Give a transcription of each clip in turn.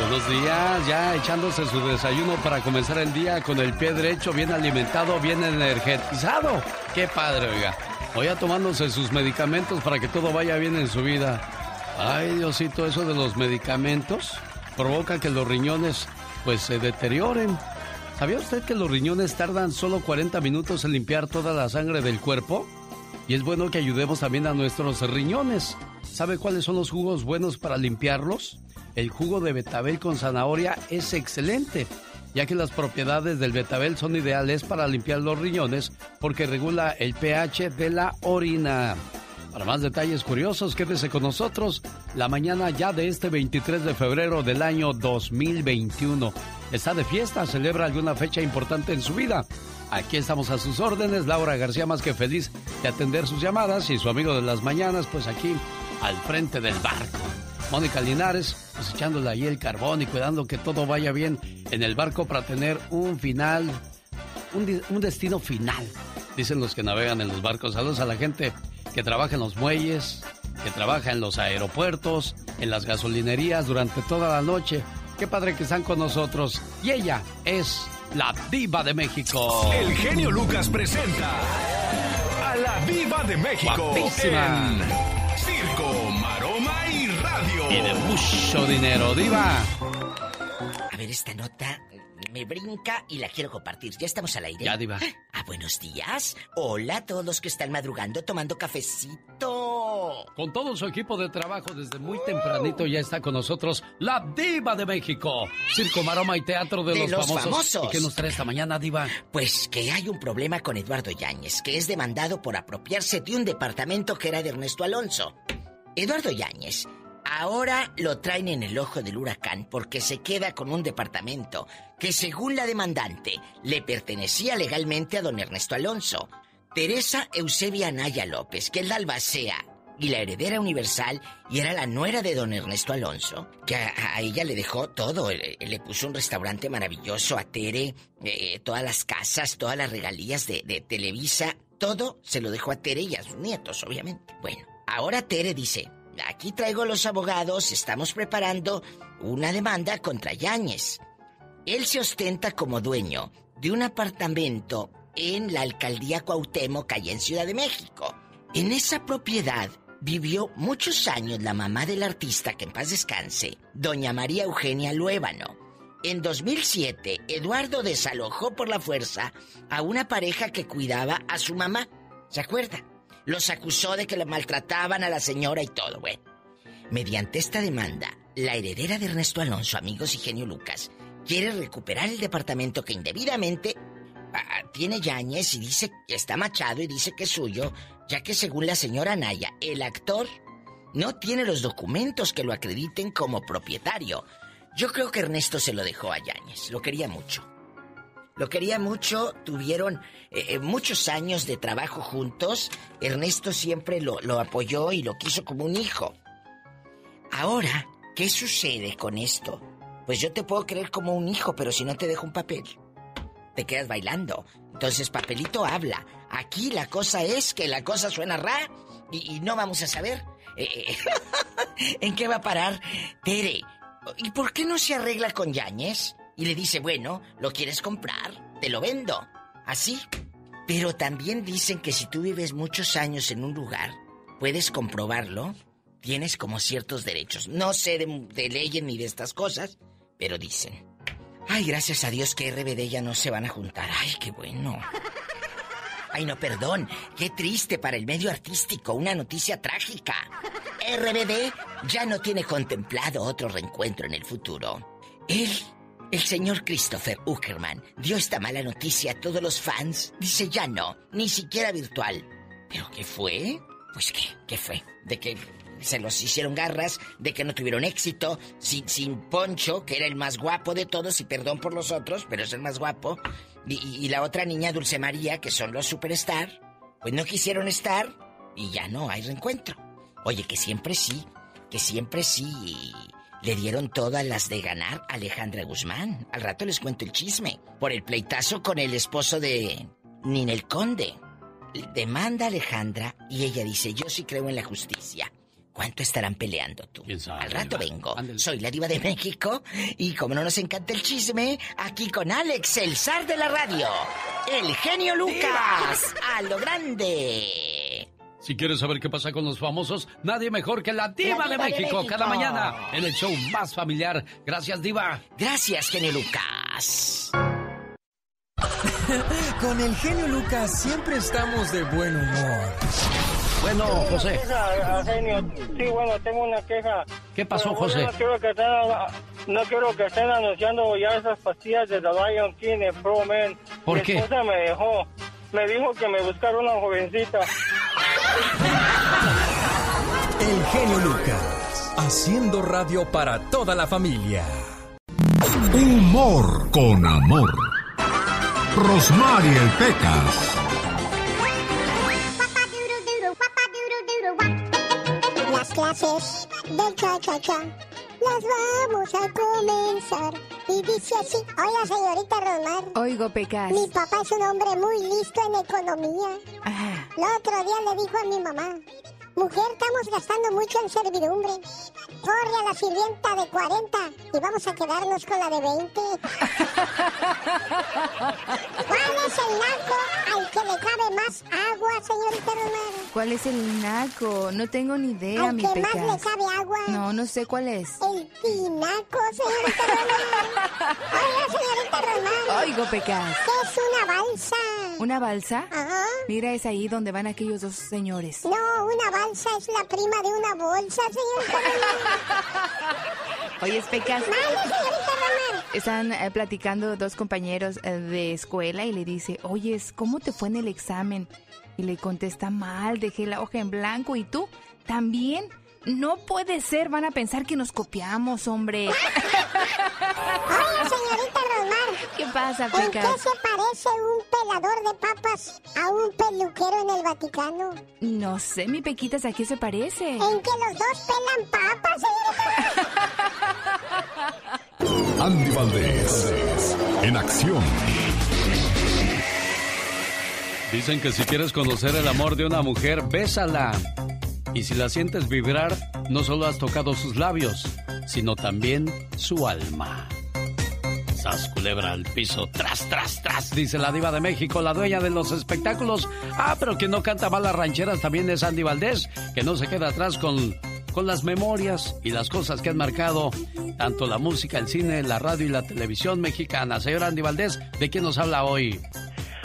Buenos días, ya echándose su desayuno para comenzar el día con el pie derecho, bien alimentado, bien energetizado. Qué padre, oiga. Vaya tomándose sus medicamentos para que todo vaya bien en su vida. Ay, Diosito, eso de los medicamentos provoca que los riñones pues se deterioren. ¿Sabía usted que los riñones tardan solo 40 minutos en limpiar toda la sangre del cuerpo? Y es bueno que ayudemos también a nuestros riñones. ¿Sabe cuáles son los jugos buenos para limpiarlos? El jugo de betabel con zanahoria es excelente, ya que las propiedades del betabel son ideales para limpiar los riñones porque regula el pH de la orina. Para más detalles curiosos, quédese con nosotros la mañana ya de este 23 de febrero del año 2021. ¿Está de fiesta? ¿Celebra alguna fecha importante en su vida? Aquí estamos a sus órdenes. Laura García más que feliz de atender sus llamadas y su amigo de las mañanas, pues aquí al frente del barco. Mónica Linares, pues echándole ahí el carbón y cuidando que todo vaya bien en el barco para tener un final, un, un destino final, dicen los que navegan en los barcos. Saludos a la gente que trabaja en los muelles, que trabaja en los aeropuertos, en las gasolinerías durante toda la noche. Qué padre que están con nosotros. Y ella es la diva de México. El genio Lucas presenta a la diva de México. En Circo, De mucho dinero, diva. A ver esta nota me brinca y la quiero compartir. Ya estamos al aire. Ya, Diva. Ah, buenos días. Hola a todos los que están madrugando tomando cafecito. Con todo su equipo de trabajo desde muy tempranito ya está con nosotros la Diva de México. Circo, Maroma y Teatro de, los, famosos. ¿Y qué nos trae esta mañana, Diva? Pues que hay un problema con Eduardo Yáñez, que es demandado por apropiarse de un departamento que era de Ernesto Alonso. Eduardo Yáñez Ahora lo traen en el ojo del huracán porque se queda con un departamento que según la demandante le pertenecía legalmente a don Ernesto Alonso. Teresa Eusebia Anaya López, que es la albacea y la heredera universal y era la nuera de don Ernesto Alonso, que a, ella le dejó todo, le, puso un restaurante maravilloso a Tere, eh, todas las casas, todas las regalías de, de Televisa, todo se lo dejó a Tere y a sus nietos, obviamente. Bueno, ahora Tere dice, aquí traigo los abogados, estamos preparando una demanda contra Yáñez. Él se ostenta como dueño de un apartamento en la alcaldía Cuauhtémoc, allá en Ciudad de México. En esa propiedad vivió muchos años la mamá del artista, que en paz descanse, doña María Eugenia Luébano. En 2007, Eduardo desalojó por la fuerza a una pareja que cuidaba a su mamá. ¿Se acuerda? Los acusó de que le maltrataban a la señora y todo, güey. Mediante esta demanda, la heredera de Ernesto Alonso, amigos y genio Lucas, quiere recuperar el departamento que indebidamente ah, tiene Yañez y dice que está machado y dice que es suyo, ya que según la señora Naya, el actor no tiene los documentos que lo acrediten como propietario. Yo creo que Ernesto se lo dejó a Yañez, lo quería mucho. Lo quería mucho, tuvieron eh, eh, muchos años de trabajo juntos. Ernesto siempre lo, lo apoyó y lo quiso como un hijo. Ahora, ¿qué sucede con esto? Pues yo te puedo creer como un hijo, pero si no te dejo un papel, te quedas bailando. Entonces, papelito habla. Aquí la cosa es que la cosa suena ra y, no vamos a saber eh, en qué va a parar Tere. ¿Y por qué no se arregla con Yañez? Y le dice, bueno, ¿lo quieres comprar? Te lo vendo. Así. Pero también dicen que si tú vives muchos años en un lugar, puedes comprobarlo, tienes como ciertos derechos. No sé de, leyes ni de estas cosas, pero dicen. Ay, gracias a Dios que RBD ya no se van a juntar. Ay, qué bueno. Ay, no, perdón. Qué triste para el medio artístico. Una noticia trágica. RBD ya no tiene contemplado otro reencuentro en el futuro. Él el señor Christopher Uckerman dio esta mala noticia a todos los fans. Dice ya no, ni siquiera virtual. ¿Pero qué fue? Pues qué, ¿qué fue? De que se los hicieron garras, de que no tuvieron éxito, sin, sin Poncho, que era el más guapo de todos, y perdón por los otros, pero es el más guapo, y, la otra niña, Dulce María, que son los superstar, pues no quisieron estar y ya no hay reencuentro. Oye, que siempre sí, que siempre sí le dieron todas las de ganar a Alejandra Guzmán. Al rato les cuento el chisme. Por el pleitazo con el esposo de Ninel Conde. Demanda a Alejandra y ella dice, yo sí creo en la justicia. ¿Cuánto estarán peleando tú? Al rato vengo. Soy la diva de México y como no nos encanta el chisme, aquí con Alex, el zar de la radio, el genio Lucas, a lo grande. Si quieres saber qué pasa con los famosos, nadie mejor que la diva, de, México, cada mañana en el show más familiar. Gracias, diva. Gracias, genio Lucas. con el genio Lucas siempre estamos de buen humor. Bueno, José. Sí, bueno, tengo una queja. ¿Qué pasó, José? No quiero, que estén, no quiero que estén anunciando ya esas pastillas de The Lion King en Pro Man. ¿Por Mi qué? esposa me dejó. Me dijo que me buscara una jovencita. El genio Lucas, haciendo radio para toda la familia. Humor con amor. Rosmarie Pecas. Las clases del cha-cha-cha las vamos a comenzar. Y dice así, oiga señorita Romar. Oigo, Pecas. Mi papá es un hombre muy listo en economía. Ah, El otro día le dijo a mi mamá, mujer, estamos gastando mucho en servidumbre. Corre a la sirvienta de 40 y vamos a quedarnos con la de 20. ¿Cuál es el naco al que le cabe más agua, señorita Romar? ¿Cuál es el naco? No tengo ni idea, Al mi que más le cabe agua. No, no sé cuál es. El tinaco, señorita Romar. Oiga, señorita Romar. Oigo, Pecas. ¿Qué es una balsa? ¿Una balsa? Ajá. Mira, es ahí donde van aquellos dos señores. No, una balsa es la prima de una bolsa, señorita Romar. Oye, Pecas. Mande, señorita. Están eh, platicando dos compañeros eh, de escuela y le dice, oye, ¿cómo te fue en el examen? Y le contesta, mal, dejé la hoja en blanco. ¿Y tú? ¿También? No puede ser, van a pensar que nos copiamos, hombre. Oiga, señorita Romar. ¿Qué pasa, ¿En qué se parece un pelador de papas a un peluquero en el Vaticano? No sé, mi Pequitas, ¿a qué se parece? En que los dos pelan papas, señorita Andy Valdés. En acción. Dicen que si quieres conocer el amor de una mujer, bésala. Y si la sientes vibrar, no solo has tocado sus labios, sino también su alma. Sas culebra al piso, tras, tras, tras, dice la diva de México, la dueña de los espectáculos. Ah, pero que no canta mal las rancheras también es Andy Valdés, que no se queda atrás con, con las memorias y las cosas que han marcado tanto la música, el cine, la radio y la televisión mexicana. Señor Andy Valdés, ¿de quién nos habla hoy?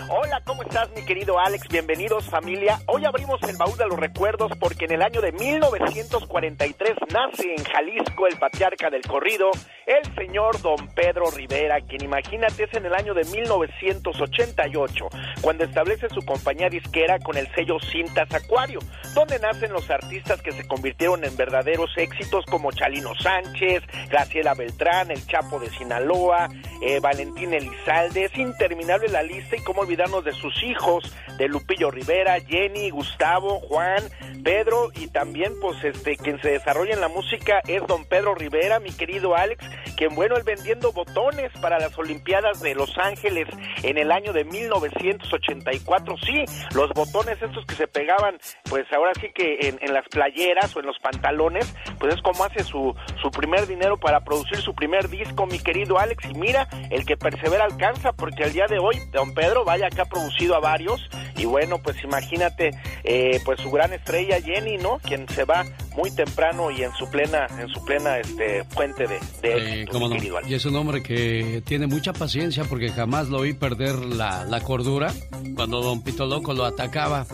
Hola, ¿cómo estás mi querido Alex? Bienvenidos familia. Hoy abrimos el baúl de los recuerdos porque en el año de 1943 nace en Jalisco el patriarca del corrido, el señor don Pedro Rivera, quien imagínate es en el año de 1988, cuando establece su compañía disquera con el sello Cintas Acuario, donde nacen los artistas que se convirtieron en verdaderos éxitos como Chalino Sánchez, Graciela Beltrán, el Chapo de Sinaloa, eh, Valentín Elizalde, es interminable la lista y cómo olvidarnos de sus hijos, de Lupillo Rivera, Jenny, Gustavo, Juan, Pedro y también pues este quien se desarrolla en la música es don Pedro Rivera, mi querido Alex, quien bueno, él vendiendo botones para las Olimpiadas de Los Ángeles en el año de 1984, sí, los botones estos que se pegaban pues ahora sí que en, las playeras o en los pantalones, pues es como hace su, su primer dinero para producir su primer disco, mi querido Alex, y mira, el que persevera alcanza, porque el día de hoy, don Pedro, vaya que ha producido a varios, y bueno, pues imagínate, eh, pues su gran estrella Jenny, ¿no? Quien se va muy temprano y en su plena, en su plena este fuente de, de Eh, cómo no. Y es un hombre que tiene mucha paciencia porque jamás lo oí perder la, la cordura cuando Don Pito Loco lo atacaba.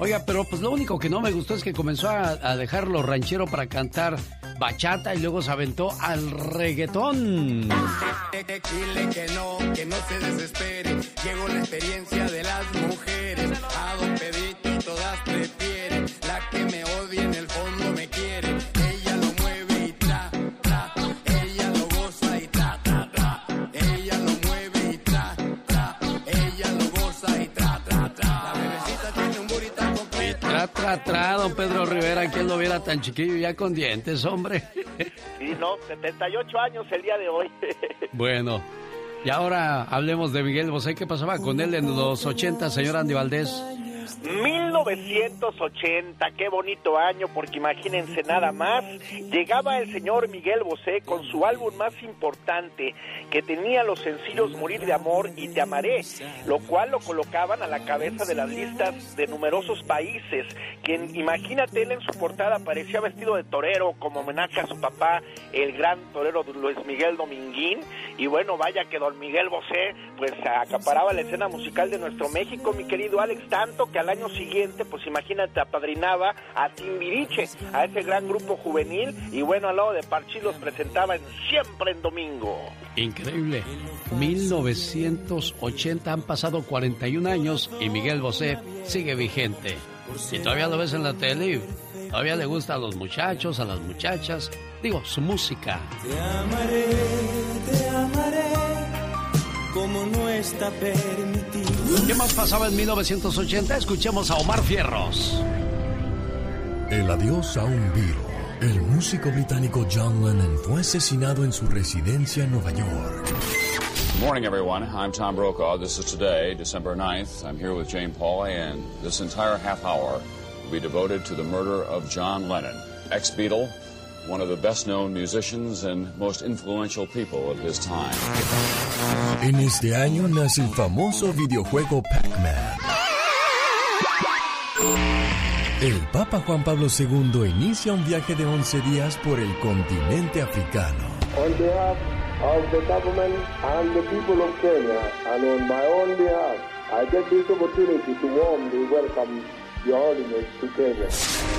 Oiga, pero pues lo único que no me gustó es que comenzó a, a dejarlo ranchero para cantar bachata y luego se aventó al reggaetón. Dile que no, que no se desespere. Llegó la experiencia de las mujeres. A don Pedrito todas prefieren. La que me odia en el fondo me quiere. Ella lo mueve y tra, tra. Ella lo goza y tra, tra, tra. Ella lo mueve y tra, tra. Ella lo goza y tra, tra, tra. La bebecita tiene un burrito completo. Tra, tra, tra, don Pedro Rivera, ¿quién lo viera tan chiquillo ya con dientes, hombre? Sí, no, 78 años el día de hoy. Bueno, y ahora hablemos de Miguel Bosé. ¿Qué pasaba con él en los 80, señor Andy Valdés? 1980, qué bonito año, porque imagínense nada más, llegaba el señor Miguel Bosé con su álbum más importante, que tenía los sencillos Morir de Amor y Te Amaré, lo cual lo colocaban a la cabeza de las listas de numerosos países, quien imagínate él en su portada parecía vestido de torero como homenaje a su papá, el gran torero Luis Miguel Dominguín, y bueno, vaya que don Miguel Bosé pues acaparaba la escena musical de nuestro México, mi querido Alex, tanto que al año siguiente, pues imagínate, apadrinaba a Timbiriche, a ese gran grupo juvenil, y bueno, al lado de Parchís los presentaba en Siempre en Domingo. Increíble. 1980 han pasado 41 años y Miguel Bosé sigue vigente. Y todavía lo ves en la tele todavía le gusta a los muchachos, a las muchachas. Digo, su música. Te amaré, te amaré, como no está permitido. ¿Qué más pasaba en 1980? Escuchemos a Omar Fierros. El adiós a un virus. El músico británico John Lennon fue asesinado en su residencia en Nueva York. Good morning, everyone. I'm Tom Brokaw. This is today, December 9th. I'm here with Jane Pauley, and this entire half hour will be devoted to the murder of John Lennon, ex Beatle, one of the best known musicians and most influential people of his time. En este año nace el famoso videojuego Pac-Man. El Papa Juan Pablo II inicia un viaje de 11 días por el continente africano. On behalf of the government and the people of Kenya, and on my own behalf, I get this opportunity to warmly welcome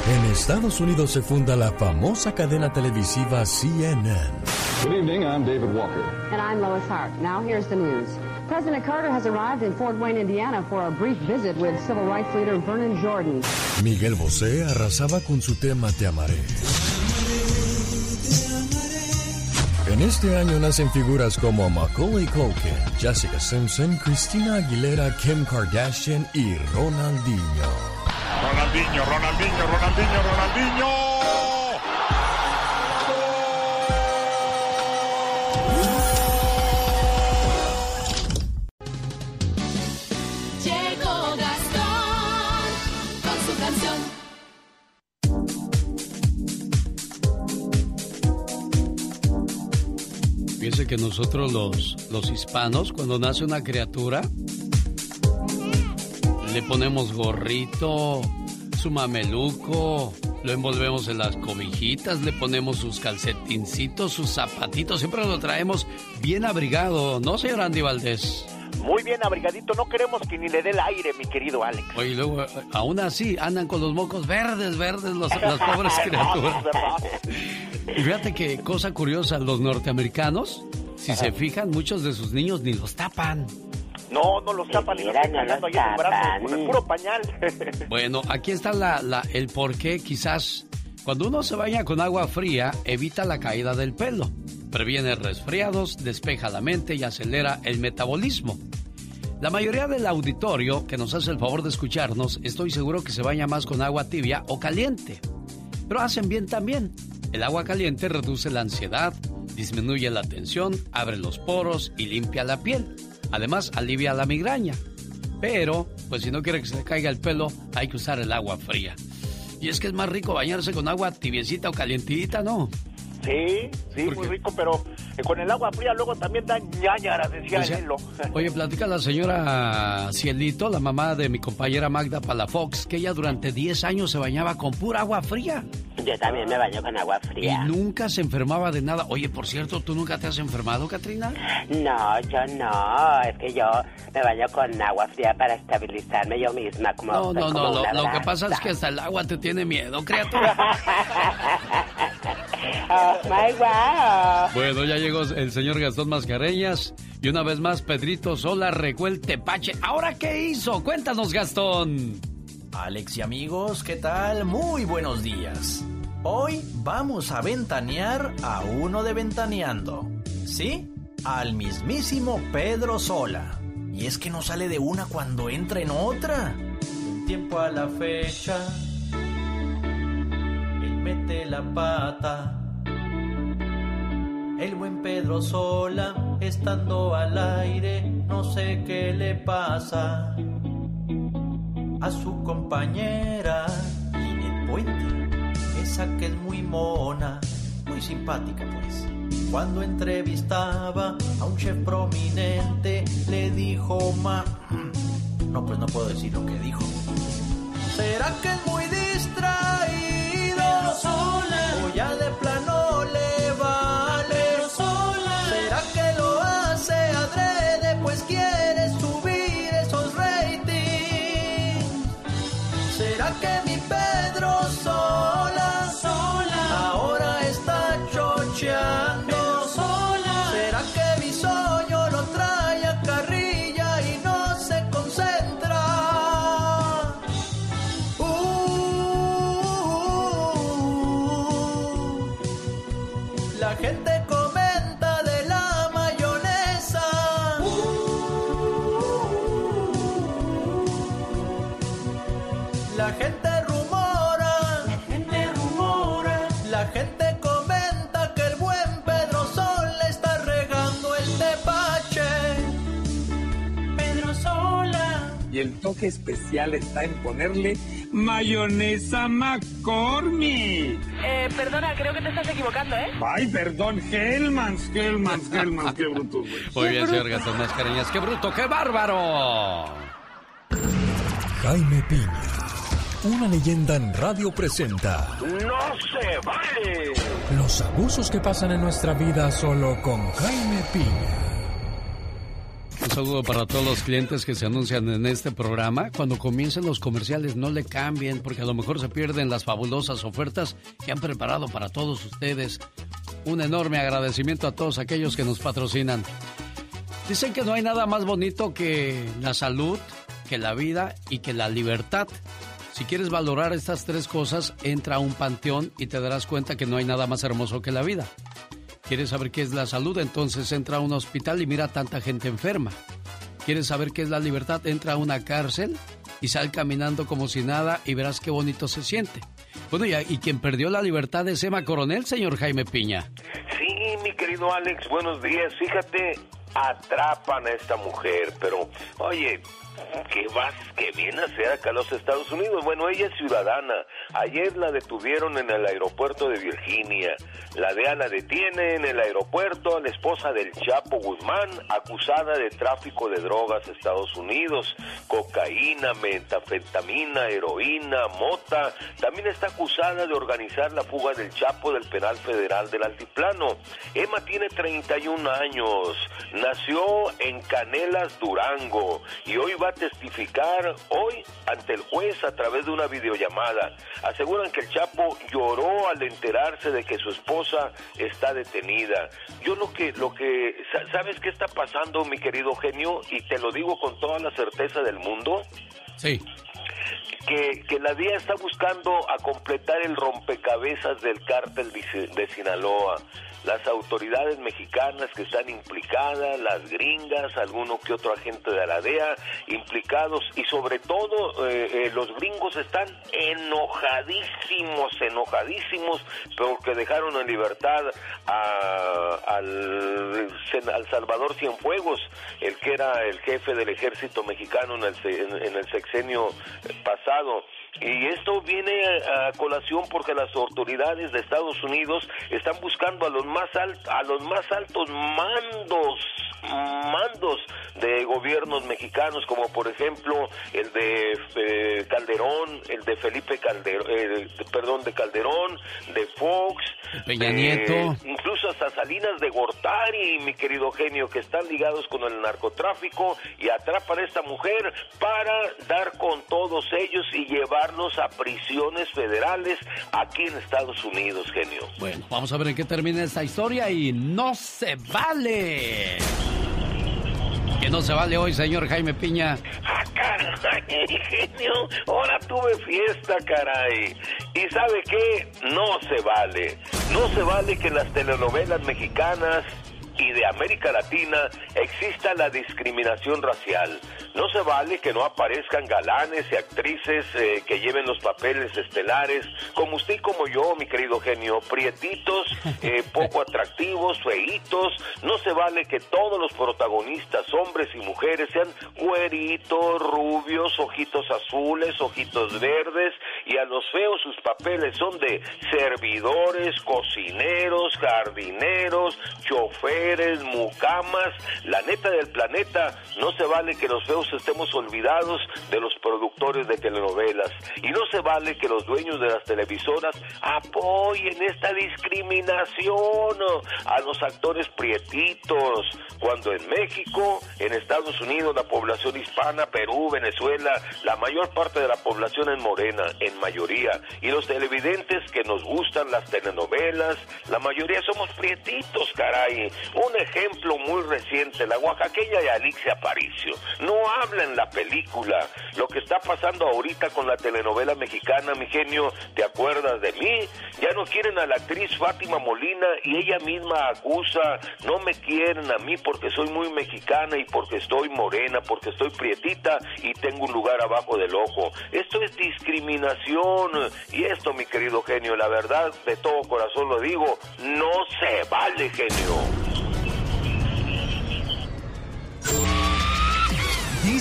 En Estados Unidos se funda la famosa cadena televisiva CNN. Good evening, I'm David Walker. And I'm Lois Hart. Now here's the news. President Carter has arrived in Fort Wayne, Indiana for a brief visit with civil rights leader Vernon Jordan. Miguel Bosé arrasaba con su tema Te amaré. En este año nacen figuras como Macaulay Culkin, Jessica Simpson, Christina Aguilera, Kim Kardashian y Ronaldinho. Ronaldinho, Ronaldinho, Ronaldinho, Ronaldinho. Fíjense que nosotros los, los hispanos, cuando nace una criatura, le ponemos gorrito, su mameluco, lo envolvemos en las cobijitas, le ponemos sus calcetincitos, sus zapatitos, siempre lo traemos bien abrigado, ¿no, señor Andy Valdés? Muy bien abrigadito, no queremos que ni le dé el aire, mi querido Alex. Oye, luego, aún así, andan con los mocos verdes, verdes, los, las pobres criaturas. Y fíjate que cosa curiosa, los norteamericanos, si se fijan, muchos de sus niños ni los tapan. No, no los tapan ni los cagando ahí en brazo con el puro pañal. Bueno, aquí está la, la, el por qué quizás cuando uno se baña con agua fría evita la caída del pelo, previene resfriados, despeja la mente y acelera el metabolismo. La mayoría del auditorio que nos hace el favor de escucharnos, estoy seguro que se baña más con agua tibia o caliente. Pero hacen bien también. El agua caliente reduce la ansiedad, disminuye la tensión, abre los poros y limpia la piel. Además, alivia la migraña. Pero, pues si no quiere que se le caiga el pelo, hay que usar el agua fría. Y es que es más rico bañarse con agua tibiecita o calientita, ¿no? Sí, sí, muy rico, pero eh, con el agua fría luego también da ñañara, decía el hilo. Oye, platica la señora Cielito, la mamá de mi compañera Magda Palafox, que ella durante 10 años se bañaba con pura agua fría. Yo también me baño con agua fría. Y nunca se enfermaba de nada. Oye, por cierto, ¿tú nunca te has enfermado, Katrina? No, yo no. Es que yo me baño con agua fría para estabilizarme yo misma. Como, no, no, como no. Lo, lo que pasa es que hasta el agua te tiene miedo, criatura. oh, my wow. Bueno, ya llegó el señor Gastón Mascareñas. Y una vez más, Pedrito Sola regó el tepache. ¿Ahora qué hizo? Cuéntanos, Gastón. Alex y amigos, ¿qué tal? Muy buenos días. Hoy vamos a ventanear a uno de Ventaneando. ¿Sí? Al mismísimo Pedro Sola. Y es que no sale de una cuando entra en otra. Tiempo a la fecha. Mete la pata. El buen Pedro Sola, estando al aire, no sé qué le pasa. a su compañera Linet Puente, esa que es muy mona, muy simpática pues. Cuando entrevistaba a un chef prominente, le dijo ma... No, pues no puedo decir lo que dijo. ¿Será que es muy distraído? O ya de plano toque especial está en ponerle mayonesa McCormick. Eh, perdona, creo que te estás equivocando, ¿eh? Ay, perdón, Hellmans, Hellmans, Hellmans, qué bruto, güey. Muy bien, señor Gastón Mascareñas. ¡Qué bruto, qué bárbaro! Jaime Piña, una leyenda en radio presenta ¡No se vale! los abusos que pasan en nuestra vida solo con Jaime Piña. Saludo para todos los clientes que se anuncian en este programa. Cuando comiencen los comerciales, no le cambien, porque a lo mejor se pierden las fabulosas ofertas que han preparado para todos ustedes. Un enorme agradecimiento a todos aquellos que nos patrocinan. Dicen que no hay nada más bonito que la salud, que la vida y que la libertad. Si quieres valorar estas tres cosas, entra a un panteón y te darás cuenta que no hay nada más hermoso que la vida. ¿Quieres saber qué es la salud? Entonces entra a un hospital y mira tanta gente enferma. ¿Quieres saber qué es la libertad? Entra a una cárcel y sal caminando como si nada y verás qué bonito se siente. Bueno, y, y quien perdió la libertad es Emma Coronel, señor Jaime Piña. Sí, mi querido Alex, buenos días. Fíjate, atrapan a esta mujer, pero oye, ¿qué vas, qué viene a hacer acá a los Estados Unidos? Bueno, ella es ciudadana. Ayer la detuvieron en el aeropuerto de Virginia. La DEA la detiene en el aeropuerto a la esposa del Chapo Guzmán, acusada de tráfico de drogas a Estados Unidos, cocaína, metafetamina, heroína, mota. También está acusada de organizar la fuga del Chapo del penal federal del Altiplano. Emma tiene 31 años, nació en Canelas, Durango, y hoy va a testificar hoy ante el juez a través de una videollamada. Aseguran que el Chapo lloró al enterarse de que su esposa está detenida. Yo lo que, lo que, sa- ¿sabes qué está pasando, mi querido genio? Y te lo digo con toda la certeza del mundo Sí. que, que la DIA está buscando a completar el rompecabezas del cártel de, de Sinaloa. Las autoridades mexicanas que están implicadas, las gringas, alguno que otro agente de la implicados y sobre todo eh, eh, los gringos están enojadísimos, enojadísimos porque dejaron en libertad a- al, Salvador Cienfuegos, el que era el jefe del ejército mexicano en el, en- en el sexenio pasado. Y esto viene a, colación porque las autoridades de Estados Unidos están buscando a los más alt- a los más altos mandos mandos de gobiernos mexicanos como por ejemplo el de eh, Calderón, el de Felipe Calderón, perdón, de Calderón, de Fox, Peña de- Nieto. incluso hasta Salinas de Gortari, mi querido genio, que están ligados con el narcotráfico y atrapan a esta mujer para dar con todos ellos y llevarlos a prisiones federales aquí en Estados Unidos, genio. Bueno, vamos a ver en qué termina esta historia y no se vale. Que no se vale hoy, señor Jaime Piña. Ah, caray, genio, ahora tuve fiesta, caray. ¿Y sabe qué? No se vale. No se vale que las telenovelas mexicanas y de América Latina exista la discriminación racial. No se vale que no aparezcan galanes y actrices eh, que lleven los papeles estelares, como usted y como yo, mi querido genio, prietitos, eh, poco atractivos, feitos. No se vale que todos los protagonistas, hombres y mujeres, sean güeritos, rubios, ojitos azules, ojitos verdes, y a los feos sus papeles son de servidores, cocineros, jardineros, choferes, mucamas. La neta del planeta, no se vale que los feos estemos olvidados de los productores de telenovelas. Y no se vale que los dueños de las televisoras apoyen esta discriminación a los actores prietitos, cuando en México, en Estados Unidos, la población hispana, Perú, Venezuela, la mayor parte de la población es morena, en mayoría. Y los televidentes que nos gustan las telenovelas, la mayoría somos prietitos, caray. Un ejemplo muy reciente, la oaxaqueña y Alixia Aparicio. No habla en la película. Lo que está pasando ahorita con la telenovela mexicana, mi genio, ¿te acuerdas de mí? Ya no quieren a la actriz Fátima Molina y ella misma acusa, no me quieren a mí porque soy muy mexicana y porque estoy morena, porque estoy prietita y tengo un lugar abajo del ojo. Esto es discriminación y esto, mi querido genio, la verdad, de todo corazón lo digo, no se vale, genio.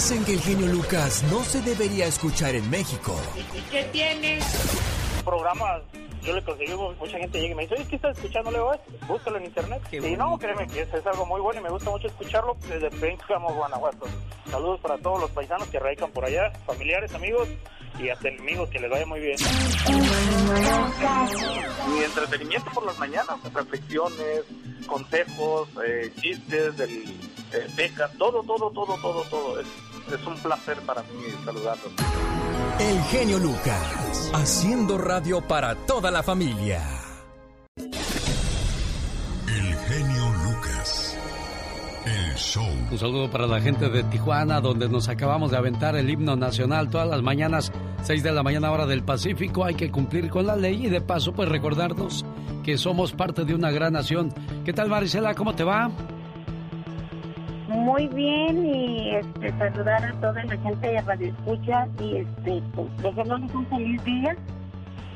Dicen que el genio Lucas no se debería escuchar en México. ¿Y qué tienes? Programas yo le conseguí, mucha gente llega y me dice, oye, ¿qué estás escuchando, Leo? Búscalo en internet. y no, créeme que es, algo muy bueno y me gusta mucho escucharlo desde Pénjamo, Guanajuato. Saludos para todos los paisanos que radican por allá, familiares, amigos y hasta enemigos, que les vaya muy bien. Mi entretenimiento por las mañanas, reflexiones, consejos, eh, chistes, del, eh, todo, todo, todo, todo, todo. Es, es un placer para mí saludarlos. El genio Lucas, haciendo radio para toda la familia. El genio Lucas. El show. Un saludo para la gente de Tijuana, donde nos acabamos de aventar el himno nacional todas las mañanas, 6 de la mañana hora del Pacífico. Hay que cumplir con la ley y de paso pues recordarnos que somos parte de una gran nación. ¿Qué tal Marisela? ¿Cómo te va? Muy bien y este, saludar a toda la gente de Radio Escucha y este, pues, desearles un feliz día.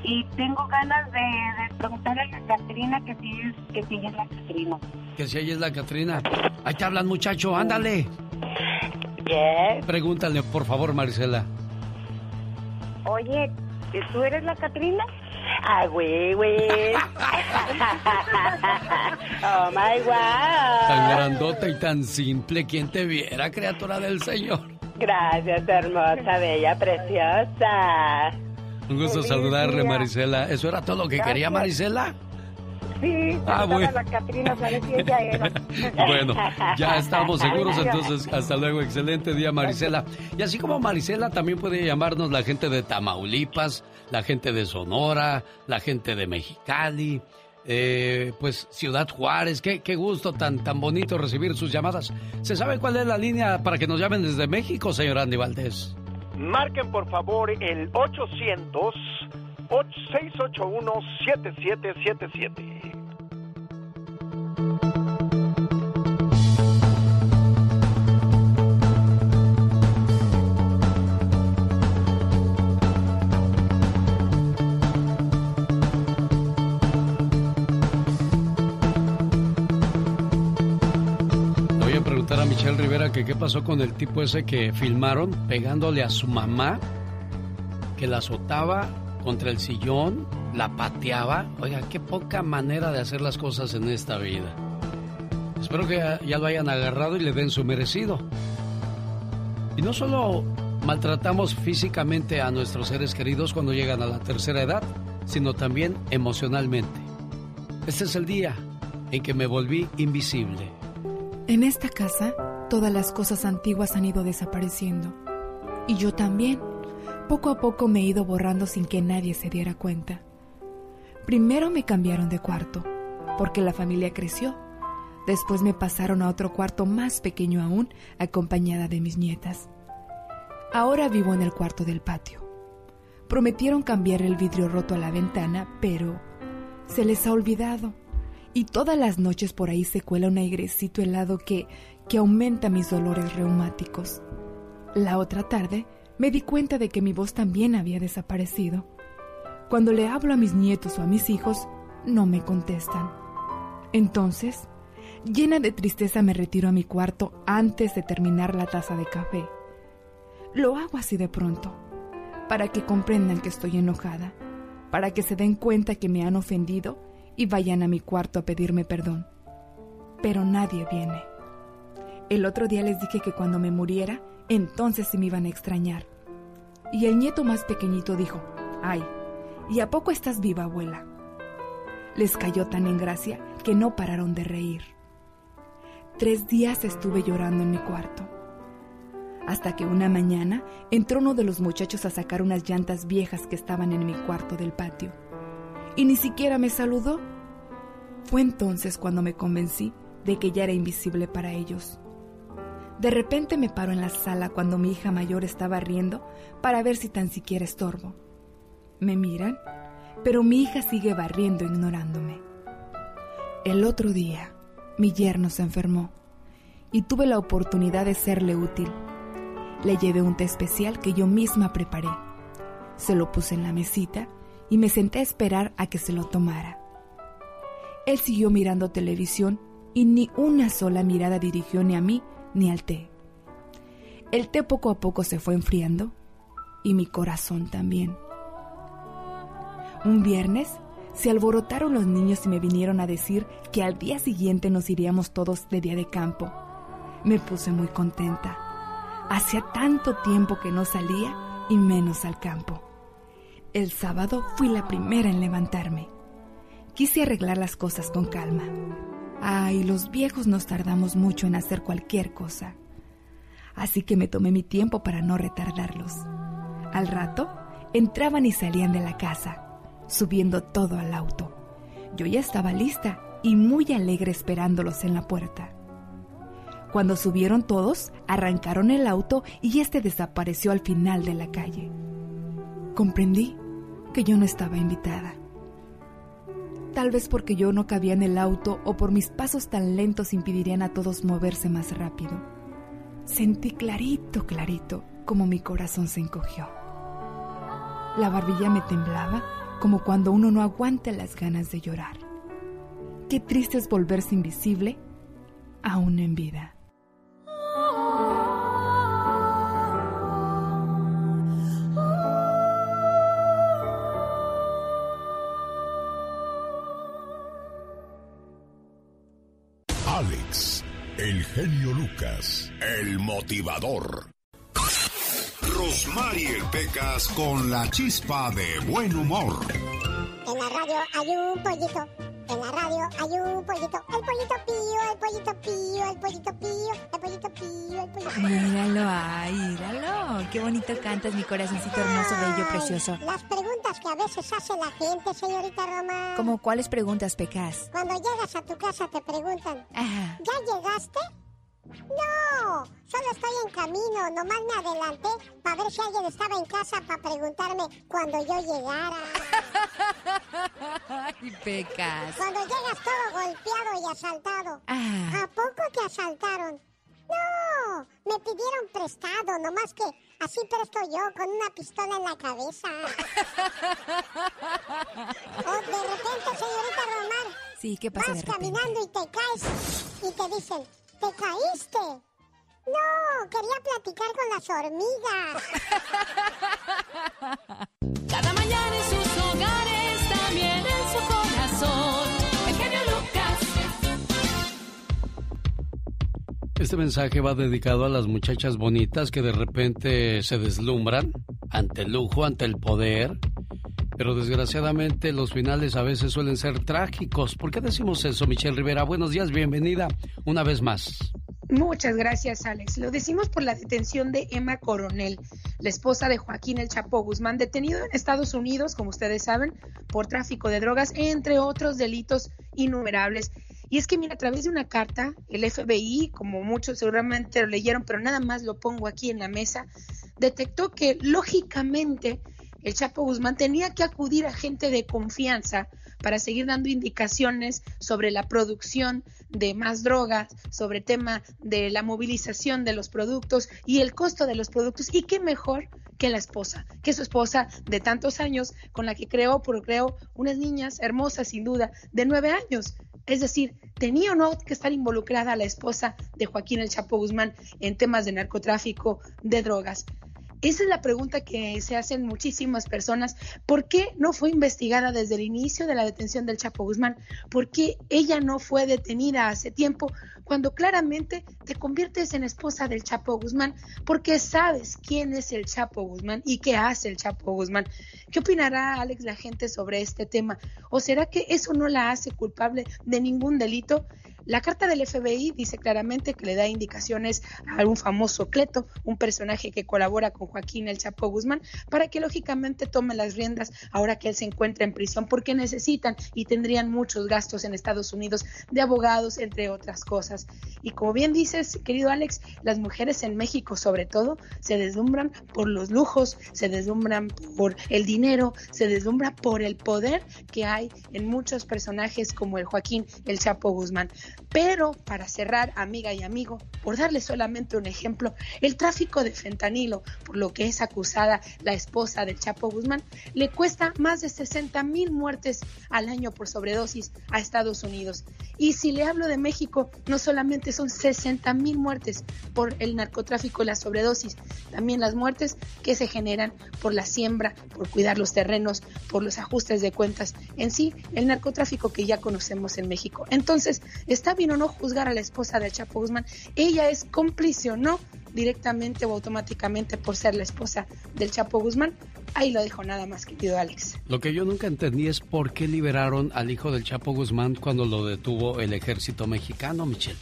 Y tengo ganas de, preguntarle a la Catrina que si, es, que si ella es la Catrina. Que si ella es la Catrina. Ahí te hablan, muchacho, ándale. ¿Qué? Pregúntale, por favor, Marisela. Oye, ¿tú eres la Catrina? Ah, güey, güey. oh my wow. Tan grandota y tan simple, ¿quién te viera, criatura del Señor? Gracias, hermosa, bella, preciosa. Un gusto saludarle, Marisela. ¿Eso era todo lo que quería Marisela? Sí, ah, bueno. la Catrina, ella era. bueno, ya estamos seguros, entonces hasta luego, excelente día Marisela. Y así como Marisela, también puede llamarnos la gente de Tamaulipas, la gente de Sonora, la gente de Mexicali, eh, pues Ciudad Juárez, qué, qué gusto tan, tan bonito recibir sus llamadas. ¿Se sabe cuál es la línea para que nos llamen desde México, señor Andy Valdés? Marquen por favor el 800 681 7777. Que qué pasó con el tipo ese que filmaron pegándole a su mamá, que la azotaba contra el sillón, la pateaba. Oiga, qué poca manera de hacer las cosas en esta vida. Espero que ya, lo hayan agarrado y le den su merecido. Y no solo maltratamos físicamente a nuestros seres queridos cuando llegan a la tercera edad, sino también emocionalmente. Este es el día en que me volví invisible. En esta casa, todas las cosas antiguas han ido desapareciendo. Y yo también. Poco a poco me he ido borrando sin que nadie se diera cuenta. Primero me cambiaron de cuarto, porque la familia creció. Después me pasaron a otro cuarto más pequeño aún, acompañada de mis nietas. Ahora vivo en el cuarto del patio. Prometieron cambiar el vidrio roto a la ventana, pero se les ha olvidado Y todas las noches por ahí se cuela un airecito helado que, que aumenta mis dolores reumáticos. La otra tarde me di cuenta de que mi voz también había desaparecido. Cuando le hablo a mis nietos o a mis hijos, no me contestan. Entonces, llena de tristeza me retiro a mi cuarto antes de terminar la taza de café. Lo hago así de pronto, para que comprendan que estoy enojada, para que se den cuenta que me han ofendido y vayan a mi cuarto a pedirme perdón. Pero nadie viene. El otro día les dije que cuando me muriera, entonces sí me iban a extrañar. Y el nieto más pequeñito dijo, ay, ¿y a poco estás viva, abuela? Les cayó tan en gracia que no pararon de reír. Tres días estuve llorando en mi cuarto. Hasta que una mañana entró uno de los muchachos a sacar unas llantas viejas que estaban en mi cuarto del patio. Y ni siquiera me saludó. Fue entonces cuando me convencí de que ya era invisible para ellos. De repente me paro en la sala cuando mi hija mayor estaba riendo para ver si tan siquiera estorbo. Me miran, pero mi hija sigue barriendo ignorándome. El otro día, mi yerno se enfermó y tuve la oportunidad de serle útil. Le llevé un té especial que yo misma preparé. Se lo puse en la mesita y me senté a esperar a que se lo tomara. Él siguió mirando televisión y ni una sola mirada dirigió ni a mí ni al té. El té poco a poco se fue enfriando y mi corazón también. Un viernes se alborotaron los niños y me vinieron a decir que al día siguiente nos iríamos todos de día de campo. Me puse muy contenta. Hacía tanto tiempo que no salía y menos al campo. El sábado fui la primera en levantarme. Quise arreglar las cosas con calma. Ay, los viejos nos tardamos mucho en hacer cualquier cosa. Así que me tomé mi tiempo para no retardarlos. Al rato, entraban y salían de la casa, subiendo todo al auto. Yo ya estaba lista y muy alegre esperándolos en la puerta. Cuando subieron todos, arrancaron el auto y este desapareció al final de la calle. Comprendí que yo no estaba invitada tal vez porque yo no cabía en el auto o por mis pasos tan lentos impedirían a todos moverse más rápido. Sentí clarito, clarito, como mi corazón se encogió. La barbilla me temblaba como cuando uno no aguanta las ganas de llorar. Qué triste es volverse invisible aún en vida. El genio Lucas, el motivador. Rosmarie Pecas con la chispa de buen humor. En la radio hay un pollito. En la radio hay un pollito. El pollito pío, el pollito pío, el pollito pío, el pollito pío, el pollito pío. Míralo, ay, míralo. Qué bonito cantas, mi corazoncito hermoso, bello, precioso. Las preguntas que a veces hace la gente, señorita Roma. ¿Cómo cuáles preguntas, Pecas? Cuando llegas a tu casa te preguntan, Ajá. ¿ya llegaste? No, solo estoy en camino, nomás me adelanté para ver si alguien estaba en casa para preguntarme cuando yo llegara. Ay, pecas. Cuando llegas todo golpeado y asaltado. Ah. ¿A poco te asaltaron? No, me pidieron prestado, nomás que así presto yo con una pistola en la cabeza. o de repente, señorita Romar. Sí, ¿qué pasa Vas caminando y te caes y te dicen, ¿te caíste? No, quería platicar con las hormigas. Cada mañana en sus hogares, también en su corazón. El genio Lucas. Este mensaje va dedicado a las muchachas bonitas que de repente se deslumbran ante el lujo, ante el poder. Pero desgraciadamente los finales a veces suelen ser trágicos. ¿Por qué decimos eso, Michelle Rivera? Buenos días, bienvenida una vez más. Muchas gracias, Alex. Lo decimos por la detención de Emma Coronel, la esposa de Joaquín El Chapo Guzmán, detenido en Estados Unidos, como ustedes saben, por tráfico de drogas, entre otros delitos innumerables. Y es que, mira, a través de una carta, el FBI, como muchos seguramente lo leyeron, pero nada más lo pongo aquí en la mesa, detectó que lógicamente el Chapo Guzmán tenía que acudir a gente de confianza para seguir dando indicaciones sobre la producción de más drogas, sobre el tema de la movilización de los productos y el costo de los productos. Y qué mejor que la esposa, que su esposa de tantos años, con la que creó, procreó unas niñas hermosas, sin duda, de nueve años. Es decir, ¿tenía o no que estar involucrada la esposa de Joaquín El Chapo Guzmán en temas de narcotráfico, de drogas? Esa es la pregunta que se hacen muchísimas personas. ¿Por qué no fue investigada desde el inicio de la detención del Chapo Guzmán? ¿Por qué ella no fue detenida hace tiempo cuando claramente te conviertes en esposa del Chapo Guzmán? Porque sabes quién es el Chapo Guzmán y qué hace el Chapo Guzmán. ¿Qué opinará Alex la gente sobre este tema? ¿O será que eso no la hace culpable de ningún delito? La carta del FBI dice claramente que le da indicaciones a un famoso Cleto, un personaje que colabora con Joaquín El Chapo Guzmán, para que lógicamente tome las riendas ahora que él se encuentra en prisión, porque necesitan y tendrían muchos gastos en Estados Unidos de abogados, entre otras cosas. Y como bien dices, querido Alex, las mujeres en México sobre todo se deslumbran por los lujos, se deslumbran por el dinero, se deslumbran por el poder que hay en muchos personajes como el Joaquín El Chapo Guzmán. Pero para cerrar, amiga y amigo, por darle solamente un ejemplo, el tráfico de fentanilo, por lo que es acusada la esposa del Chapo Guzmán, le cuesta más de 60 mil muertes al año por sobredosis a Estados Unidos. Y si le hablo de México, no solamente son 60 mil muertes por el narcotráfico y la sobredosis, también las muertes que se generan por la siembra, por cuidar los terrenos, por los ajustes de cuentas, en sí, el narcotráfico que ya conocemos en México. Entonces, está bien o no juzgar a la esposa del Chapo Guzmán, ella es cómplice o no directamente o automáticamente por ser la esposa del Chapo Guzmán. Ahí lo dejo nada más, querido Alex. Lo que yo nunca entendí es por qué liberaron al hijo del Chapo Guzmán cuando lo detuvo el ejército mexicano, Michelle.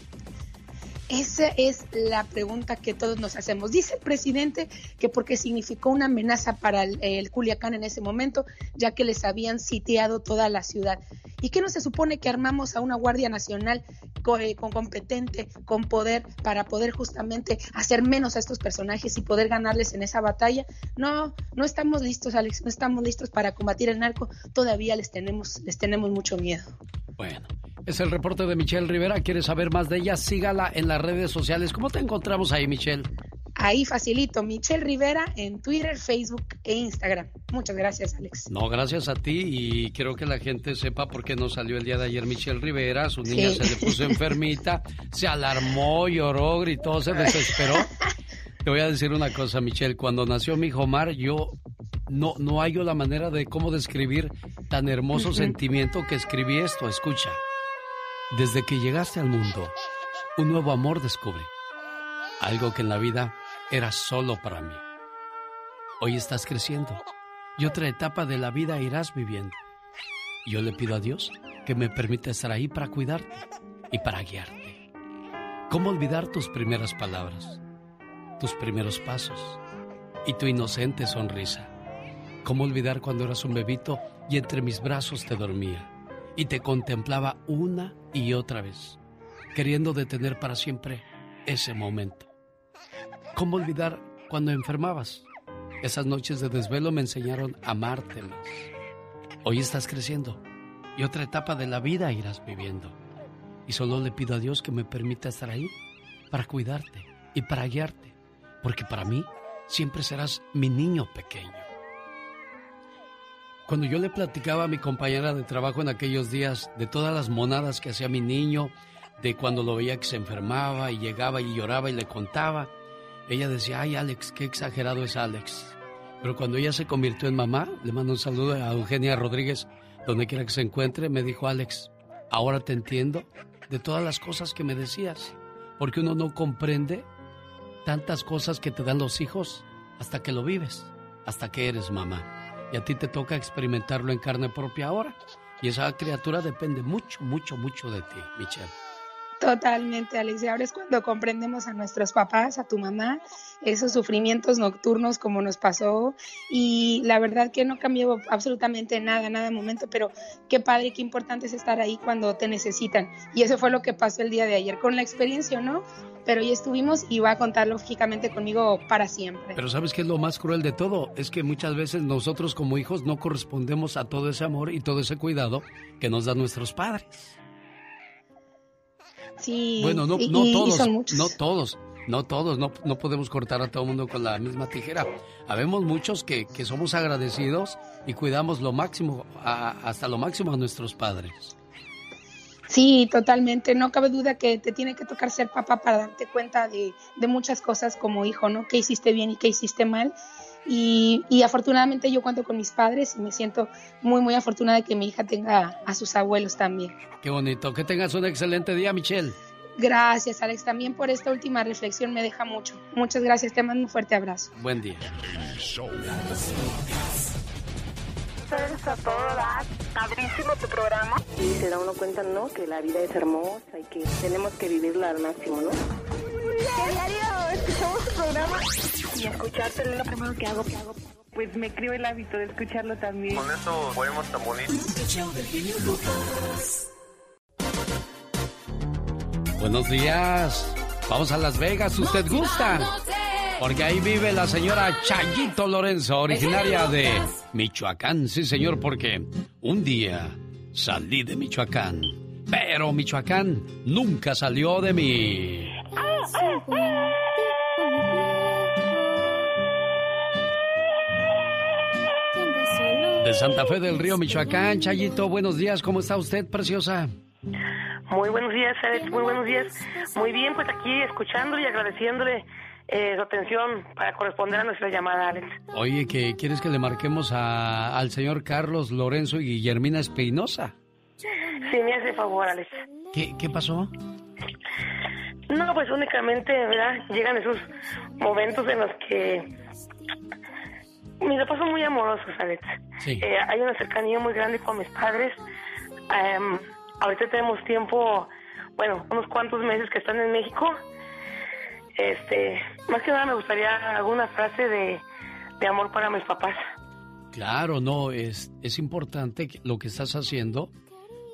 Esa es la pregunta que todos nos hacemos. Dice el presidente que porque significó una amenaza para el, Culiacán en ese momento, ya que les habían sitiado toda la ciudad. ¿Y qué no se supone que armamos a una Guardia Nacional con, eh, con competente, con poder, para poder justamente hacer menos a estos personajes y poder ganarles en esa batalla? No, no estamos listos, Alex, no estamos listos para combatir el narco. Todavía les tenemos, les tenemos mucho miedo. Bueno. Es el reporte de Michelle Rivera. ¿Quieres saber más de ella? Sígala en las redes sociales. ¿Cómo te encontramos ahí, Michelle? Ahí facilito, Michelle Rivera en Twitter, Facebook e Instagram. Muchas gracias, Alex. No, gracias a ti y quiero que la gente sepa por qué no salió el día de ayer Michelle Rivera. Su niña sí. se le puso enfermita, se alarmó, lloró, gritó, se desesperó. Te voy a decir una cosa, Michelle. Cuando nació mi hijo Omar, yo no, no hallo la manera de cómo describir tan hermoso uh -huh. sentimiento que escribí esto. Escucha. Desde que llegaste al mundo, un nuevo amor descubrí. Algo que en la vida era solo para mí. Hoy estás creciendo y otra etapa de la vida irás viviendo. Yo le pido a Dios que me permita estar ahí para cuidarte y para guiarte. ¿Cómo olvidar tus primeras palabras, tus primeros pasos y tu inocente sonrisa? ¿Cómo olvidar cuando eras un bebito y entre mis brazos te dormía? Y te contemplaba una y otra vez, queriendo detener para siempre ese momento. ¿Cómo olvidar cuando enfermabas? Esas noches de desvelo me enseñaron a amarte más. Hoy estás creciendo y otra etapa de la vida irás viviendo. Y solo le pido a Dios que me permita estar ahí para cuidarte y para guiarte, porque para mí siempre serás mi niño pequeño. Cuando yo le platicaba a mi compañera de trabajo en aquellos días de todas las monadas que hacía mi niño, de cuando lo veía que se enfermaba y llegaba y lloraba y le contaba, ella decía, ay Alex, qué exagerado es Alex. Pero cuando ella se convirtió en mamá, le mando un saludo a Eugenia Rodríguez, donde quiera que se encuentre, me dijo, Alex, ahora te entiendo de todas las cosas que me decías, porque uno no comprende tantas cosas que te dan los hijos hasta que lo vives, hasta que eres mamá y a ti te toca experimentarlo en carne propia ahora. Y esa criatura depende mucho, mucho, mucho de ti, Michelle. Totalmente, Alex. Y ahora es cuando comprendemos a nuestros papás, a tu mamá, esos sufrimientos nocturnos como nos pasó. Y la verdad que no cambió absolutamente nada, nada de momento, pero qué padre, qué importante es estar ahí cuando te necesitan. Y eso fue lo que pasó el día de ayer, con la experiencia, ¿no? Pero ya estuvimos y va a contar lógicamente conmigo para siempre. Pero ¿sabes qué es lo más cruel de todo? Es que muchas veces nosotros como hijos no correspondemos a todo ese amor y todo ese cuidado que nos dan nuestros padres. Sí. Bueno, no, y- no y- todos, no todos, no todos, no, no podemos cortar a todo el mundo con la misma tijera. Habemos muchos que, que somos agradecidos y cuidamos lo máximo, a- hasta lo máximo a nuestros padres. Sí, totalmente. No cabe duda que te tiene que tocar ser papá para darte cuenta de, de muchas cosas como hijo, ¿no? ¿Qué hiciste bien y qué hiciste mal? Y, y afortunadamente yo cuento con mis padres y me siento muy, muy afortunada de que mi hija tenga a sus abuelos también. Qué bonito. Que tengas un excelente día, Michelle. Gracias, Alex. También por esta última reflexión me deja mucho. Muchas gracias. Te mando un fuerte abrazo. Buen día. A todo dar. Padrísimo tu programa. Y se da uno cuenta, ¿no? Que la vida es hermosa y que tenemos que vivirla al máximo, ¿no? Diario, escuchamos tu programa. Y escucharte es lo primero que hago. Que hago. Pues me creo el hábito de escucharlo también. Con eso podemos tan bonitos. Buenos días. Vamos a Las Vegas, si usted gusta. Porque ahí vive la señora Chayito Lorenzo, originaria de Michoacán. Sí, señor, porque un día salí de Michoacán. Pero Michoacán nunca salió de mí. De Santa Fe del Río, Michoacán. Chayito, buenos días. ¿Cómo está usted, preciosa? Muy buenos días, Alex. Muy buenos días. Muy bien, pues aquí escuchándole y agradeciéndole eh, su atención para corresponder a nuestra llamada, Alex. Oye, que ¿quieres que le marquemos a- al señor Carlos Lorenzo y Guillermina Espinosa? Si me hace favor, Alex. ¿Qué, qué pasó? No, pues únicamente, ¿verdad? Llegan esos momentos en los que mis papás son muy amorosos, Alex. Sí. Eh, hay una cercanía muy grande con mis padres. Em, ahorita tenemos tiempo, bueno, unos cuantos meses que están en México. Este, más que nada me gustaría alguna frase de, de amor para mis papás. Claro, no, es, es importante lo que estás haciendo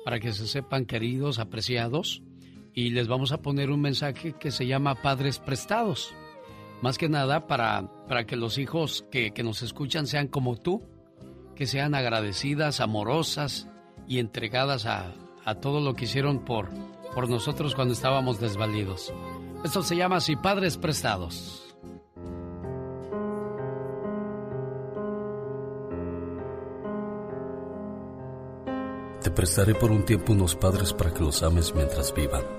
para que se sepan queridos, apreciados, y les vamos a poner un mensaje que se llama Padres Prestados. Más que nada para, para que los hijos que, que nos escuchan sean como tú, que sean agradecidas, amorosas y entregadas a, a todo lo que hicieron por, por nosotros cuando estábamos desvalidos. Esto se llama así, Padres Prestados. Te prestaré por un tiempo unos padres para que los ames mientras vivan.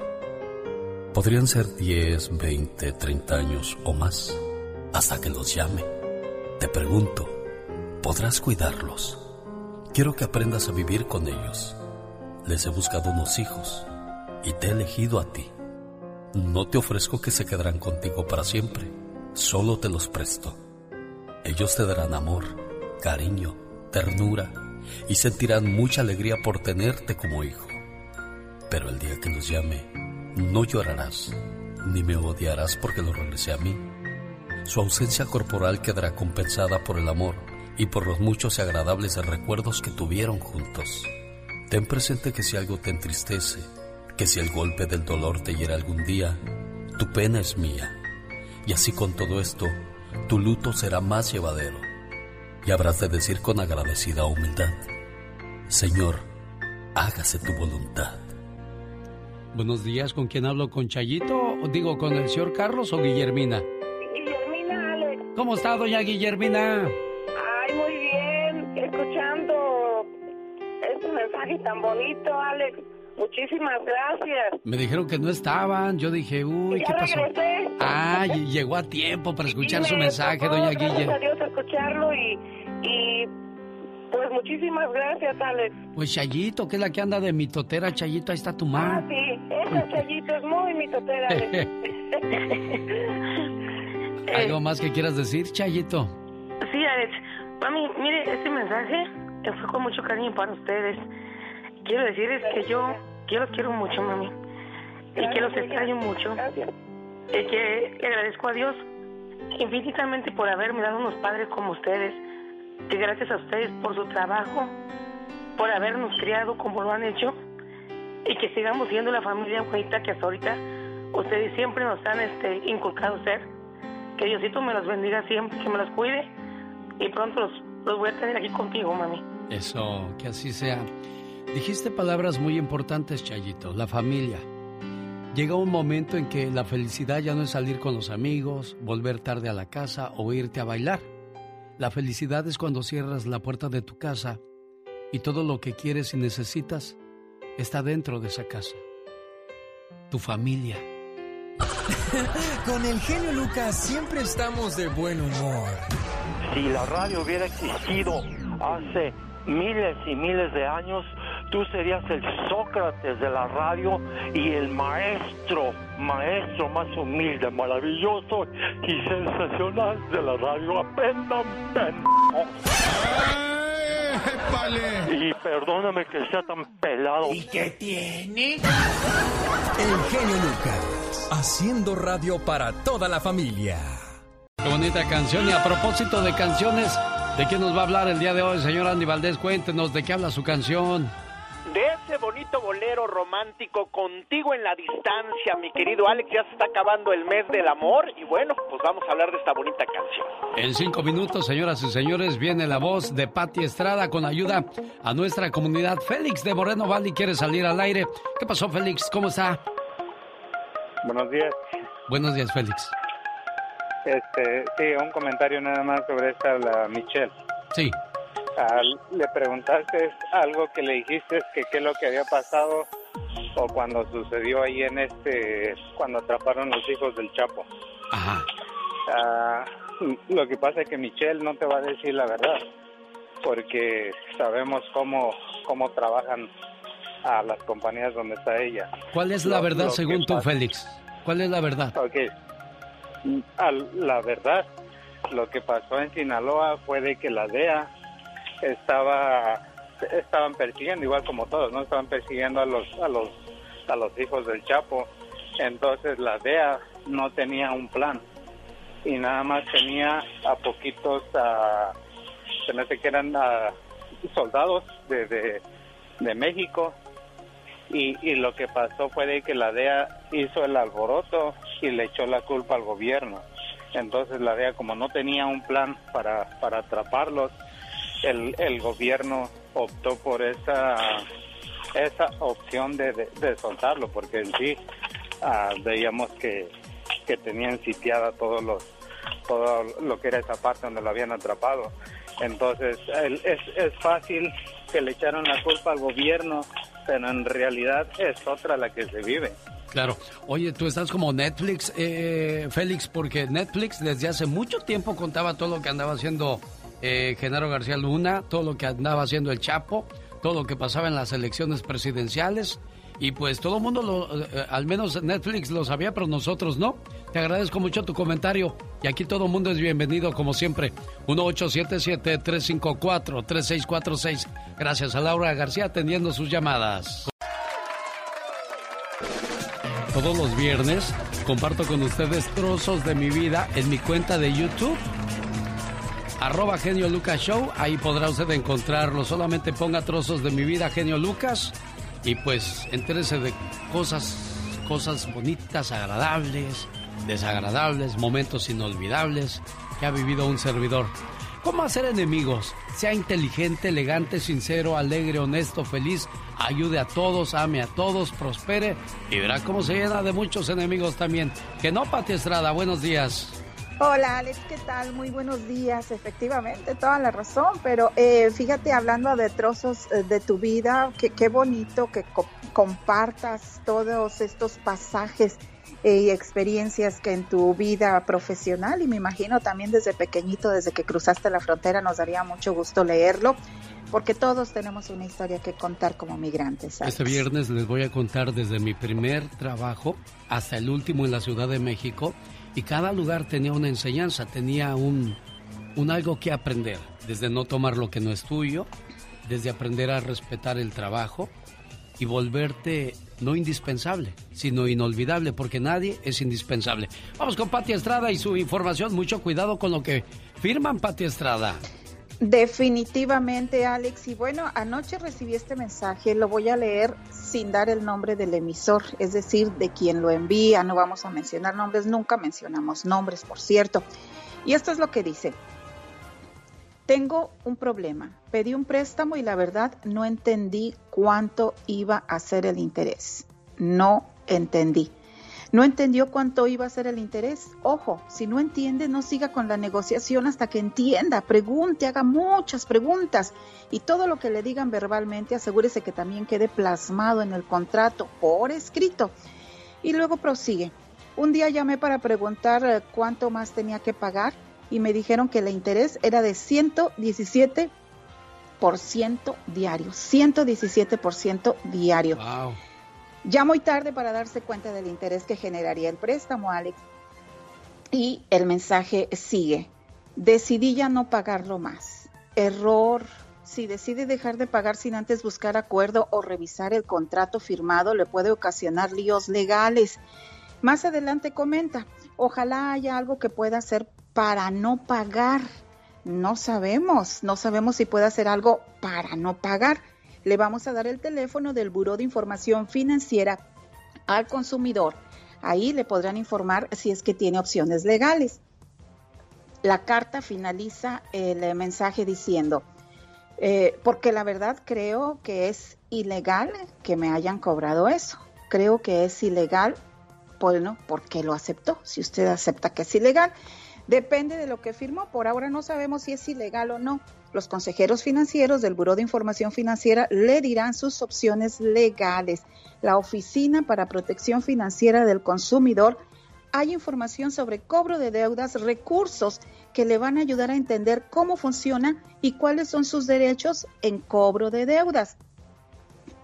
Podrían ser 10, 20, 30 años o más, hasta que los llame. Te pregunto, ¿podrás cuidarlos? Quiero que aprendas a vivir con ellos. Les he buscado unos hijos y te he elegido a ti. No te ofrezco que se quedarán contigo para siempre, solo te los presto. Ellos te darán amor, cariño, ternura y sentirán mucha alegría por tenerte como hijo. Pero el día que los llame, no llorarás, ni me odiarás porque lo regresé a mí. Su ausencia corporal quedará compensada por el amor y por los muchos y agradables recuerdos que tuvieron juntos. Ten presente que si algo te entristece, que si el golpe del dolor te hiera algún día, tu pena es mía. Y así con todo esto, tu luto será más llevadero. Y habrás de decir con agradecida humildad, Señor, hágase tu voluntad. Buenos días, ¿con quién hablo? ¿Con Chayito? ¿O digo, con el señor Carlos o Guillermina? Guillermina, Alex. ¿Cómo está, doña Guillermina? Ay, muy bien. Escuchando este mensaje tan bonito, Alex. Muchísimas gracias. Me dijeron que no estaban. Yo dije, uy, Ya ¿qué pasó? regresé. Ah, llegó a tiempo para escuchar su me mensaje, tocó, doña Gracias a Guille. Dios escucharlo y, y pues muchísimas gracias, Alex. Pues Chayito, que es la que anda de mitotera, Chayito, ahí está tu Ah, mamá. sí, ese chayito es muy mitotera, Alex. ¿Algo más que quieras decir, Chayito? Sí, Alex. Mami, mire, este mensaje eh, fue con mucho cariño para ustedes. Quiero decirles que yo, yo los quiero mucho, mami. y que los extraño mucho. Y que le agradezco a Dios infinitamente por haberme dado unos padres como ustedes. Que gracias a ustedes por su trabajo, por habernos criado como lo han hecho y que sigamos siendo la familia bonita que hasta ahorita ustedes siempre nos han este, inculcado ser. Que Diosito me los bendiga siempre, que me los cuide y pronto los, los voy a tener aquí contigo, mami. Eso, que así sea. Dijiste palabras muy importantes, Chayito, la familia. Llega un momento en que la felicidad ya no es salir con los amigos, volver tarde a la casa o irte a bailar. La felicidad es cuando cierras la puerta de tu casa y todo lo que quieres y necesitas está dentro de esa casa. Tu familia. Con el genio Lucas siempre estamos de buen humor. Si la radio hubiera existido hace miles y miles de años, tú serías el Sócrates de la radio y el maestro, maestro más humilde, maravilloso y sensacional de la radio. Aprendan, Y perdóname que sea tan pelado. ¿Y qué tiene? El genio Lucas, haciendo radio para toda la familia. Qué bonita canción. Y a propósito de canciones, ¿de qué nos va a hablar el día de hoy, señor Andy Valdés? Cuéntenos de qué habla su canción. De ese bonito bolero romántico contigo en la distancia, mi querido Alex, ya se está acabando el mes del amor y bueno, pues vamos a hablar de esta bonita canción. En cinco minutos, señoras y señores, viene la voz de Patti Estrada con ayuda a nuestra comunidad. Félix de Moreno Valley quiere salir al aire. ¿Qué pasó, Félix? ¿Cómo está? Buenos días. Buenos días, Félix. Este, sí, un comentario nada más sobre esta, la Michelle. Sí. Ah, le preguntaste algo que le dijiste que qué es lo que había pasado o cuando sucedió ahí en este, cuando atraparon los hijos del Chapo. Ajá. Ah, lo que pasa es que Michelle no te va a decir la verdad, porque sabemos cómo, cómo trabajan a las compañías donde está ella. ¿Cuál es la Lo- verdad lo según tú, pasa- Félix? ¿Cuál es la verdad? Ok. La verdad, lo que pasó en Sinaloa fue de que la DEA estaba estaban persiguiendo igual como todos, no estaban persiguiendo a los a los a los hijos del Chapo. Entonces la DEA no tenía un plan y nada más tenía a poquitos a se me hace que eran a soldados de, de, de México y, y lo que pasó fue de que la DEA hizo el alboroto y le echó la culpa al gobierno. Entonces la DEA como no tenía un plan para, para atraparlos, el, el gobierno optó por esa esa opción de, de, soltarlo, porque en sí ah, veíamos que, que tenían sitiada todos los todo lo que era esa parte donde lo habían atrapado. Entonces el- es, es fácil que le echaron la culpa al gobierno, pero en realidad es otra la que se vive. Claro. Oye, tú estás como Netflix, eh, Félix, porque Netflix desde hace mucho tiempo contaba todo lo que andaba haciendo eh, Genaro García Luna, todo lo que andaba haciendo el Chapo, todo lo que pasaba en las elecciones presidenciales. Y pues todo el mundo, lo, eh, al menos Netflix lo sabía, pero nosotros no. Te agradezco mucho tu comentario. Y aquí todo el mundo es bienvenido, como siempre. 1877-354-3646. Gracias a Laura García atendiendo sus llamadas. Todos los viernes comparto con ustedes trozos de mi vida en mi cuenta de YouTube. Arroba Genio Lucas Show, ahí podrá usted encontrarlo. Solamente ponga trozos de mi vida Genio Lucas y pues entérese de cosas, cosas bonitas, agradables, desagradables, momentos inolvidables que ha vivido un servidor. ¿Cómo hacer enemigos? Sea inteligente, elegante, sincero, alegre, honesto, feliz, ayude a todos, ame a todos, prospere y verá cómo se llena de muchos enemigos también. Que no, Pati Estrada, buenos días. Hola Alex, ¿qué tal? Muy buenos días. Efectivamente, toda la razón, pero eh, fíjate, hablando de trozos eh, de tu vida, qué bonito que co- compartas todos estos pasajes eh, y experiencias que en tu vida profesional y me imagino también desde pequeñito, desde que cruzaste la frontera, nos daría mucho gusto leerlo, porque todos tenemos una historia que contar como migrantes. Este viernes les voy a contar desde mi primer trabajo hasta el último en la Ciudad de México y cada lugar tenía una enseñanza, tenía un, un algo que aprender, desde no tomar lo que no es tuyo, desde aprender a respetar el trabajo y volverte no indispensable, sino inolvidable, porque nadie es indispensable. Vamos con Pati Estrada y su información. Mucho cuidado con lo que firman, Pati Estrada. Definitivamente, Alex. Y bueno, anoche recibí este mensaje, lo voy a leer sin dar el nombre del emisor, es decir, de quien lo envía. No vamos a mencionar nombres, nunca mencionamos nombres, por cierto. Y esto es lo que dice. Tengo un problema. Pedí un préstamo y la verdad no entendí cuánto iba a ser el interés. No entendí. No entendió cuánto iba a ser el interés. Ojo, si no entiende, no siga con la negociación hasta que entienda. Pregunte, haga muchas preguntas. Y todo lo que le digan verbalmente, asegúrese que también quede plasmado en el contrato por escrito. Y luego prosigue. Un día llamé para preguntar eh, cuánto más tenía que pagar y me dijeron que el interés era de 117% diario. 117% diario. Wow. Ya muy tarde para darse cuenta del interés que generaría el préstamo, Alex. Y el mensaje sigue. Decidí ya no pagarlo más. Error. Si decide dejar de pagar sin antes buscar acuerdo o revisar el contrato firmado, le puede ocasionar líos legales. Más adelante comenta, ojalá haya algo que pueda hacer para no pagar. No sabemos, no sabemos si puede hacer algo para no pagar le vamos a dar el teléfono del Buró de Información Financiera al consumidor. Ahí le podrán informar si es que tiene opciones legales. La carta finaliza el eh, mensaje diciendo, eh, porque la verdad creo que es ilegal que me hayan cobrado eso. Creo que es ilegal, bueno, porque lo aceptó. Si usted acepta que es ilegal, depende de lo que firmó. Por ahora no sabemos si es ilegal o no. Los consejeros financieros del Buró de Información Financiera le dirán sus opciones legales. La Oficina para Protección Financiera del Consumidor hay información sobre cobro de deudas, recursos que le van a ayudar a entender cómo funciona y cuáles son sus derechos en cobro de deudas.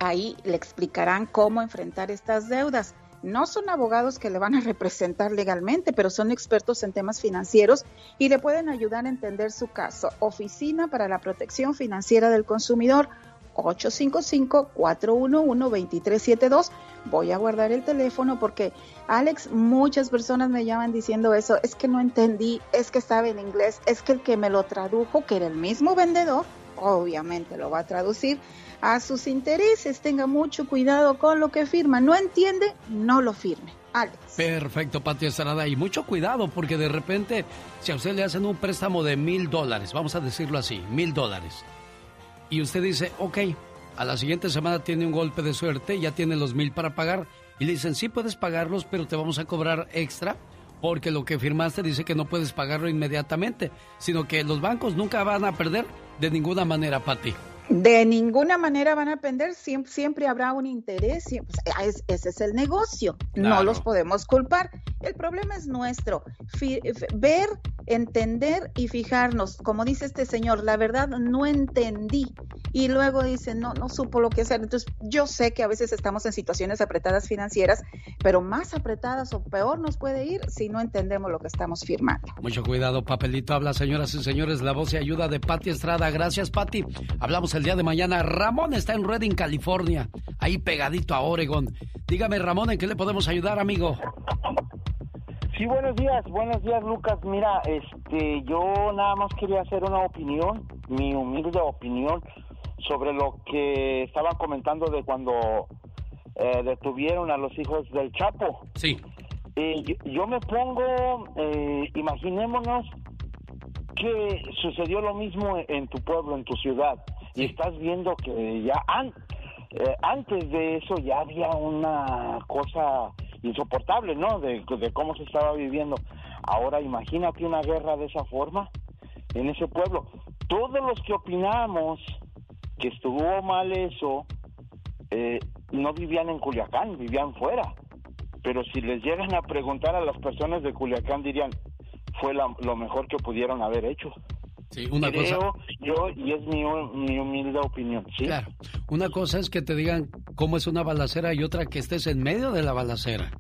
Ahí le explicarán cómo enfrentar estas deudas no son abogados que le van a representar legalmente, pero son expertos en temas financieros y le pueden ayudar a entender su caso. Oficina para la Protección Financiera del Consumidor. 855-411-2372. Voy a guardar el teléfono porque, Alex, muchas personas me llaman diciendo eso. Es que no entendí, es que estaba en inglés, es que el que me lo tradujo, que era el mismo vendedor, obviamente lo va a traducir a sus intereses. Tenga mucho cuidado con lo que firma. No entiende, no lo firme. Alex. Perfecto, Patio Estrada. Y mucho cuidado porque de repente, si a usted le hacen un préstamo de mil dólares, vamos a decirlo así, mil dólares, y usted dice, ok, a la siguiente semana tiene un golpe de suerte, ya tiene los mil para pagar, y le dicen, sí puedes pagarlos, pero te vamos a cobrar extra porque lo que firmaste dice que no puedes pagarlo inmediatamente, sino que los bancos nunca van a perder de ninguna manera, Pati. De ninguna manera van a perder, siempre, siempre habrá un interés, siempre, es- ese es el negocio, no los podemos culpar. El problema es nuestro, f- ver, entender y fijarnos. Como dice este señor, la verdad no entendí y luego dice, no, no supo lo que hacer. Entonces, yo sé que a veces estamos en situaciones apretadas financieras, pero más apretadas o peor nos puede ir si no entendemos lo que estamos firmando. Mucho cuidado, papelito. Habla, señoras y señores, la voz y ayuda de Pati Estrada. Gracias, Pati. Hablamos el día de mañana. Ramón está en Redding, California, ahí pegadito a Oregon. Dígame, Ramón, ¿en qué le podemos ayudar, amigo? Sí, buenos días, buenos días Lucas. Mira, este, yo nada más quería hacer una opinión, mi humilde opinión sobre lo que estaban comentando de cuando eh, detuvieron a los hijos del Chapo. Sí. Eh, yo, yo me pongo, eh, imaginémonos que sucedió lo mismo en tu pueblo, en tu ciudad, y estás viendo que ya an- eh, antes de eso ya había una cosa insoportable, ¿no? De, de cómo se estaba viviendo. Ahora imagínate una guerra de esa forma en ese pueblo. Todos los que opinamos que estuvo mal eso, eh, no vivían en Culiacán, vivían fuera. Pero si les llegan a preguntar a las personas de Culiacán, dirían, fue la- lo mejor que pudieron haber hecho. Sí, una Creo cosa. yo, y es mi, mi humilde opinión, ¿sí? Claro. Una cosa es que te digan cómo es una balacera y otra que estés en medio de la balacera.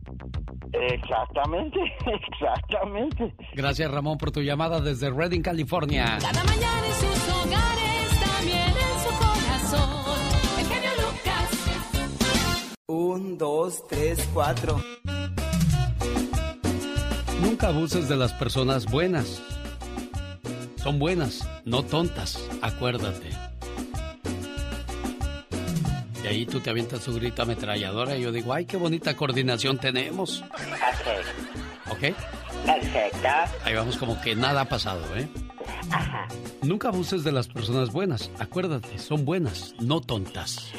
Exactamente, exactamente. Gracias, Ramón, por tu llamada desde Redding, California. Cada mañana en sus hogares, también en su corazón. Un, dos, tres, cuatro. Nunca abuses de las personas buenas. Son buenas, no tontas, acuérdate. Y ahí tú te avientas tu grito ametralladora y yo digo, ay, qué bonita coordinación tenemos. Ok. ¿Ok? Perfecto. Ahí vamos como que nada ha pasado, ¿eh? Ajá. Nunca abuses de las personas buenas. Acuérdate, son buenas, no tontas.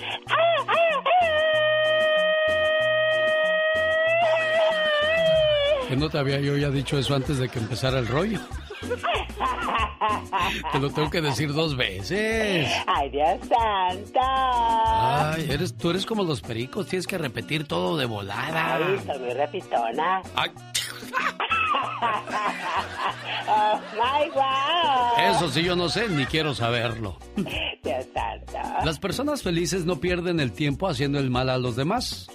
Que no te había yo ya dicho eso antes de que empezara el rollo. Te lo tengo que decir dos veces. Ay, Dios santo. Ay, eres, tú eres como los pericos, tienes que repetir todo de volada. Ay, soy muy repitona. Ay. Eso sí, yo no sé, ni quiero saberlo. Las personas felices no pierden el tiempo haciendo el mal a los demás.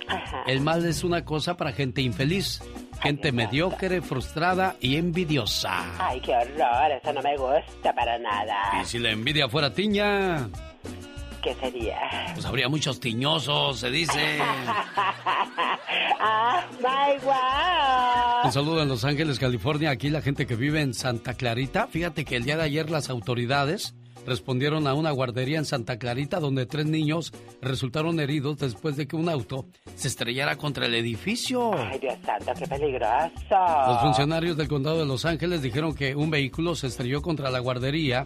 El mal es una cosa para gente infeliz, gente mediocre, frustrada y envidiosa. Ay, qué horror. Eso no me gusta para nada. Y si la envidia fuera tiña, ¿Qué sería? pues habría muchos tiñosos, se dice. ah, my God. Un saludo en Los Ángeles, California. Aquí la gente que vive en Santa Clarita. Fíjate que el día de ayer las autoridades respondieron a una guardería en Santa Clarita donde tres niños resultaron heridos después de que un auto se estrellara contra el edificio. Ay, Dios santo, qué peligroso. Los funcionarios del condado de Los Ángeles dijeron que un vehículo se estrelló contra la guardería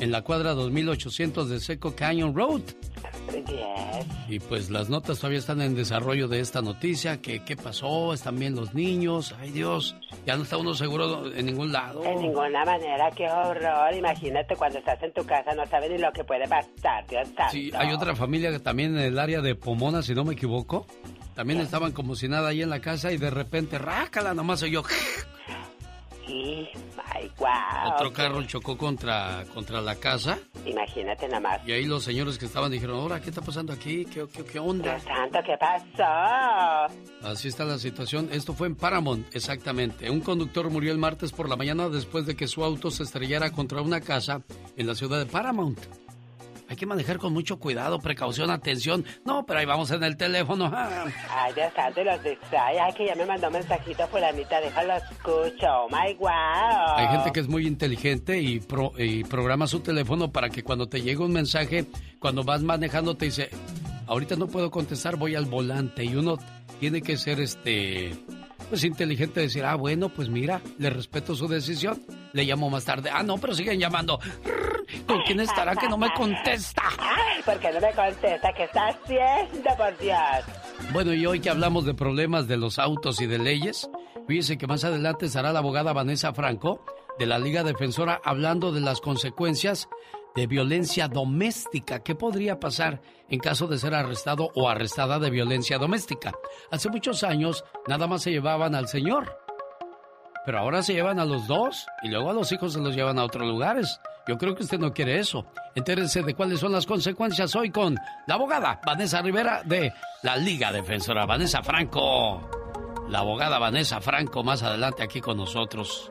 en la cuadra 2800 de Seco Canyon Road. Yes. Y pues las notas todavía están en desarrollo de esta noticia, que qué pasó, están bien los niños, ay Dios, ya no está uno seguro en ningún lado. De ninguna manera, qué horror. Imagínate cuando estás en tu casa, no sabes ni lo que puede pasar, Dios santo. Sí, hay otra familia que también en el área de Pomona, si no me equivoco, también estaban como si nada ahí en la casa y de repente, rácala, nomás oyó. Sí, my wow. Otro carro chocó contra, contra la casa Imagínate nada más. y ahí los señores que estaban dijeron, ahora, ¿qué está pasando aquí? ¿Qué, qué, qué onda? Dios santo, ¿qué pasó? Así está la situación. Esto fue en Paramount, exactamente. Un conductor murió el martes por la mañana después de que su auto se estrellara contra una casa en la ciudad de Paramount. Hay que manejar con mucho cuidado, precaución, atención. No, pero ahí vamos en el teléfono. Ay, Dios santo, los distrae. Ay, que ya me mandó mensajito fulanita, déjalo escucho. Oh, my wow. Hay gente que es muy inteligente y, pro- y programa su teléfono para que cuando te llegue un mensaje, cuando vas manejando, te dice, ahorita no puedo contestar, voy al volante. Y uno tiene que ser este pues inteligente decir, ah, bueno, pues mira, le respeto su decisión. Le llamo más tarde. Ah, no, pero siguen llamando. ¿Con quién estará que no me contesta? Ay, ¿por qué no me contesta? ¿Qué está haciendo, por Dios? Bueno, y hoy que hablamos de problemas de los autos y de leyes, fíjese que más adelante estará la abogada Vanessa Franco de la Liga Defensora hablando de las consecuencias de violencia doméstica. ¿Qué podría pasar en caso de ser arrestado o arrestada de violencia doméstica? Hace muchos años nada más se llevaban al señor, pero ahora se llevan a los dos y luego a los hijos se los llevan a otros lugares. Yo creo que usted no quiere eso. Entérese de cuáles son las consecuencias hoy con la abogada Vanessa Rivera de la Liga Defensora. Vanessa Franco. La abogada Vanessa Franco más adelante aquí con nosotros.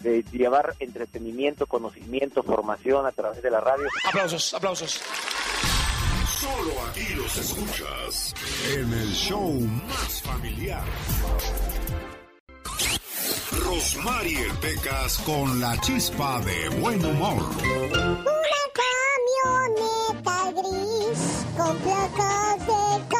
de llevar entretenimiento, conocimiento, formación a través de la radio. Aplausos, aplausos. Solo aquí los escuchas en el show más familiar. Rosmarie Pecas con la chispa de buen humor. Una camioneta gris con placas de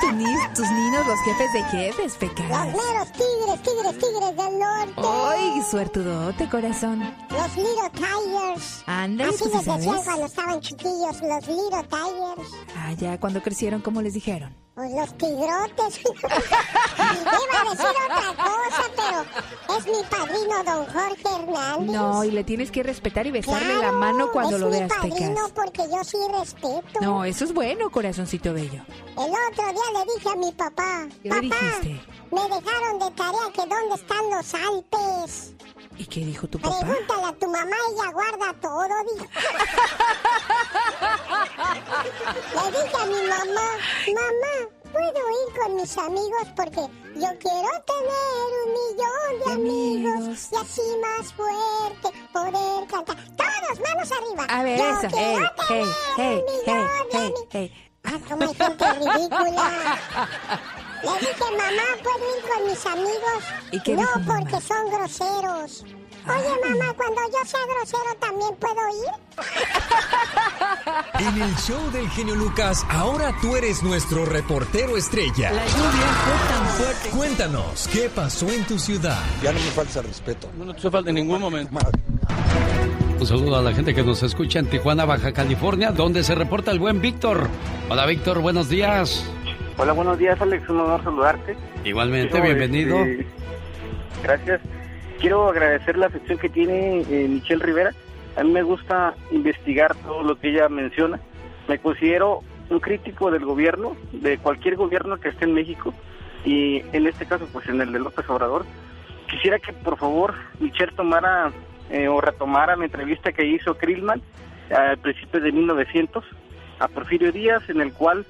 tus, tus niños, los jefes de jefes, Los pecas. meros tigres, tigres, tigres del norte. Ay, suertudote, corazón. Los Little Tigers. Ándale, Así pues les decían cuando estaban chiquillos, los Little Tigers. Ah, ya, cuando crecieron, ¿cómo les dijeron? Pues los tigrotes. Iba a decir otra cosa, pero es mi padrino padrino, don Jorge Hernández. No, y le tienes que respetar y besarle la Claro, mano cuando es lo mi veas, padrino Pecas. porque yo sí respeto. No, eso es bueno, corazoncito bello. El otro día le dije a mi papá, ¿Qué le papá, dijiste? me dejaron de tarea que dónde están los Alpes. ¿Y qué dijo tu papá? Pregúntale a tu mamá, ella guarda todo, dijo. Le dije a mi mamá, mamá, ¿puedo ir con mis amigos? Porque yo quiero tener un millón de amigos y así más fuerte poder cantar. Todos, manos arriba. A ver, yo eso. quiero Hey, tener hey, un hey, millón de amigos. Ah, cómo hay gente ridícula. Le dije, mamá, ¿puedo ir con mis amigos? ¿Y qué no, dijo porque son groseros. Oye, mamá, cuando yo sea grosero, ¿también puedo ir? En el show del genio Lucas, ahora tú eres nuestro reportero estrella. La lluvia fue tan fuerte. Cuéntanos, ¿qué pasó en tu ciudad? Ya no me falta el respeto. No te falta en ningún momento. Un saludo a la gente que nos escucha en Tijuana, Baja California, donde se reporta el buen Víctor. Hola Víctor, buenos días. Hola, buenos días, Alex. Un honor saludarte. Igualmente, Quiero, bienvenido. este, gracias. Quiero agradecer la sección que tiene eh, Michelle Rivera. A mí me gusta investigar todo lo que ella menciona. Me considero un crítico del gobierno, de cualquier gobierno que esté en México, y en este caso, pues en el de López Obrador. Quisiera que, por favor, Michelle tomara eh, o retomara la entrevista que hizo Krillman al principio de 1900 a Porfirio Díaz, en el cual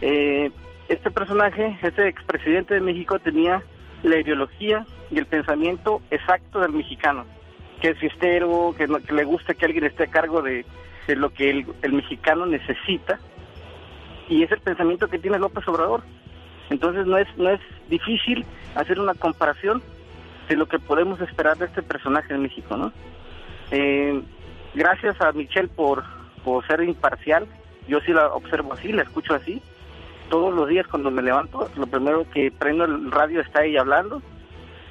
eh, este personaje, este expresidente de México, tenía la ideología y el pensamiento exacto del mexicano, que es fiestero, que, no- que le gusta que alguien esté a cargo de, lo que el, el mexicano necesita, y es el pensamiento que tiene López Obrador. Entonces no es, no es difícil hacer una comparación de lo que podemos esperar de este personaje en México, ¿no? Eh, gracias a Michelle por, por ser imparcial, yo sí la observo así, la escucho así, todos los días cuando me levanto, lo primero que prendo el radio está ella hablando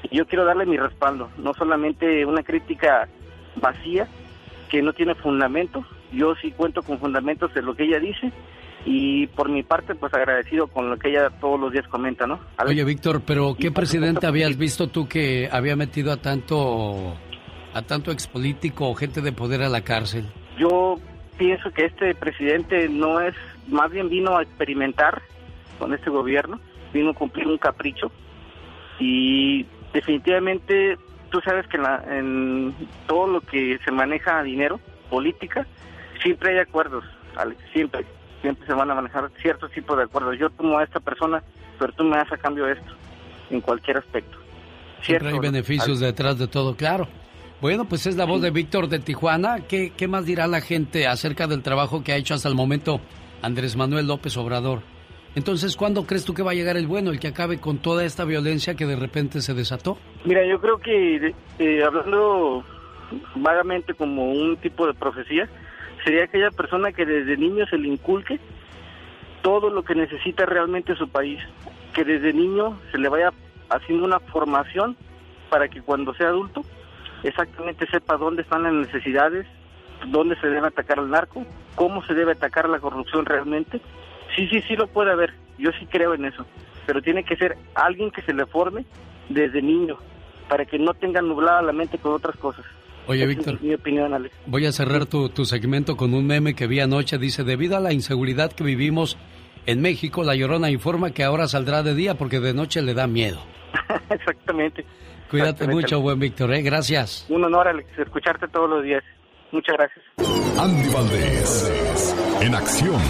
y yo quiero darle mi respaldo, no solamente una crítica vacía que no tiene fundamento, yo sí cuento con fundamentos de lo que ella dice y por mi parte pues agradecido con lo que ella todos los días comenta, ¿no? Oye Víctor, pero ¿qué presidente habías visto tú que había metido a tanto a tanto expolítico o gente de poder a la cárcel? Yo pienso que este presidente no es, más bien vino a experimentar con este gobierno, vino a cumplir un capricho y definitivamente tú sabes que en, la- en todo lo que se maneja dinero, política, siempre hay acuerdos, Alex, siempre, siempre se van a manejar ciertos tipos de acuerdos. Yo tomo a esta persona, pero tú me das a cambio esto, en cualquier aspecto. Siempre hay beneficios Alex. detrás de todo, claro. Bueno, pues es la voz de Víctor de Tijuana. ¿Qué, ¿Qué más dirá la gente acerca del trabajo que ha hecho hasta el momento Andrés Manuel López Obrador? Entonces, ¿cuándo crees tú que va a llegar el bueno, el que acabe con toda esta violencia que de repente se desató? Mira, yo creo que eh, hablando vagamente como un tipo de profecía, sería aquella persona que desde niño se le inculque todo lo que necesita realmente su país, que desde niño se le vaya haciendo una formación para que cuando sea adulto exactamente sepa dónde están las necesidades, dónde se debe atacar al narco, cómo se debe atacar la corrupción realmente. Sí, sí, sí lo puede haber, yo sí creo en eso, pero tiene que ser alguien que se le forme desde niño, para que no tenga nublada la mente con otras cosas. Oye, Víctor. mi opinión, Alex. Voy a cerrar tu, tu segmento con un meme que vi anoche. Dice, debido a la inseguridad que vivimos en México, La Llorona informa que ahora saldrá de día porque de noche le da miedo. Exactamente. Cuídate mucho, buen Víctor, ¿eh? Gracias. Un honor, Alex, escucharte todos los días. Muchas gracias. Andy Valdés, en acción.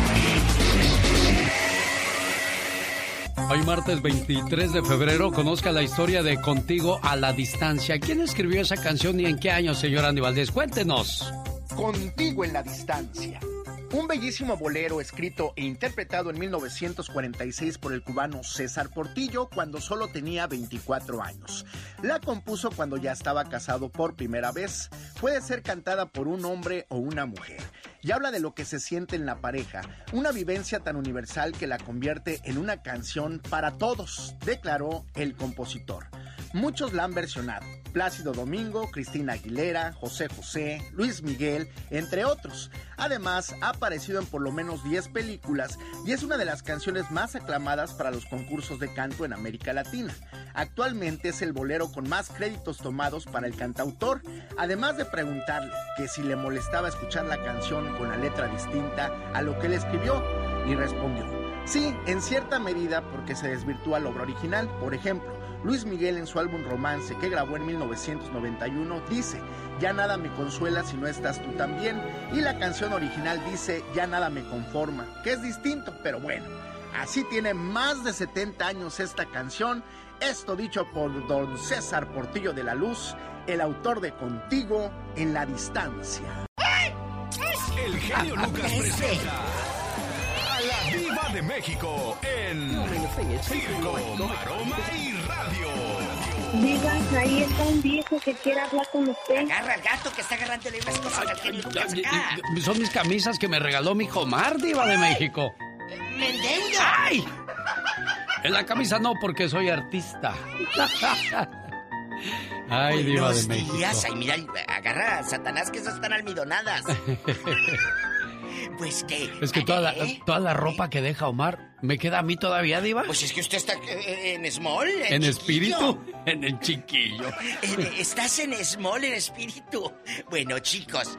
Hoy martes 23 de febrero conozca la historia de Contigo a la Distancia. ¿Quién escribió esa canción y en qué año, señor Andy Valdés? Cuéntenos. Contigo en la distancia. Un bellísimo bolero escrito e interpretado en 1946 por el cubano César Portillo cuando solo tenía 24 años. La compuso cuando ya estaba casado por primera vez. Puede ser cantada por un hombre o una mujer. Y habla de lo que se siente en la pareja, una vivencia tan universal que la convierte en una canción para todos, declaró el compositor. Muchos la han versionado. Plácido Domingo, Cristina Aguilera, José José, Luis Miguel, entre otros. Además, ha aparecido en por lo menos 10 películas y es una de las canciones más aclamadas para los concursos de canto en América Latina. Actualmente es el bolero con más créditos tomados para el cantautor, además de preguntarle que si le molestaba escuchar la canción con la letra distinta a lo que él escribió, y respondió, sí, en cierta medida porque se desvirtúa la obra original. Por ejemplo, Luis Miguel en su álbum Romance que grabó en 1991 dice, ya nada me consuela si no estás tú también. Y la canción original dice, ya nada me conforma, que es distinto, pero bueno. Así tiene más de 70 años esta canción. Esto dicho por don César Portillo de la Luz, el autor de Contigo en la Distancia. El genio Lucas presenta de México en Circo, Maroma y Radio. Diga, ahí está un viejo que quiere hablar con usted. Agarra al gato que está agarrándole unas cosas al genio Lucas acá. Son mis camisas que me regaló mi Jomar, Diva de México. ¡Me endeudo! ¡Ay! En la camisa no, porque soy artista. Ay, Diva de Buenos México. días. Ay, mira, agarra a Satanás que esas están almidonadas. Pues que. Es que toda la, toda la ropa que deja Omar me queda a mí todavía, Diva. Pues es que usted está eh, en small. en espíritu, en el chiquillo. Estás en small, en espíritu. Bueno, chicos,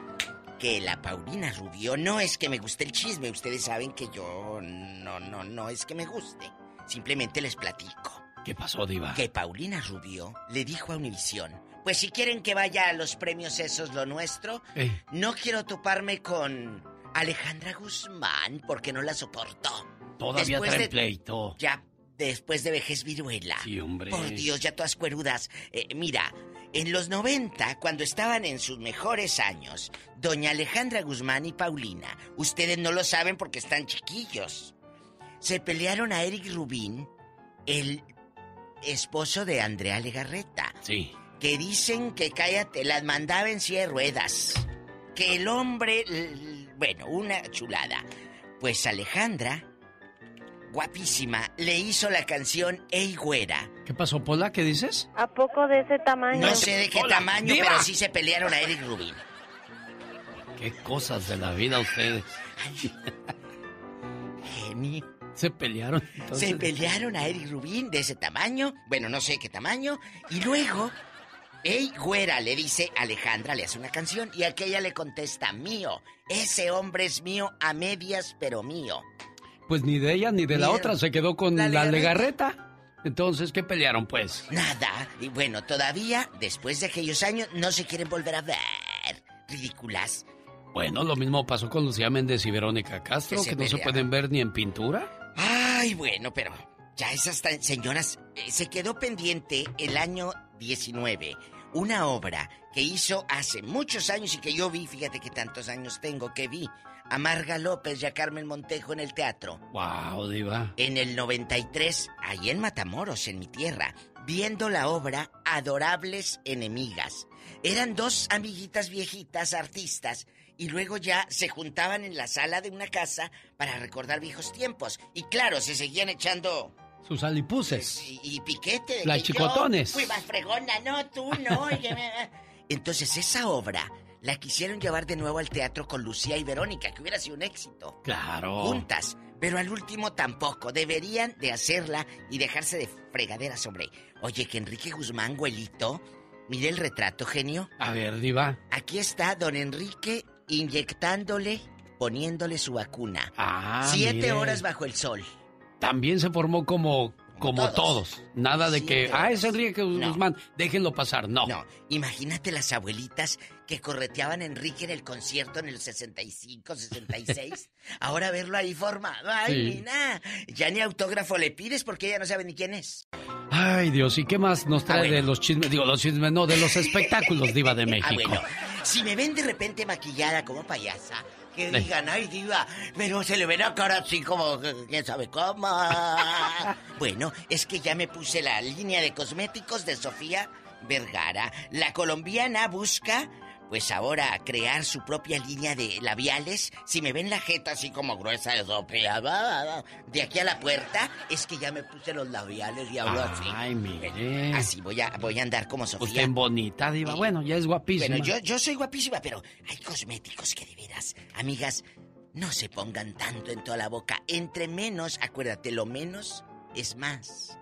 que la Paulina Rubio no es que me guste el chisme. Ustedes saben que yo no, no, no es que me guste. Simplemente les platico. ¿Qué pasó, Diva? Que Paulina Rubio le dijo a Univisión. Pues si quieren que vaya a los premios esos lo nuestro, Eh, no quiero toparme con Alejandra Guzmán porque no la soporto. todavía Después de- pleito. Ya después de vejez viruela. Sí, hombre. Por Dios, ya todas cuerudas. Eh, mira, en los 90, cuando estaban en sus mejores años, doña Alejandra Guzmán y Paulina, ustedes no lo saben porque están chiquillos, se pelearon a Eric Rubín, el esposo de Andrea Legarreta. Sí. Que dicen que cállate, las mandaba en silla de ruedas. Que el hombre, bueno, una chulada. Pues Alejandra, guapísima, le hizo la canción Ey Güera. ¿Qué pasó, Pola? ¿Qué dices? ¿A poco de ese tamaño? No sé de qué Hola, tamaño, diva. pero sí se pelearon a Eric Rubin. Qué cosas de la vida ustedes. Genio. Se pelearon. entonces? Se pelearon a Eric Rubin de ese tamaño, bueno, no sé qué tamaño, y luego, Ey, güera, le dice Alejandra, le hace una canción, y aquella le contesta, mío, ese hombre es mío a medias, pero mío. Pues ni de ella ni de la otra se quedó con la la, Legarreta. Entonces, ¿qué pelearon, pues? Nada, y bueno, todavía, después de aquellos años, no se quieren volver a ver. Ridículas. Bueno, lo mismo pasó con Lucía Méndez y Verónica Castro, Que se que no se pueden ver ni en pintura. Ay, bueno, pero ya esas señoras, eh, se quedó pendiente el año 19, una obra que hizo hace muchos años y que yo vi, fíjate que tantos años tengo que vi, a Marga López y a Carmen Montejo en el teatro. Wow, diva. En el 93, ahí en Matamoros, en mi tierra, viendo la obra Adorables Enemigas. Eran dos amiguitas viejitas, artistas, y luego ya se juntaban en la sala de una casa para recordar viejos tiempos. Y claro, se seguían echando Sus alipuses. y, y piquete. De Las que chicotones. Yo fui más fregona, no, tú no. Entonces esa obra la quisieron llevar de nuevo al teatro con Lucía y Verónica, que hubiera sido un éxito Claro. juntas, pero al último tampoco. Deberían de hacerla y dejarse de fregaderas, hombre. Oye, que Enrique Guzmán, güelito, mire el retrato, genio. A ver, diva. Aquí está don Enrique inyectándole, poniéndole su vacuna. Ah, Siete mire. horas bajo el sol. También se formó como, como todos. todos. Nada de que, ah, es Enrique Guzmán, déjenlo pasar. No. No, imagínate las abuelitas que correteaban a Enrique en el concierto en el 65, 66. Ahora verlo ahí formado. Ay, Sí. mira, ya ni autógrafo le pides porque ella no sabe ni quién es. Ay, Dios, ¿y qué más nos trae Ah, bueno. de los chismes? Digo, los chismes, no, de los espectáculos, diva de México. Ah, bueno, si me ven de repente maquillada como payasa, que digan, ay, diva, pero se le ve la cara así como, eh, quién sabe cómo. bueno, es que ya me puse la línea de cosméticos de Sofía Vergara. La colombiana busca, pues ahora, crear su propia línea de labiales. Si me ven la jeta así como gruesa de va, va, de aquí a la puerta, es que ya me puse los labiales y hablo así. Ay, mire. Así voy a, voy a andar como Sofía. Usted bonita, diva. Bueno, ya es guapísima. Bueno, yo, yo soy guapísima, pero hay cosméticos que de veras, amigas, no se pongan tanto en toda la boca. Entre menos, acuérdate, lo menos es más.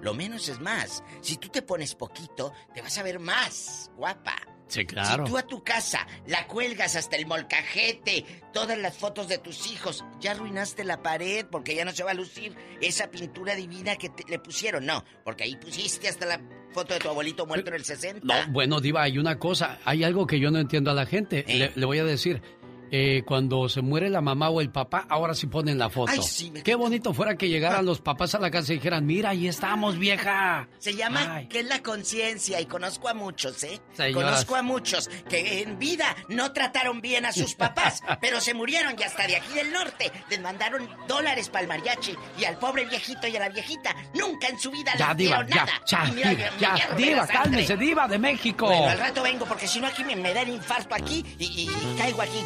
lo menos es más. Si tú te pones poquito, te vas a ver más guapa. Sí, claro. Si tú a tu casa la cuelgas hasta el molcajete, todas las fotos de tus hijos, ya arruinaste la pared porque ya no se va a lucir esa pintura divina que te- le pusieron. No, porque ahí pusiste hasta la foto de tu abuelito muerto en el 60. No, bueno, Diva, hay una cosa. Hay algo que yo no entiendo a la gente. ¿Eh? Le, le voy a decir. Eh, cuando se muere la mamá o el papá, ahora sí ponen la foto. Ay, sí, me- Qué bonito fuera que llegaran los papás a la casa y dijeran, mira, ahí estamos, vieja. Se llama que es la conciencia y conozco a muchos, ¿eh? Señoras. Conozco a muchos que en vida no trataron bien a sus papás, pero se murieron y hasta de aquí del norte les mandaron dólares para el mariachi y al pobre viejito y a la viejita nunca en su vida Ya, les Diva, dieron ya, nada. ya, mira, Diva, ya, Diva, cálmese, Diva de México. Bueno, al rato vengo porque si no aquí me, me da el infarto aquí y, y- y caigo aquí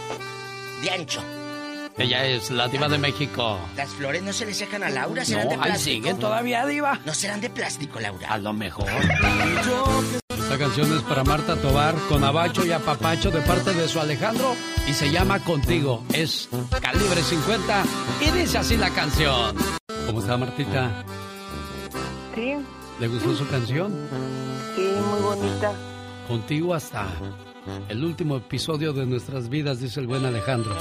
de ancho. Ella es la Diva de México. Las flores no se le secan a Laura, serán de No, ahí plástico. siguen todavía, Diva. No serán de plástico, Laura. A lo mejor. Esta canción es para Marta Tobar con Abacho y Apapacho de parte de su Alejandro y se llama Contigo. Es calibre 50 y dice así la canción. ¿Cómo está Martita? Sí, ¿Le gustó su canción? sí, muy bonita. Contigo hasta el último episodio de nuestras vidas, dice el buen Alejandro.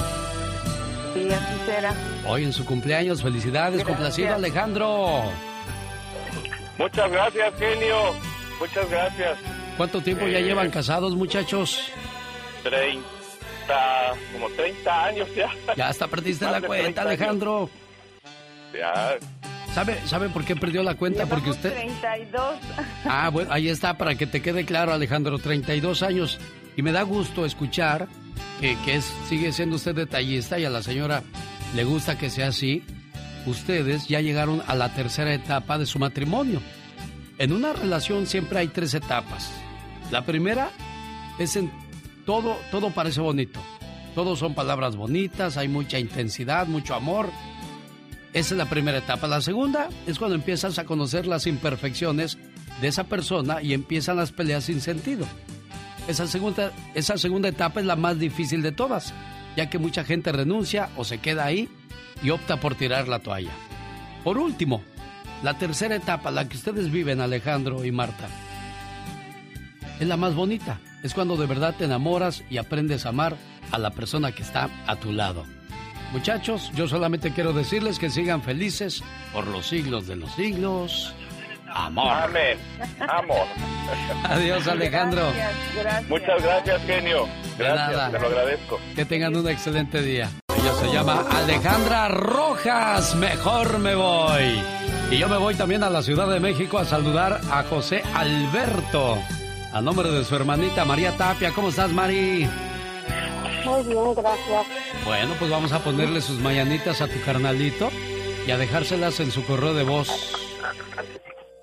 Sí, así será. Hoy en su cumpleaños, felicidades, Gracias. complacido Alejandro. Muchas gracias, genio. Muchas gracias. ¿Cuánto tiempo ya Eh. llevan casados, muchachos? 30, como 30 años ya. Ya hasta perdiste Más la cuenta, 30 años. Alejandro. Ya. ¿Sabe, ¿Sabe por qué perdió la cuenta? Porque usted... 32. Ah, bueno, ahí está, para que te quede claro, Alejandro, 32 años. Y me da gusto escuchar que, sigue siendo usted detallista y a la señora le gusta que sea así. Ustedes ya llegaron a la tercera etapa de su matrimonio. En una relación siempre hay tres etapas. La primera es en todo, todo parece bonito. Todos son palabras bonitas, hay mucha intensidad, mucho amor. Esa es la primera etapa. La segunda es cuando empiezas a conocer las imperfecciones de esa persona y empiezan las peleas sin sentido. Esa segunda, esa segunda etapa es la más difícil de todas, ya que mucha gente renuncia o se queda ahí y opta por tirar la toalla. Por último, la tercera etapa, la que ustedes viven, Alejandro y Marta, es la más bonita. Es cuando de verdad te enamoras y aprendes a amar a la persona que está a tu lado. Muchachos, yo solamente quiero decirles que sigan felices por los siglos de los siglos. Amor. Amén. Amor. Adiós, Alejandro. Muchas gracias, genio. De nada. Gracias, te lo agradezco. Que tengan un excelente día. Ella se llama Alejandra Rojas. Mejor me voy. Y yo me voy también a la Ciudad de México a saludar a José Alberto. A nombre de su hermanita María Tapia. ¿Cómo estás, Mari? Muy bien, gracias. Bueno, pues vamos a ponerle sus mañanitas a tu carnalito y a dejárselas en su correo de voz.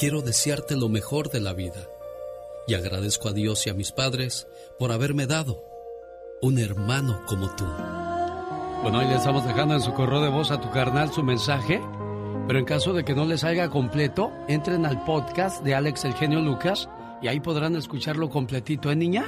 quiero desearte lo mejor de la vida. Y agradezco a Dios y a mis padres por haberme dado un hermano como tú. Bueno, ahí le estamos dejando en su correo de voz a tu carnal su mensaje. Pero en caso de que no les salga completo, entren al podcast de Alex el genio Lucas y ahí podrán escucharlo completito, ¿eh, niña?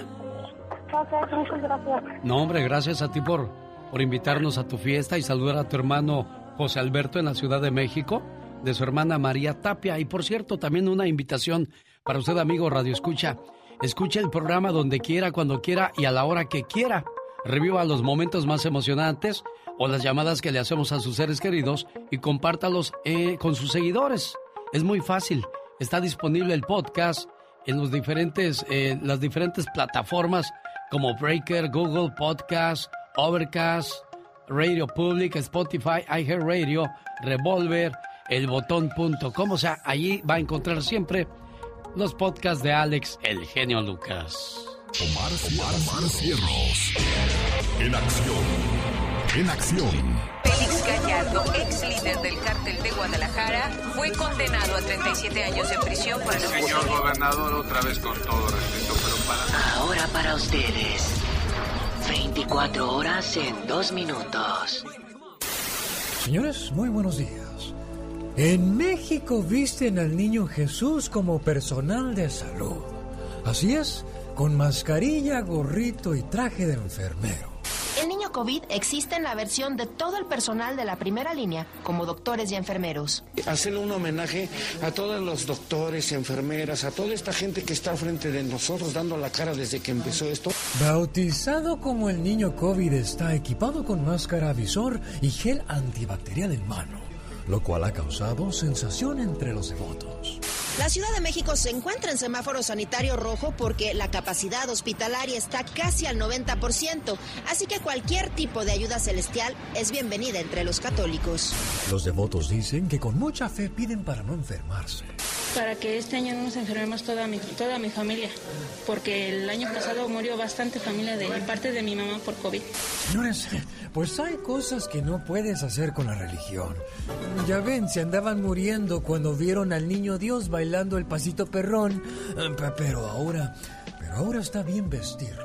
Ok, muchas gracias. No, hombre, gracias a ti por, por invitarnos a tu fiesta y saludar a tu hermano José Alberto en la Ciudad de México, de su hermana María Tapia. Y por cierto, también una invitación para usted, amigo Radio Escucha. Escuche el programa donde quiera, cuando quiera y a la hora que quiera. Reviva los momentos más emocionantes o las llamadas que le hacemos a sus seres queridos y compártalos eh, con sus seguidores. Es muy fácil. Está disponible el podcast en los diferentes, eh, las diferentes plataformas como Breaker, Google Podcast, Overcast, Radio Public, Spotify, iHeartRadio, Revolver, elbotón.com. O sea, allí va a encontrar siempre los podcasts de Alex, el genio Lucas. Omar, Omar, Omar Cierros. En acción. en acción. Félix Gallardo, ex líder del cártel de Guadalajara, fue condenado a 37 años de prisión por el Señor gobernador, otra vez con todo respeto, pero para... Ahora para ustedes. 24 horas en 2 minutos. Señores, muy buenos días. En México visten al niño Jesús como personal de salud. Así es, con mascarilla, gorrito y traje de enfermero. El niño COVID existe en la versión de todo el personal de la primera línea, como doctores y enfermeros. Hacer un homenaje a todos los doctores, enfermeras, a toda esta gente que está al frente de nosotros dando la cara desde que empezó esto. Bautizado como el niño COVID está equipado con máscara, visor y gel antibacterial en mano, lo cual ha causado sensación entre los devotos. La Ciudad de México se encuentra en semáforo sanitario rojo porque la capacidad hospitalaria está casi al 90%, así que cualquier tipo de ayuda celestial es bienvenida entre los católicos. Los devotos dicen que con mucha fe piden para no enfermarse. Para que este año no nos enfermemos toda mi, toda mi familia, porque el año pasado murió bastante familia de parte de mi mamá por COVID. Señores, pues hay cosas que no puedes hacer con la religión. Ya ven, se andaban muriendo cuando vieron al niño Dios bailando el pasito perrón, pero ahora, pero ahora está bien vestirlo.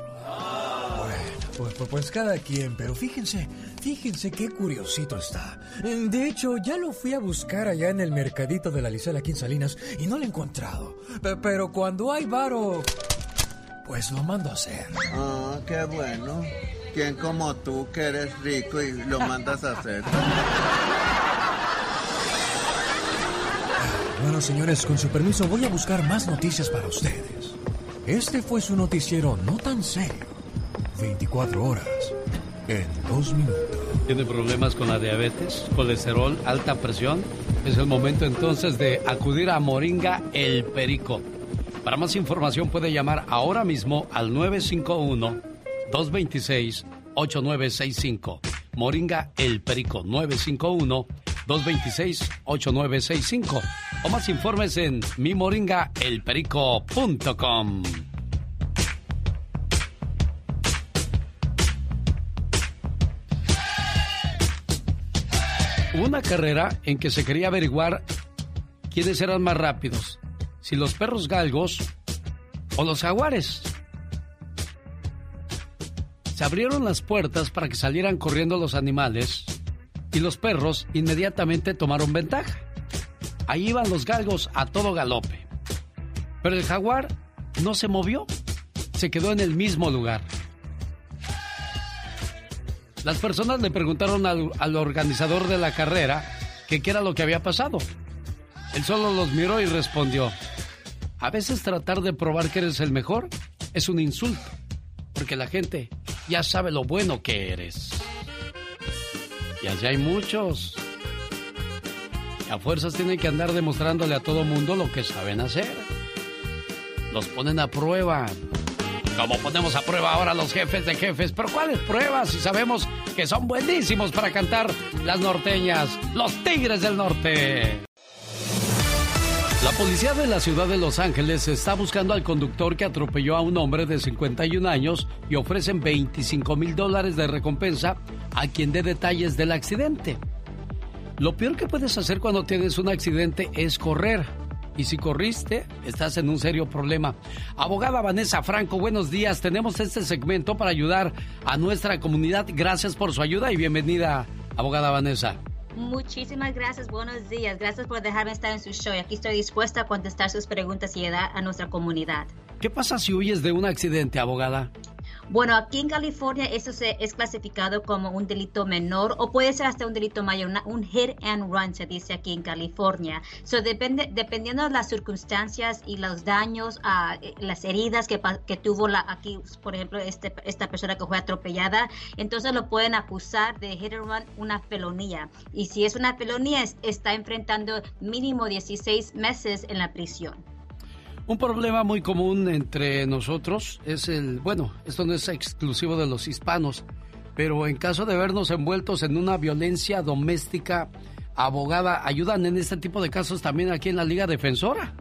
Bueno, pues, pues cada quien, pero fíjense, fíjense qué curiosito está. De hecho, ya lo fui a buscar allá en el mercadito de la Licela aquí en Salinas y no lo he encontrado. Pero cuando hay varo, pues lo mando a hacer. Ah, qué bueno. ¿Quién como tú que eres rico y lo mandas a hacer? Bueno, señores, con su permiso voy a buscar más noticias para ustedes. Este fue su noticiero no tan serio. 24 horas en 2 minutos. ¿Tiene problemas con la diabetes, colesterol, alta presión? Es el momento entonces de acudir a Moringa El Perico. Para más información puede llamar ahora mismo al 951-226-8965. Moringa El Perico 951-226-8965. O más informes en mimoringaelperico.com. Hubo una carrera en que se quería averiguar quiénes eran más rápidos, si los perros galgos o los jaguares. Se abrieron las puertas para que salieran corriendo los animales y los perros inmediatamente tomaron ventaja. Ahí iban los galgos a todo galope. Pero el jaguar no se movió, se quedó en el mismo lugar. Las personas le preguntaron al, al organizador de la carrera qué era lo que había pasado. Él solo los miró y respondió, a veces tratar de probar que eres el mejor es un insulto, porque la gente ya sabe lo bueno que eres. Y así hay muchos. A fuerzas tienen que andar demostrándole a todo mundo lo que saben hacer. Los ponen a prueba. Como ponemos a prueba ahora los jefes de jefes. Pero ¿cuáles pruebas? Si sabemos que son buenísimos para cantar las norteñas, los tigres del norte. La policía de la ciudad de Los Ángeles está buscando al conductor que atropelló a un hombre de 51 años y ofrecen 25 mil dólares de recompensa a quien dé detalles del accidente. Lo peor que puedes hacer cuando tienes un accidente es correr. Y si corriste, estás en un serio problema. Abogada Vanessa Franco, buenos días. Tenemos este segmento para ayudar a nuestra comunidad. Gracias por su ayuda y bienvenida, abogada Vanessa. Muchísimas gracias, buenos días. Gracias por dejarme estar en su show. Aquí estoy dispuesta a contestar sus preguntas y ayudar a nuestra comunidad. ¿Qué pasa si huyes de un accidente, abogada? Bueno, aquí en California eso se, es clasificado como un delito menor o puede ser hasta un delito mayor, un hit and run se dice aquí en California. So, depende, dependiendo de las circunstancias y los daños, a las heridas que, que tuvo la, aquí, por ejemplo, este, esta persona que fue atropellada, entonces lo pueden acusar de hit and run una felonía. Y si es una felonía, es, está enfrentando mínimo 16 meses en la prisión. Un problema muy común entre nosotros es el, bueno, esto no es exclusivo de los hispanos, pero en caso de vernos envueltos en una violencia doméstica, abogada, ayudan en este tipo de casos también aquí en la Liga Defensora.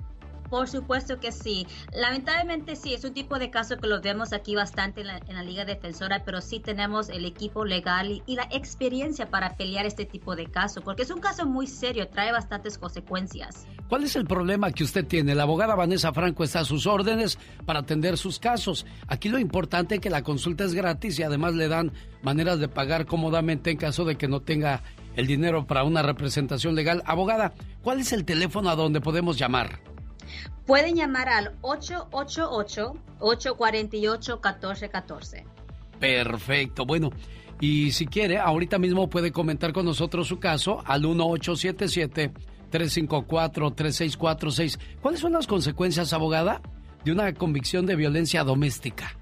Por supuesto que sí. Lamentablemente sí, es un tipo de caso que lo vemos aquí bastante en la, Liga Defensora, pero sí tenemos el equipo legal y, la experiencia para pelear este tipo de caso, porque es un caso muy serio, trae bastantes consecuencias. ¿Cuál es el problema que usted tiene? La abogada Vanessa Franco está a sus órdenes para atender sus casos. Aquí lo importante es que la consulta es gratis y además le dan maneras de pagar cómodamente en caso de que no tenga el dinero para una representación legal. Abogada, ¿cuál es el teléfono a donde podemos llamar? Pueden llamar al 888-848-1414. Perfecto. Bueno, y si quiere, ahorita mismo puede comentar con nosotros su caso al 1877-354-3646. ¿Cuáles son las consecuencias, abogada, de una convicción de violencia doméstica?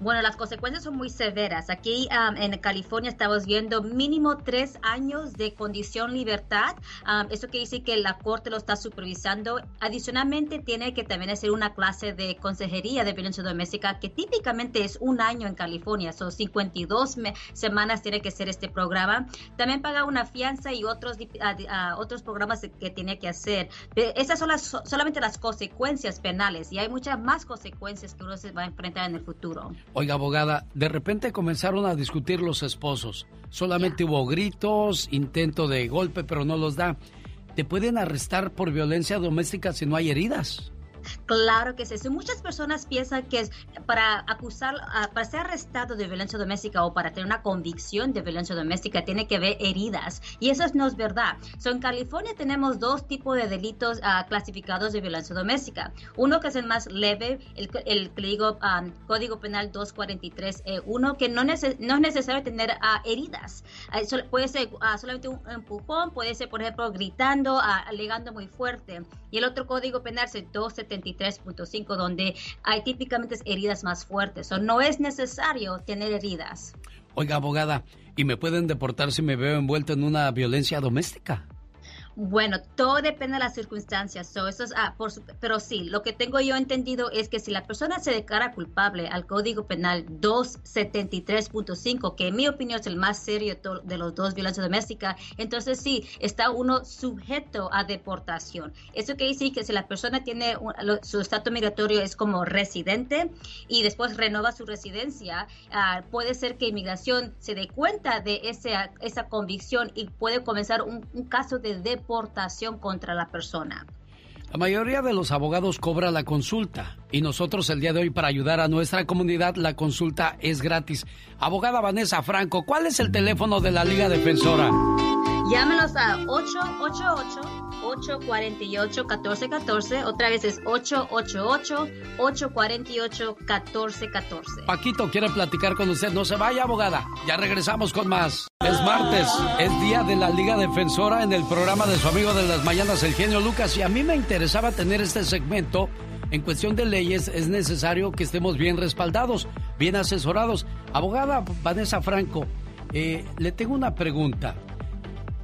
Bueno, las consecuencias son muy severas. Aquí en California estamos viendo mínimo tres años de condición libertad. eso quiere decir que la corte lo está supervisando. Adicionalmente, tiene que también hacer una clase de consejería de violencia doméstica que típicamente es un año en California. Son 52 semanas tiene que ser este programa. También paga una fianza y otros, otros programas que tiene que hacer. Esas son las, solamente las consecuencias penales y hay muchas más consecuencias que uno se va a enfrentar en el futuro. Oiga, abogada, de repente comenzaron a discutir los esposos. Solamente hubo gritos, intento de golpe, pero no los da. ¿Te pueden arrestar por violencia doméstica si no hay heridas? Claro que sí. Muchas personas piensan que para acusar, ah, para ser arrestado de violencia doméstica o para tener una convicción de violencia doméstica tiene que haber heridas. Y eso no es verdad. So, en California tenemos dos tipos de delitos ah, clasificados de violencia doméstica. Uno que es el más leve, el, el ah, Código Penal 243, e uno que no, no es necesario tener heridas. puede ser solamente un empujón, puede ser, por ejemplo, gritando, alegando muy fuerte. Y el otro Código Penal es 273 23.5, donde hay típicamente heridas más fuertes. O no es necesario tener heridas. Oiga, abogada, ¿y me pueden deportar si me veo envuelto en una violencia doméstica? Bueno, todo depende de las circunstancias. eso es, ah, pero sí, lo que tengo yo entendido es que si la persona se declara culpable al Código Penal 273.5, que en mi opinión es el más serio de los dos violencia doméstica, entonces sí, está uno sujeto a deportación. Eso quiere decir que si la persona tiene su estatus migratorio es como residente y después renova su residencia, ah, puede ser que inmigración se dé cuenta de esa, esa convicción y puede comenzar un, un caso de deportación deportación contra la persona. La mayoría de los abogados cobra la consulta y nosotros el día de hoy para ayudar a nuestra comunidad la consulta es gratis. Abogada Vanessa Franco, ¿cuál es el teléfono de la Liga Defensora? Llámenos a 888-848-1414. Otra vez es 888-848-1414. Paquito quiere platicar con usted. No se vaya, abogada. Ya regresamos con más. Es martes, es día de la Liga Defensora en el programa de su amigo de las mañanas, el genio Lucas. Y a mí me interesaba tener este segmento. En cuestión de leyes es necesario que estemos bien respaldados, bien asesorados. Abogada Vanessa Franco, eh, le tengo una pregunta.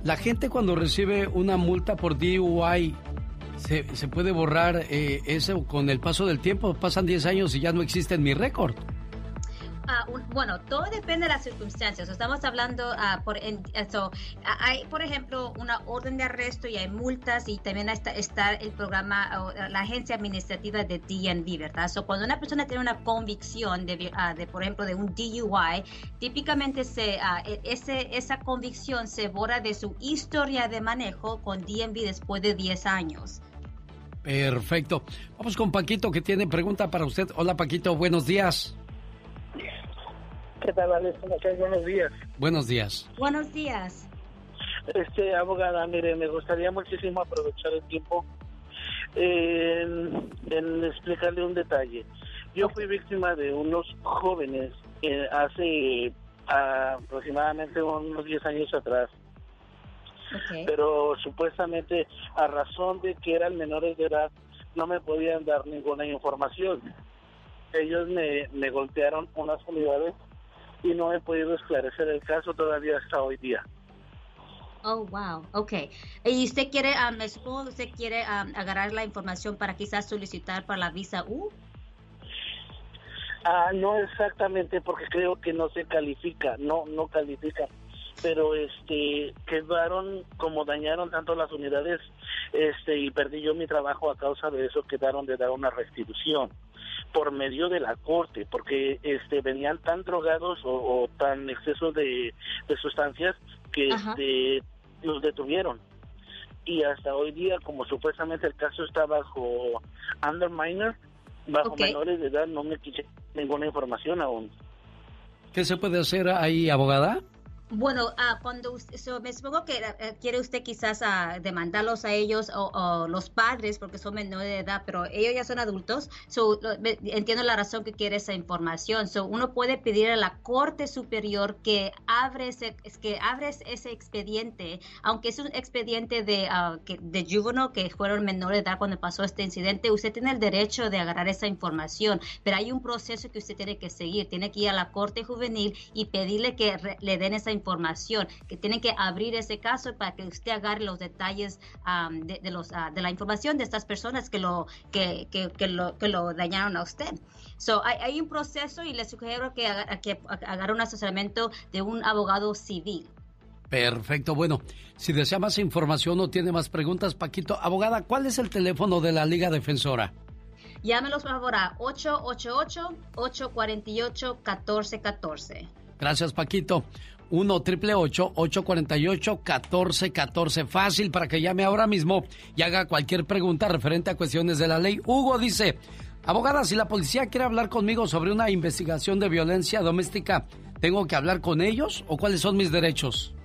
La gente cuando recibe una multa por DUI, ¿se, puede borrar eh, eso con el paso del tiempo? Pasan 10 años y ya no existe en mi récord. Ah, bueno, todo depende de las circunstancias. Estamos hablando uh, por eso. hay, por ejemplo, una orden de arresto y hay multas y también está, el programa, la agencia administrativa de DNV, ¿verdad? So, cuando una persona tiene una convicción de, ah, por ejemplo, de un DUI, típicamente se, e, ese, esa convicción se borra de su historia de manejo con DNV después de 10 años. Perfecto. Vamos con Paquito que tiene pregunta para usted. Hola Paquito, buenos días. ¿Qué tal, Alex? Buenos días. Buenos días. Buenos días. Este, abogada, mire, me gustaría muchísimo aprovechar el tiempo en, explicarle un detalle. Yo fui víctima de unos jóvenes eh, hace aproximadamente unos 10 años atrás. Pero supuestamente a razón de que eran menores de edad no me podían dar ninguna información. Ellos me, me golpearon unas unidades y no he podido esclarecer el caso todavía hasta hoy día. Oh, wow, ok. ¿Y usted quiere, um, supongo usted quiere um, agarrar la información para quizás solicitar para la visa U? Ah, no exactamente, porque creo que no se califica, no, no califica. pero este quedaron como dañaron tanto las unidades este y perdí yo mi trabajo a causa de eso quedaron de dar una restitución por medio de la corte porque este venían tan drogados o, tan excesos de, sustancias que este, los detuvieron. Y hasta hoy día como supuestamente el caso está bajo under minor bajo menores de edad no me quise ninguna información aún. ¿Qué se puede hacer ahí, abogada? Bueno, uh, cuando usted, me supongo que eh, quiere usted quizás uh, demandarlos a ellos o, los padres porque son menores de edad, pero ellos ya son adultos. So, entiendo la razón que quiere esa información. So, uno puede pedir a la Corte Superior que abre ese, que abre ese expediente, aunque es un expediente de, uh, que, de juvenil que fueron menores de edad cuando pasó este incidente. Usted tiene el derecho de agarrar esa información, pero hay un proceso que usted tiene que seguir. Tiene que ir a la Corte Juvenil y pedirle que le den esa información, que tienen que abrir ese caso para que usted agarre los detalles de, los, ah, de la información de estas personas que lo, que, que, lo, que lo dañaron a usted. So, hay, un proceso y le sugiero que, que agarre un asesoramiento de un abogado civil. Perfecto, bueno, si desea más información o tiene más preguntas, Paquito, abogada, ¿cuál es el teléfono de la Liga Defensora? Llámenos por favor a 888-848-1414. Gracias, Paquito. 1 triple 848 1414 Fácil para que llame ahora mismo y haga cualquier pregunta referente a cuestiones de la ley. Hugo dice, abogada, si la policía quiere hablar conmigo sobre una investigación de violencia doméstica, ¿tengo que hablar con ellos o cuáles son mis derechos?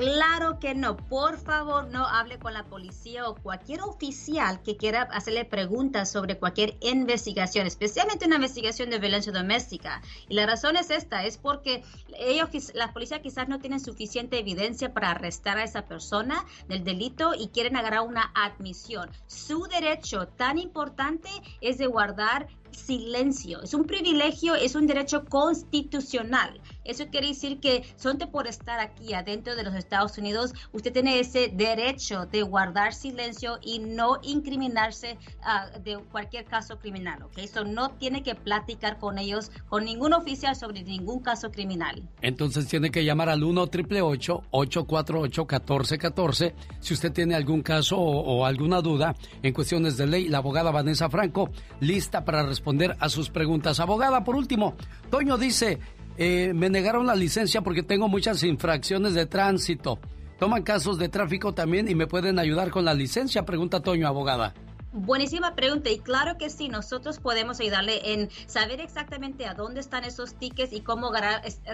Claro que no. Por favor, no hable con la policía o cualquier oficial que quiera hacerle preguntas sobre cualquier investigación, especialmente una investigación de violencia doméstica. Y la razón es esta, es porque ellos, la policía quizás no tienen suficiente evidencia para arrestar a esa persona del delito y quieren agarrar una admisión. Su derecho tan importante es de guardar silencio. Es un privilegio, es un derecho constitucional. Eso quiere decir que solamente por estar aquí adentro de los Estados Unidos, usted tiene ese derecho de guardar silencio y no incriminarse ah, de cualquier caso criminal, ¿ok? Eso no tiene que platicar con ellos, con ningún oficial sobre ningún caso criminal. Entonces tiene que llamar al 1 888 848 1414 si usted tiene algún caso o, o alguna duda en cuestiones de ley. La abogada Vanessa Franco, lista para responder a sus preguntas. Abogada, por último, Toño dice, eh, me negaron la licencia porque tengo muchas infracciones de tránsito. ¿Toman casos de tráfico también y me pueden ayudar con la licencia? Pregunta Toño, abogada. Buenísima pregunta y claro que sí, nosotros podemos ayudarle en saber exactamente a dónde están esos tickets y cómo,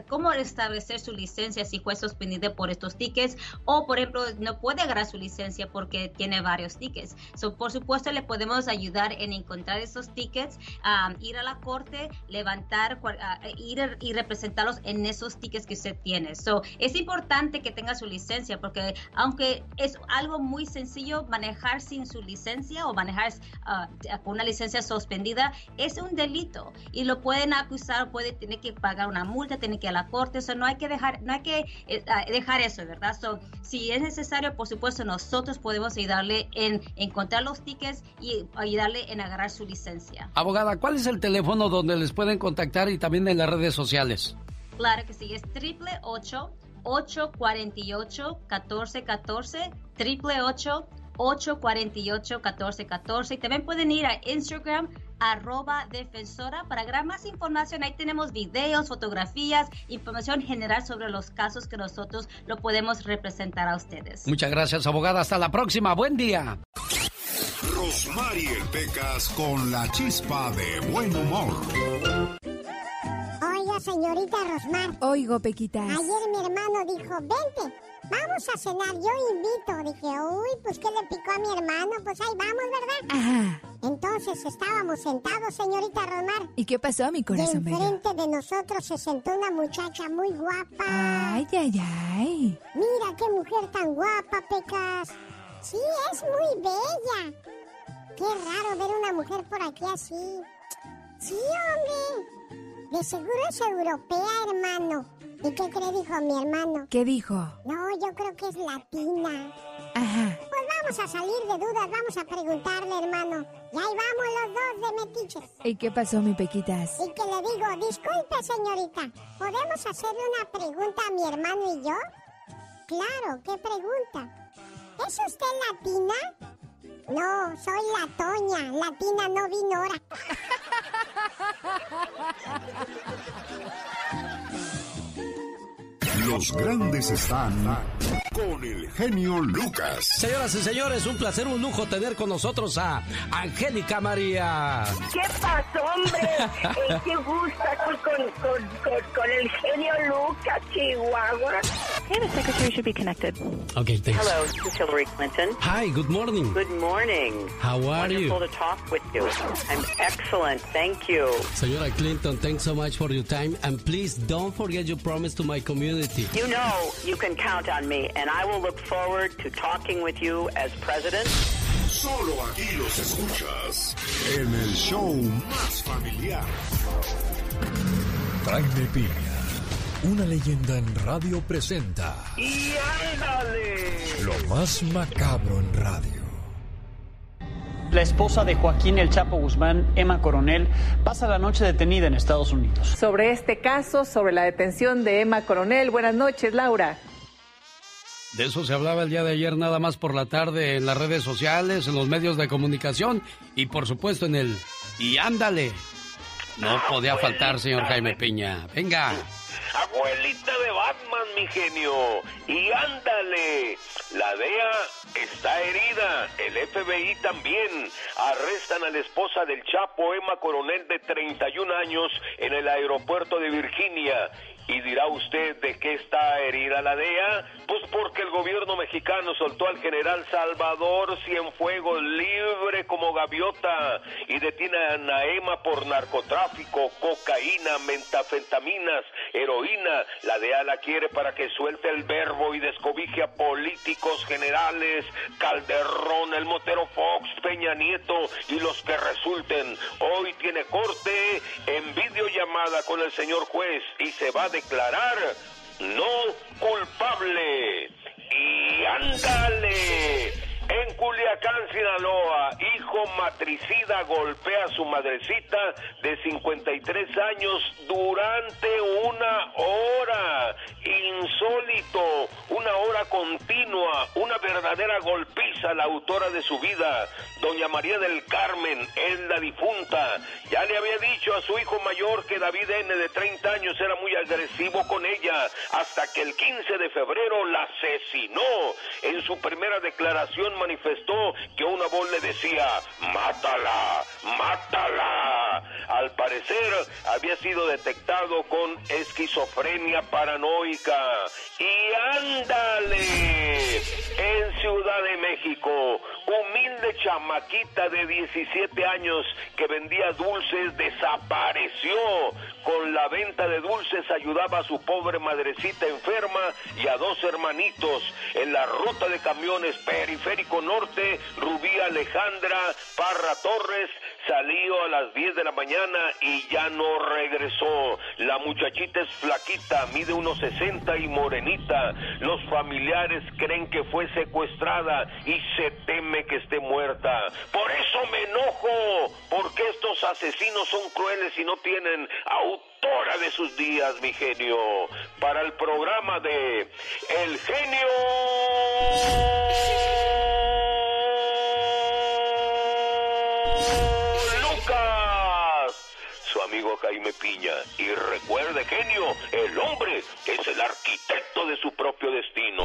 cómo establecer su licencia si fue suspendida por estos tickets o por ejemplo no puede agarrar su licencia porque tiene varios tickets. So, por supuesto le podemos ayudar en encontrar esos tickets, ir a la corte, levantar, ir y representarlos en esos tickets que usted tiene. So, es importante que tenga su licencia porque aunque es algo muy sencillo manejar sin su licencia o manejar manejar ah, con una licencia suspendida es un delito y lo pueden acusar, puede tener que pagar una multa, tiene que ir a la corte, eso no hay que dejar, no hay que eh, ah, dejar eso, ¿verdad? So, si es necesario, por supuesto, nosotros podemos ayudarle en encontrar los tickets y ayudarle en agarrar su licencia. Abogada, ¿cuál es el teléfono donde les pueden contactar y también en las redes sociales? Claro que sí, es triple 848 1414 triple 848-1414. Y también pueden ir a Instagram arroba defensora para gran más información. Ahí tenemos videos, fotografías, información general sobre los casos que nosotros lo podemos representar a ustedes. Muchas gracias, abogada. Hasta la próxima. Buen día. Rosmarie Pecas con la chispa de buen humor. Oiga, señorita Rosmar. Oigo, Pequitas. Ayer mi hermano dijo, vente Vamos a cenar, yo invito. Dije, uy, pues ¿qué le picó a mi hermano? Pues ahí vamos, ¿verdad? Ajá. Entonces estábamos sentados, señorita Romar. ¿Y qué pasó, mi corazón? Y enfrente de nosotros se sentó una muchacha muy guapa. Ay, ay, ay. Mira qué mujer tan guapa, Pecas. Sí, es muy bella. Qué raro ver una mujer por aquí así. Sí, hombre. De seguro es europea, hermano. ¿Y qué cree dijo mi hermano? ¿Qué dijo? No, yo creo que es latina. Ajá. Pues vamos a salir de dudas, vamos a preguntarle, hermano. Y ahí vamos los dos de metiches. ¿Y qué pasó, mi Pequitas? Y que le digo, disculpe, señorita, ¿podemos hacerle una pregunta a mi hermano y yo? claro, ¿qué pregunta? ¿Es usted latina? No, soy la Toña. Latina no vino ahora. Los grandes están con el genio Lucas. Señoras y señores, un placer, un lujo tener con nosotros a Angélica María. ¿Qué pasó, hombre? Eh, ¿Qué gusta con, con, con, con, el genio Lucas, Chihuahua? Hey, the secretary should be connected. Okay, thanks. Hello, this is Hillary Clinton. Hi, good morning. Good morning. How are you? Wonderful you? to talk with you. I'm excellent, thank you. Señora Clinton, thanks so much for your time. And please don't forget your promise to my community. You know you can count on me, and I will look forward to talking with you as president. Solo aquí los escuchas en el show más familiar. Jaime Piña, una leyenda en radio presenta ¡Y ándale! lo más macabro en radio. La esposa de Joaquín El Chapo Guzmán, Emma Coronel, pasa la noche detenida en Estados Unidos. Sobre este caso, sobre la detención de Emma Coronel. Buenas noches, Laura. De eso se hablaba el día de ayer nada más por la tarde en las redes sociales, en los medios de comunicación y por supuesto en el Y ándale. No podía faltar, señor Jaime Piña. Venga. Abuelita de Batman, mi genio. Y ándale. La DEA está herida. El FBI también. Arrestan a la esposa del Chapo, Emma Coronel, de 31 años, en el aeropuerto de Virginia. Y dirá usted de qué está herida la DEA? Pues porque el gobierno mexicano soltó al general Salvador Cienfuegos libre como gaviota y detiene a Naema por narcotráfico, cocaína, mentafentaminas, heroína. La DEA la quiere para que suelte el verbo y descobije a políticos generales, Calderón, el Motero Fox, Peña Nieto y los que resulten. Hoy tiene corte en videollamada con el señor juez y se va a declarar no culpable. Y ándale. En Culiacán, Sinaloa, hijo matricida golpea a su madrecita de 53 años durante una hora. Insólito, una hora continua, una verdadera golpiza la autora de su vida, doña María del Carmen, es la difunta. Ya le había dicho a su hijo mayor que David N. de 30 años era muy agresivo con ella, hasta que el 15 de febrero la asesinó. En su primera declaración manifestó que una voz le decía, mátala, mátala. Al parecer había sido detectado con esquizofrenia paranoica. Y ándale, en Ciudad de México, humilde chamaquita de 17 años que vendía dulces desapareció. Con la venta de dulces ayudaba a su pobre madrecita enferma y a dos hermanitos en la ruta de camiones Periférico Norte, Rubí Alejandra, Parra Torres, salió a las 10 de la mañana y ya no regresó. La muchachita es flaquita, mide unos 60 y morenita. Los familiares creen que fue secuestrada y se teme que esté muerta. Por eso me enojo, porque estos asesinos son crueles y no tienen autora de sus días, mi genio. Para el programa de El genio Jaime Piña. Y recuerde, genio, el hombre es el arquitecto de su propio destino.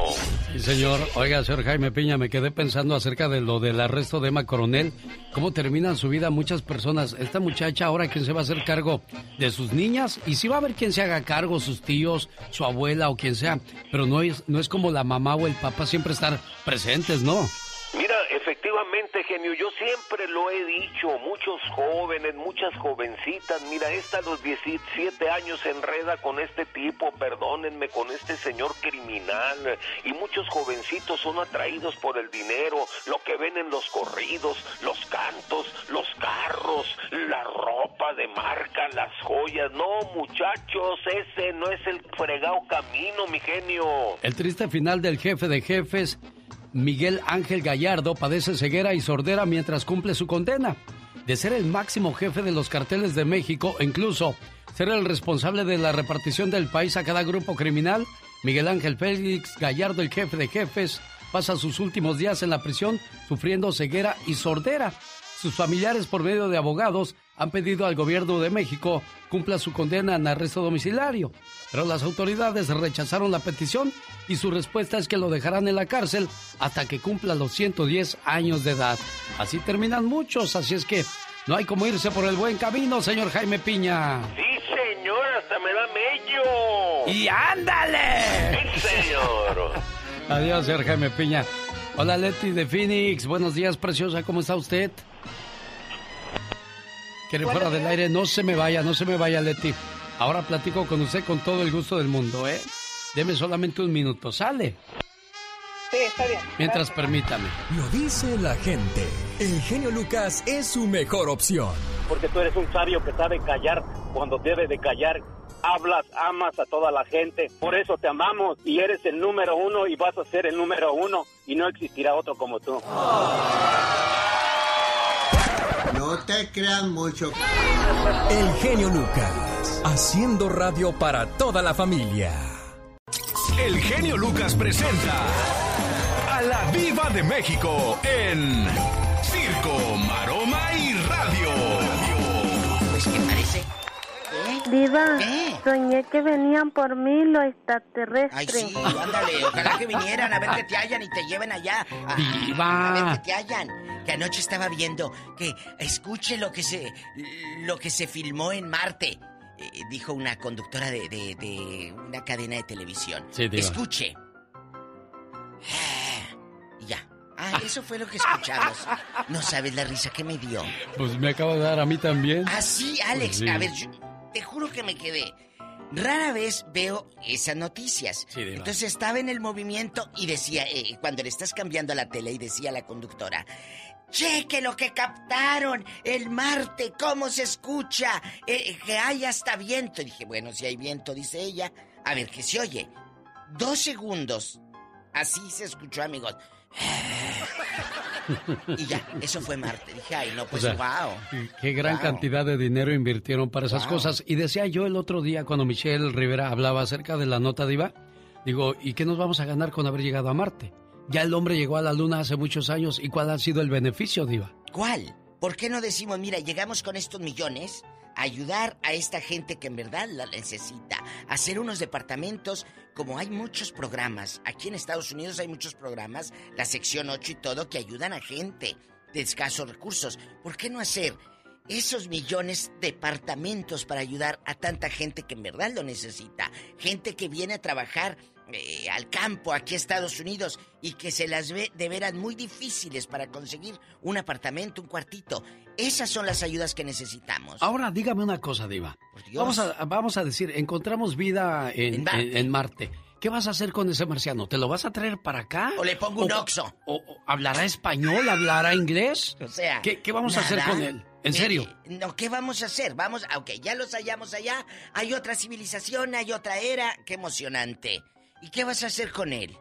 Sí, señor. Oiga, señor Jaime Piña, me quedé pensando acerca de lo del arresto de Emma Coronel. ¿Cómo terminan su vida muchas personas? Esta muchacha, ahora, ¿quién se va a hacer cargo de sus niñas? Y sí va a haber quien se haga cargo, sus tíos, su abuela o quien sea. Pero no es, no es como la mamá o el papá siempre estar presentes, ¿no? Mira, efectivamente, genio, yo siempre lo he dicho, muchos jóvenes, muchas jovencitas, mira, esta a los 17 años se enreda con este tipo, perdónenme, con este señor criminal, y muchos jovencitos son atraídos por el dinero, lo que ven en los corridos, los cantos, los carros, la ropa de marca, las joyas, no, muchachos, ese no es el fregado camino, mi genio. El triste final del jefe de jefes, Miguel Ángel Gallardo, padece ceguera y sordera mientras cumple su condena. De ser el máximo jefe de los carteles de México e incluso ser el responsable de la repartición del país a cada grupo criminal, Miguel Ángel Félix Gallardo, el jefe de jefes, pasa sus últimos días en la prisión sufriendo ceguera y sordera. Sus familiares, por medio de abogados, han pedido al gobierno de México cumpla su condena en arresto domiciliario. Pero las autoridades rechazaron la petición y su respuesta es que lo dejarán en la cárcel hasta que cumpla los 110 años de edad. Así terminan muchos, así es que no hay como irse por el buen camino, señor Jaime Piña. Sí, señor, hasta me da mello. ¡Y ándale! Sí, señor. Adiós, señor Jaime Piña. Hola, Leti de Phoenix. Buenos días, preciosa. ¿Cómo está usted? Quiere fuera del aire. No se me vaya, no se me vaya, Leti. Ahora platico con usted con todo el gusto del mundo, ¿eh? Deme solamente un minuto. ¿Sale? Sí, está bien. Mientras permítame. Lo dice la gente. El genio Lucas es su mejor opción. Porque tú eres un sabio que sabe callar cuando debe de callar. Hablas, amas a toda la gente. Por eso te amamos y eres el número uno y vas a ser el número uno y no existirá otro como tú. No te creas mucho. El genio Lucas. Haciendo radio para toda la familia. El genio Lucas presenta a la Viva de México en Circo, Diva, soñé que venían por mí los extraterrestres. Ay, sí, ándale, ojalá que vinieran a ver que te hallan y te lleven allá. A, Diva. a ver que te hallan. Que anoche estaba viendo que escuche lo que se lo que se filmó en Marte. eh, dijo una conductora de, de- de una cadena de televisión. Sí, Diva. Escuche. Y ya. Ah, eso fue lo que escuchamos. No sabes la risa que me dio. Pues me acabo de dar a mí también. Ah, sí, Alex. Pues sí. A ver, yo te juro que me quedé. Rara vez veo esas noticias. Sí. Entonces estaba en el movimiento y decía, eh, cuando le estás cambiando a la tele y decía la conductora, cheque lo que captaron, el Marte, cómo se escucha, eh, que hay hasta viento. Y dije, bueno, si hay viento, dice ella, a ver, que se oye. Dos segundos. Así se escuchó, amigos. Y ya, eso fue Marte. Dije, ay, no, pues O sea, wow. Qué gran Wow. cantidad de dinero invirtieron para esas Wow. cosas. Y decía yo el otro día cuando Michelle Rivera hablaba acerca de la nota diva, digo, ¿y qué nos vamos a ganar con haber llegado a Marte? Ya el hombre llegó a la luna hace muchos años y cuál ha sido el beneficio, diva. ¿Cuál? ¿Por qué no decimos, mira, llegamos con estos millones ayudar a esta gente que en verdad la necesita? Hacer unos departamentos, como hay muchos programas, aquí en Estados Unidos hay muchos programas, la sección 8 y todo, que ayudan a gente de escasos recursos. ¿Por qué no hacer esos millones de departamentos para ayudar a tanta gente que en verdad lo necesita? Gente que viene a trabajar eh, al campo aquí a Estados Unidos y que se las ve de veras muy difíciles para conseguir un apartamento, un cuartito. Esas son las ayudas que necesitamos. Ahora dígame una cosa, diva. Dios. Vamos a, vamos a decir, encontramos vida en, En Marte. en- en Marte. ¿Qué vas a hacer con ese marciano? ¿Te lo vas a traer para acá? O le pongo un ¿O- oxo. o- o ¿Hablará español? ¿Hablará inglés? O sea, ¿Qué, qué vamos a hacer con él? ¿En serio? eh, no, ¿qué vamos a hacer? Vamos, aunque ya los hallamos allá, hay otra civilización, hay otra era, qué emocionante. ¿Y qué vas a hacer con él?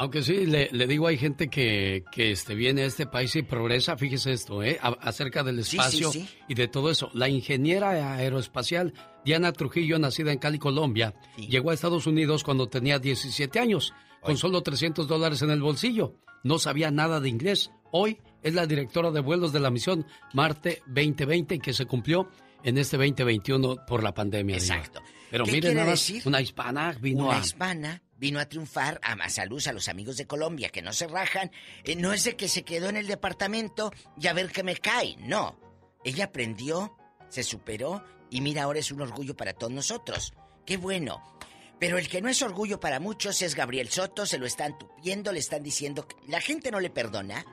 Aunque sí, le, le digo, hay gente que, que este, viene a este país y progresa, fíjese esto, ¿eh? A- acerca del Sí, sí, espacio sí. y de todo eso. La ingeniera aeroespacial Diana Trujillo, nacida en Cali, Colombia, llegó a Estados Unidos cuando tenía 17 años, con solo 300 dólares en el bolsillo. No sabía nada de inglés. Hoy es la directora de vuelos de la misión Marte 2020, que se cumplió en este 2021 por la pandemia. Exacto. Pero ¿Qué mire, quiere nada decir? una hispana vino Una a... hispana vino a triunfar a más salud a los amigos de Colombia que no se rajan. Eh, no es de que se quedó en el departamento y a ver qué me cae. No. Ella aprendió, se superó y mira, ahora es un orgullo para todos nosotros. Qué bueno. Pero el que no es orgullo para muchos es Gabriel Soto, se lo están tupiendo, le están diciendo que la gente no le perdona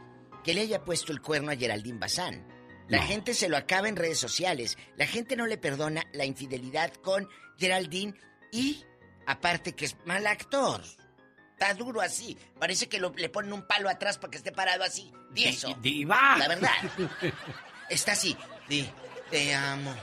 que le haya puesto el cuerno a Geraldine Bazán. La No. gente se lo acaba en redes sociales. La gente no le perdona la infidelidad con Geraldine y aparte que es mal actor. Está duro así. Parece que lo- le ponen un palo atrás para que esté parado así. Tieso. ¡Diva! La verdad. Está así. Di, te amo.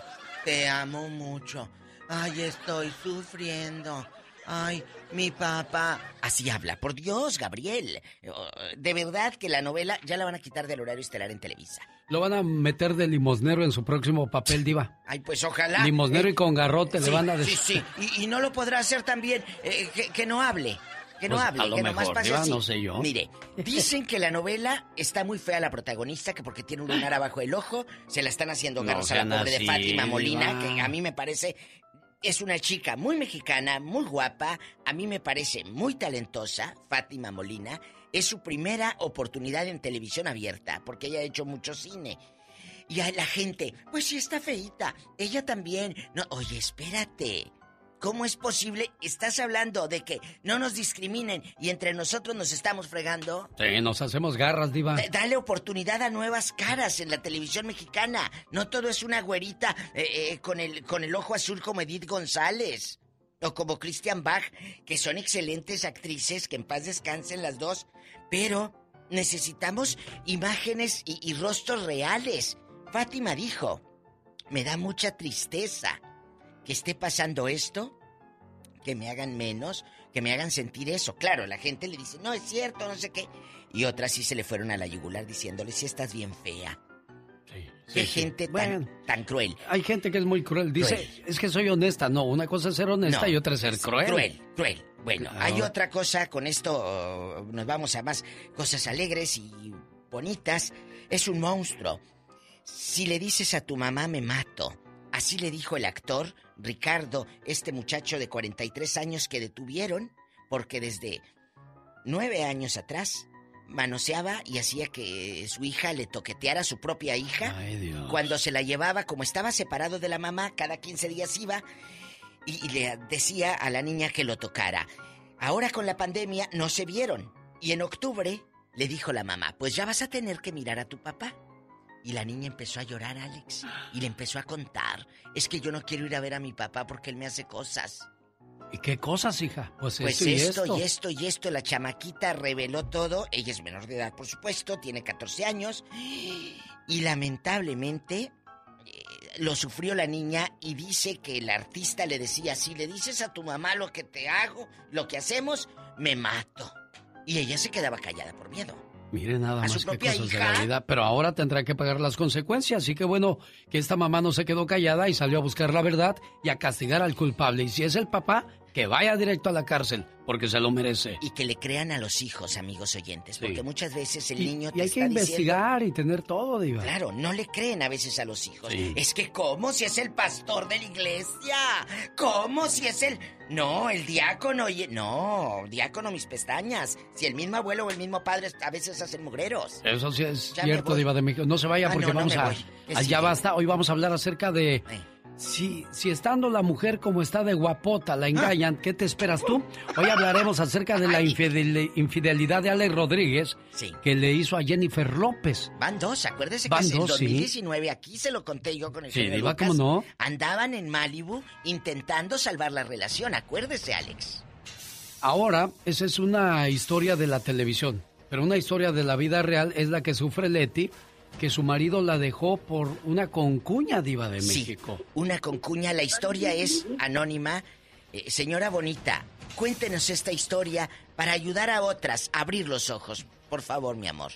Te amo mucho. Ay, estoy sufriendo. Ay, mi papá. Así habla, por Dios, Gabriel. Oh, De verdad que la novela ya la van a quitar del horario estelar en Televisa. Lo van a meter de limosnero en su próximo papel, Diva. Ay, pues ojalá. Limosnero Eh, y con garrote sí, le van a Sí, decir. sí. Y, y no lo podrá hacer también. eh, que, que no hable. Que no Pues, hable, a lo que nomás mejor, pase Diva, así. no sé yo. Mire, dicen que la novela está muy fea la protagonista, que porque tiene un lunar abajo el ojo, se la están haciendo No garras a la pobre así, de Fátima Molina, Diva. que a mí me parece es una chica muy mexicana, muy guapa, a mí me parece muy talentosa, Fátima Molina. Es su primera oportunidad en televisión abierta, porque ella ha hecho mucho cine. Y a la gente, pues sí está feita, ella también. No, oye, espérate. ¿Cómo es posible? Estás hablando de que no nos discriminen y entre nosotros nos estamos fregando. Sí, nos hacemos garras, Diva. D- Dale oportunidad a nuevas caras en la televisión mexicana. No todo es una güerita eh, eh, con, el, con el ojo azul como Edith González. O como Christian Bach, que son excelentes actrices, que en paz descansen las dos. Pero necesitamos imágenes y, y rostros reales. Fátima dijo, me da mucha tristeza que esté pasando esto, que me hagan menos, que me hagan sentir eso. Claro, la gente le dice, no es cierto, no sé qué. Y otras sí se le fueron a la yugular diciéndole, si estás bien fea. Qué sí, sí. gente tan, Bueno. tan cruel. Hay gente que es muy cruel. Dice, Cruel. es que soy honesta. No, una cosa es ser honesta No, y otra es ser es cruel. Cruel, cruel. Bueno, hay otra cosa, con esto oh, nos vamos a más cosas alegres y bonitas. Es un monstruo. Si le dices a tu mamá me mato. Así le dijo el actor Ricardo, este muchacho de 43 años que detuvieron porque desde nueve años atrás manoseaba y hacía que su hija le toqueteara a su propia hija. Ay, Dios. Cuando se la llevaba, como estaba separado de la mamá, cada 15 días iba y, y le decía a la niña que lo tocara. Ahora con la pandemia no se vieron. Y en octubre le dijo la mamá, pues ya vas a tener que mirar a tu papá. Y la niña empezó a llorar, Alex. Y le empezó a contar. Es que yo no quiero ir a ver a mi papá porque él me hace cosas. ¿Y qué cosas, hija? Pues, Pues esto y esto, esto. y esto y esto. La chamaquita reveló todo. Ella es menor de edad, por supuesto. Tiene 14 años. Y lamentablemente eh, lo sufrió la niña y dice que el artista le decía, si le dices a tu mamá lo que te hago, lo que hacemos, me mato. Y ella se quedaba callada por miedo. Mire nada a más su propia cosas de la vida. Pero ahora tendrá que pagar las consecuencias. Así que bueno, que esta mamá no se quedó callada y salió a buscar la verdad y a castigar al culpable. Y si es el papá, que vaya directo a la cárcel, porque se lo merece. Y que le crean a los hijos, amigos oyentes, porque muchas veces el Y- niño y te hay que diciendo- investigar y tener todo, Diva. Claro, no le creen a veces a los hijos. Sí. Es que, ¿cómo? Si es el pastor de la iglesia. ¿Cómo? Si es el. No, el diácono. y- No, diácono, mis pestañas. Si el mismo abuelo o el mismo padre a veces hacen mugreros. Eso sí es Ya cierto. Diva de México. No se vaya Ah, porque no, no vamos a... voy. ¿Qué Allá basta. Hoy vamos a hablar acerca de... Si, si estando la mujer como está de guapota la engañan, ¿qué te esperas tú? Hoy hablaremos acerca de la infidel- infidelidad de Alex Rodríguez Sí. que le hizo a Jennifer López. Van dos, acuérdese Van que en dos, sí. 2019, aquí se lo conté yo con el Sí, señor Lucas, ¿cómo no? Andaban en Malibu intentando salvar la relación, acuérdese, Alex. Ahora, esa es una historia de la televisión, pero una historia de la vida real es la que sufre Leti, que su marido la dejó por una concuña diva de Sí, México. una concuña, la historia es anónima. Eh, señora Bonita, cuéntenos esta historia para ayudar a otras a abrir los ojos. Por favor, mi amor.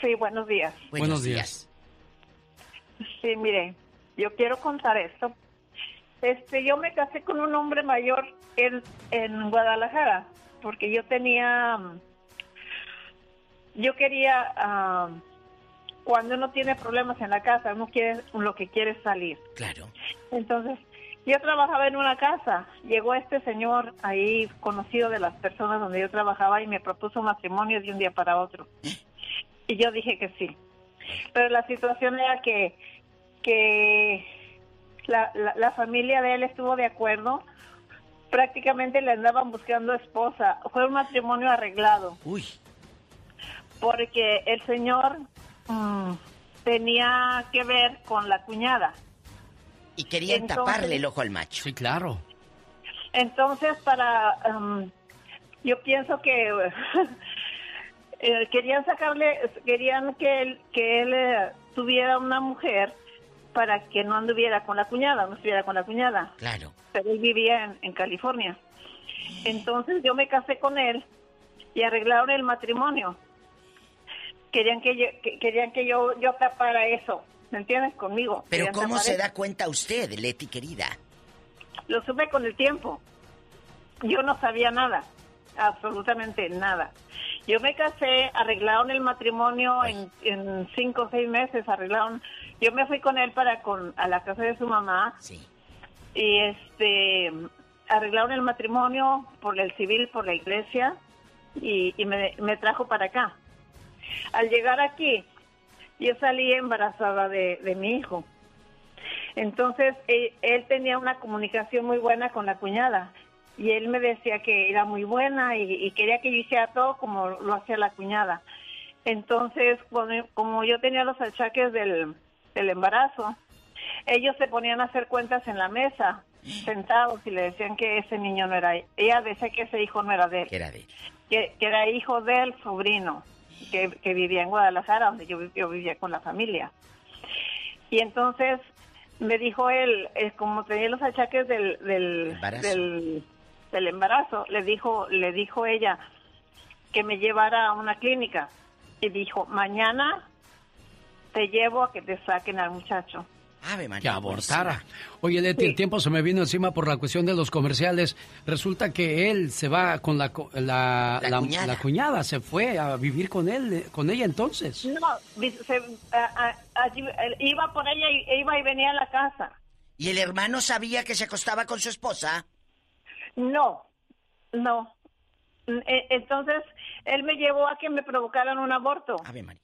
Sí, buenos días. Buenos días. Sí, mire, yo quiero contar esto. Este, yo me casé con un hombre mayor en, en Guadalajara, porque yo tenía, mm, yo quería, ah, cuando uno tiene problemas en la casa, uno quiere, lo que quiere es salir. Claro. Entonces, yo trabajaba en una casa. Llegó este señor ahí, conocido de las personas donde yo trabajaba, y me propuso matrimonio de un día para otro. Y yo dije que sí. Pero la situación era que, que la, la, la familia de él estuvo de acuerdo. Prácticamente le andaban buscando esposa. Fue un matrimonio arreglado. Uy. Porque el señor mm, tenía que ver con la cuñada. Y querían Entonces- taparle el ojo al macho. Sí, claro. Entonces, para. um, yo pienso que. eh, querían sacarle. Querían que él, que él eh, tuviera una mujer para que no anduviera con la cuñada, no estuviera con la cuñada. Claro. Pero él vivía en, en California. Entonces yo me casé con él y arreglaron el matrimonio. Querían que yo, que- querían que yo, yo tapara eso, ¿me entiendes? Conmigo. Pero Querían ¿cómo se eso. da cuenta usted, Leti querida? Lo supe con el tiempo. Yo no sabía nada, absolutamente nada. Yo me casé, arreglaron el matrimonio en, en cinco o seis meses, arreglaron. Yo me fui con él para con a la casa de su mamá. Y este arreglaron el matrimonio por el civil, por la iglesia y, y me, me trajo para acá. Al llegar aquí, yo salí embarazada de, de mi hijo. Entonces, él, él tenía una comunicación muy buena con la cuñada y él me decía que era muy buena y, y quería que yo hiciera todo como lo hacía la cuñada. Entonces, cuando- como yo tenía los achaques del, del embarazo, ellos se ponían a hacer cuentas en la mesa, sentados, y le decían que ese niño no era, ella decía que ese hijo no era de él, Era de él. que, que era hijo del sobrino, que, que vivía en Guadalajara, donde yo, yo vivía con la familia. Y entonces me dijo él, eh, como tenía los achaques del, del, Embarazo. del, del embarazo, le dijo, le dijo ella que me llevara a una clínica. Y dijo, mañana te llevo a que te saquen al muchacho. Ave María. Que abortara. Oye, Leti, el tiempo se me vino encima por la cuestión de los comerciales. Resulta que él se va con la, co- la, La la- cuñada. la cuñada, se fue a vivir con él, eh, con ella entonces. No, se- a- a- iba por ella y iba y venía a la casa. ¿Y el hermano sabía que se acostaba con su esposa? No, no. E- Entonces, él me llevó a que me provocaran un aborto. Ave María.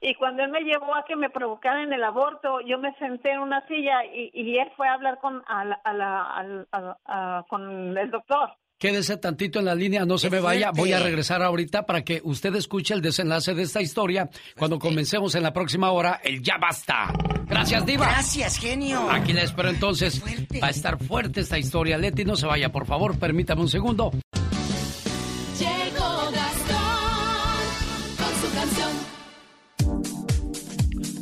Y cuando él me llevó a que me provocaran el aborto, yo me senté en una silla y, y él fue a hablar con, a la- a la- al- a- a- con el doctor. Quédese tantito en la línea, no se me vaya. Voy a regresar ahorita para que usted escuche el desenlace de esta historia cuando comencemos en la próxima hora el Ya Basta. Gracias, Diva. Gracias, genio. Aquí la espero entonces. Va a estar fuerte esta historia. Leti, no se vaya, por favor, permítame un segundo.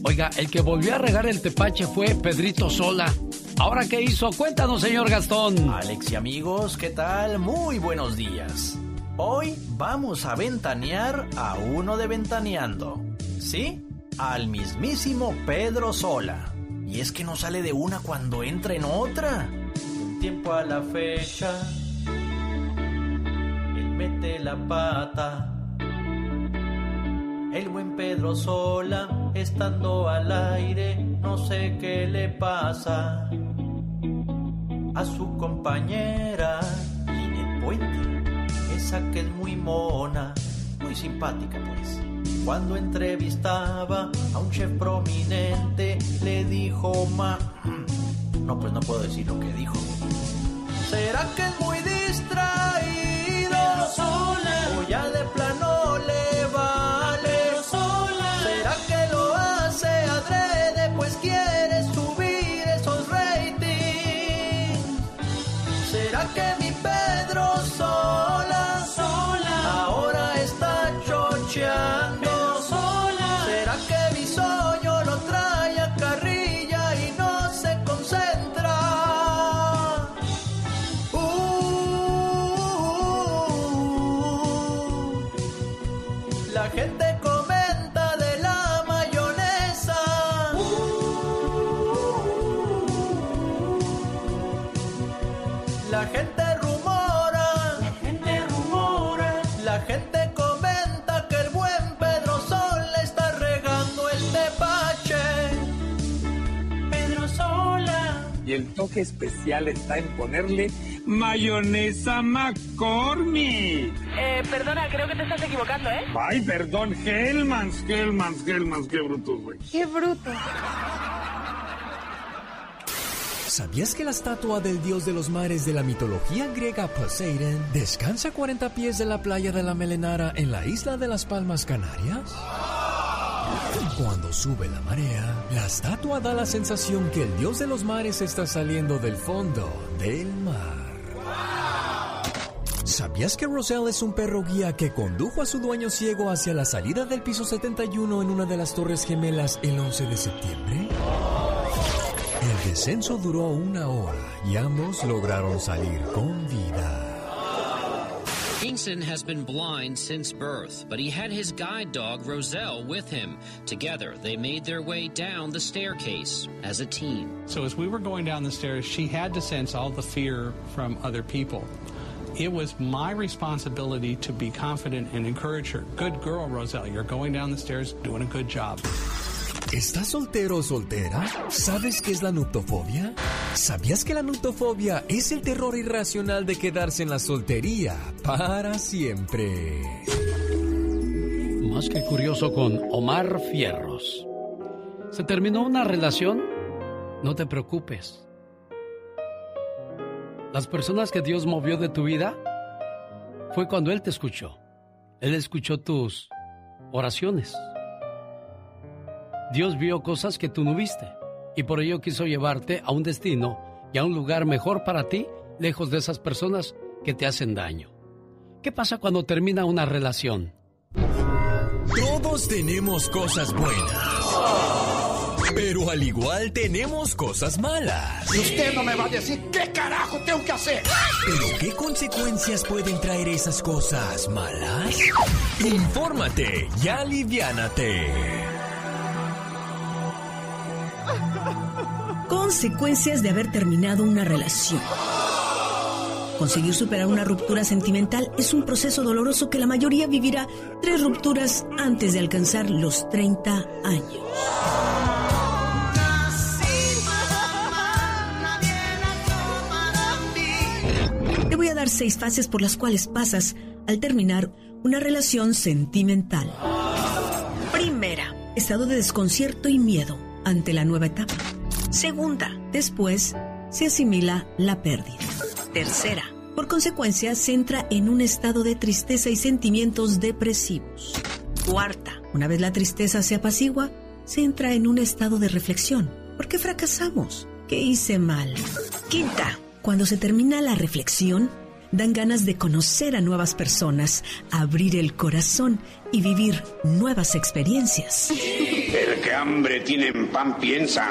Oiga, el que volvió a regar el tepache fue Pedrito Sola. ¿Ahora qué hizo? Cuéntanos, señor Gastón. Alex y amigos, ¿qué tal? Muy buenos días. Hoy vamos a ventanear a uno de Ventaneando. ¿Sí? Al mismísimo Pedro Sola. Y es que no sale de una cuando entra en otra. Un tiempo a la fecha, él mete la pata. El buen Pedro Sola, estando al aire, no sé qué le pasa a su compañera Linet Puente, esa que es muy mona, muy simpática pues. Cuando entrevistaba a un chef prominente, le dijo ma... No, pues no puedo decir lo que dijo. ¿Será que es muy distraído? O ya toque especial está en ponerle mayonesa McCormick. Eh, perdona, creo que te estás equivocando, ¿eh? Ay, perdón, Hellmans, Hellmans, Hellmans, qué brutos, güey. Qué bruto. ¿Sabías que la estatua del dios de los mares de la mitología griega Poseidon descansa a 40 pies de la playa de la Melenara en la isla de las Palmas Canarias? Cuando sube la marea, la estatua da la sensación que el dios de los mares está saliendo del fondo del mar. ¿Sabías que Roselle es un perro guía que condujo a su dueño ciego hacia la salida del piso 71 en una de las Torres Gemelas el 11 de septiembre? descenso duró una hora y ambos lograron salir con vida. Kingston has been blind since birth, but he had his guide dog Roselle with him. Together, they made their way down the staircase as a team. So as we were going down the stairs, she had to sense all the fear from other people. It was my responsibility to be confident and encourage her. Good girl, Roselle. You're going down the stairs, doing a good job. ¿Estás soltero o soltera? ¿Sabes qué es la nuptofobia? ¿Sabías que la nuptofobia es el terror irracional de quedarse en la soltería para siempre? Más que curioso con Omar Fierros. ¿Se terminó una relación? No te preocupes. Las personas que Dios movió de tu vida fue cuando Él te escuchó. Él escuchó tus oraciones. Dios vio cosas que tú no viste y por ello quiso llevarte a un destino y a un lugar mejor para ti, lejos de esas personas que te hacen daño. ¿Qué pasa cuando termina una relación? Todos tenemos cosas buenas. Pero al igual tenemos cosas malas. Y usted no me va a decir qué carajo tengo que hacer. ¿Pero qué consecuencias pueden traer esas cosas malas? Infórmate y aliviánate. Consecuencias de haber terminado una relación. Conseguir superar una ruptura sentimental es un proceso doloroso que la mayoría vivirá tres rupturas antes de alcanzar los 30 años. Te voy a dar seis fases por las cuales pasas al terminar una relación sentimental. Primera, estado de desconcierto y miedo ante la nueva etapa. Segunda, después se asimila la pérdida. Tercera, por consecuencia se entra en un estado de tristeza y sentimientos depresivos. Cuarta, una vez la tristeza se apacigua, se entra en un estado de reflexión. ¿Por qué fracasamos? ¿Qué hice mal? Quinta, cuando se termina la reflexión, dan ganas de conocer a nuevas personas, abrir el corazón y vivir nuevas experiencias. El que hambre tiene en pan piensa.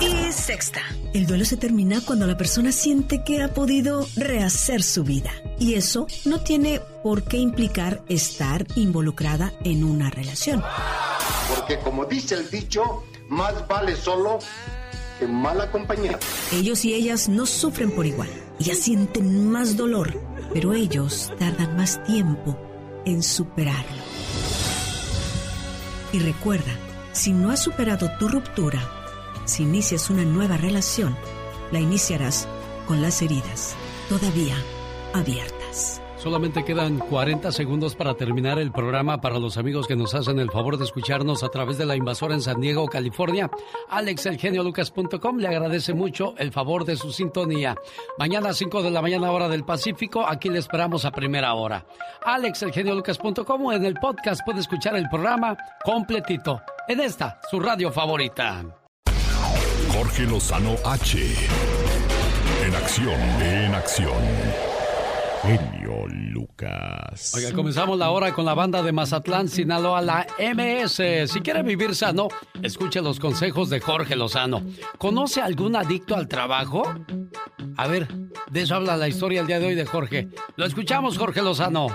Y sexta, el duelo se termina cuando la persona siente que ha podido rehacer su vida. Y eso no tiene por qué implicar estar involucrada en una relación. Porque como dice el dicho, más vale solo mal acompañado. Ellos y ellas no sufren por igual. Ya sienten más dolor, pero ellos tardan más tiempo en superarlo. Y recuerda, si no has superado tu ruptura, si inicias una nueva relación, la iniciarás con las heridas todavía abiertas. Solamente quedan 40 segundos para terminar el programa para los amigos que nos hacen el favor de escucharnos a través de la invasora en San Diego, California. AlexElgeniolucas.com le agradece mucho el favor de su sintonía. Mañana a 5 de la mañana hora del Pacífico, aquí le esperamos a primera hora. AlexElgeniolucas.com en el podcast puede escuchar el programa completito en esta, su radio favorita. Jorge Lozano H. En acción, en acción. Genio Lucas. Oiga, comenzamos la hora con la banda de Mazatlán, Sinaloa, la MS. Si quiere vivir sano, escuche los consejos de Jorge Lozano. ¿Conoce algún adicto al trabajo? A ver, de eso habla la historia el día de hoy de Jorge. Lo escuchamos, Jorge Lozano.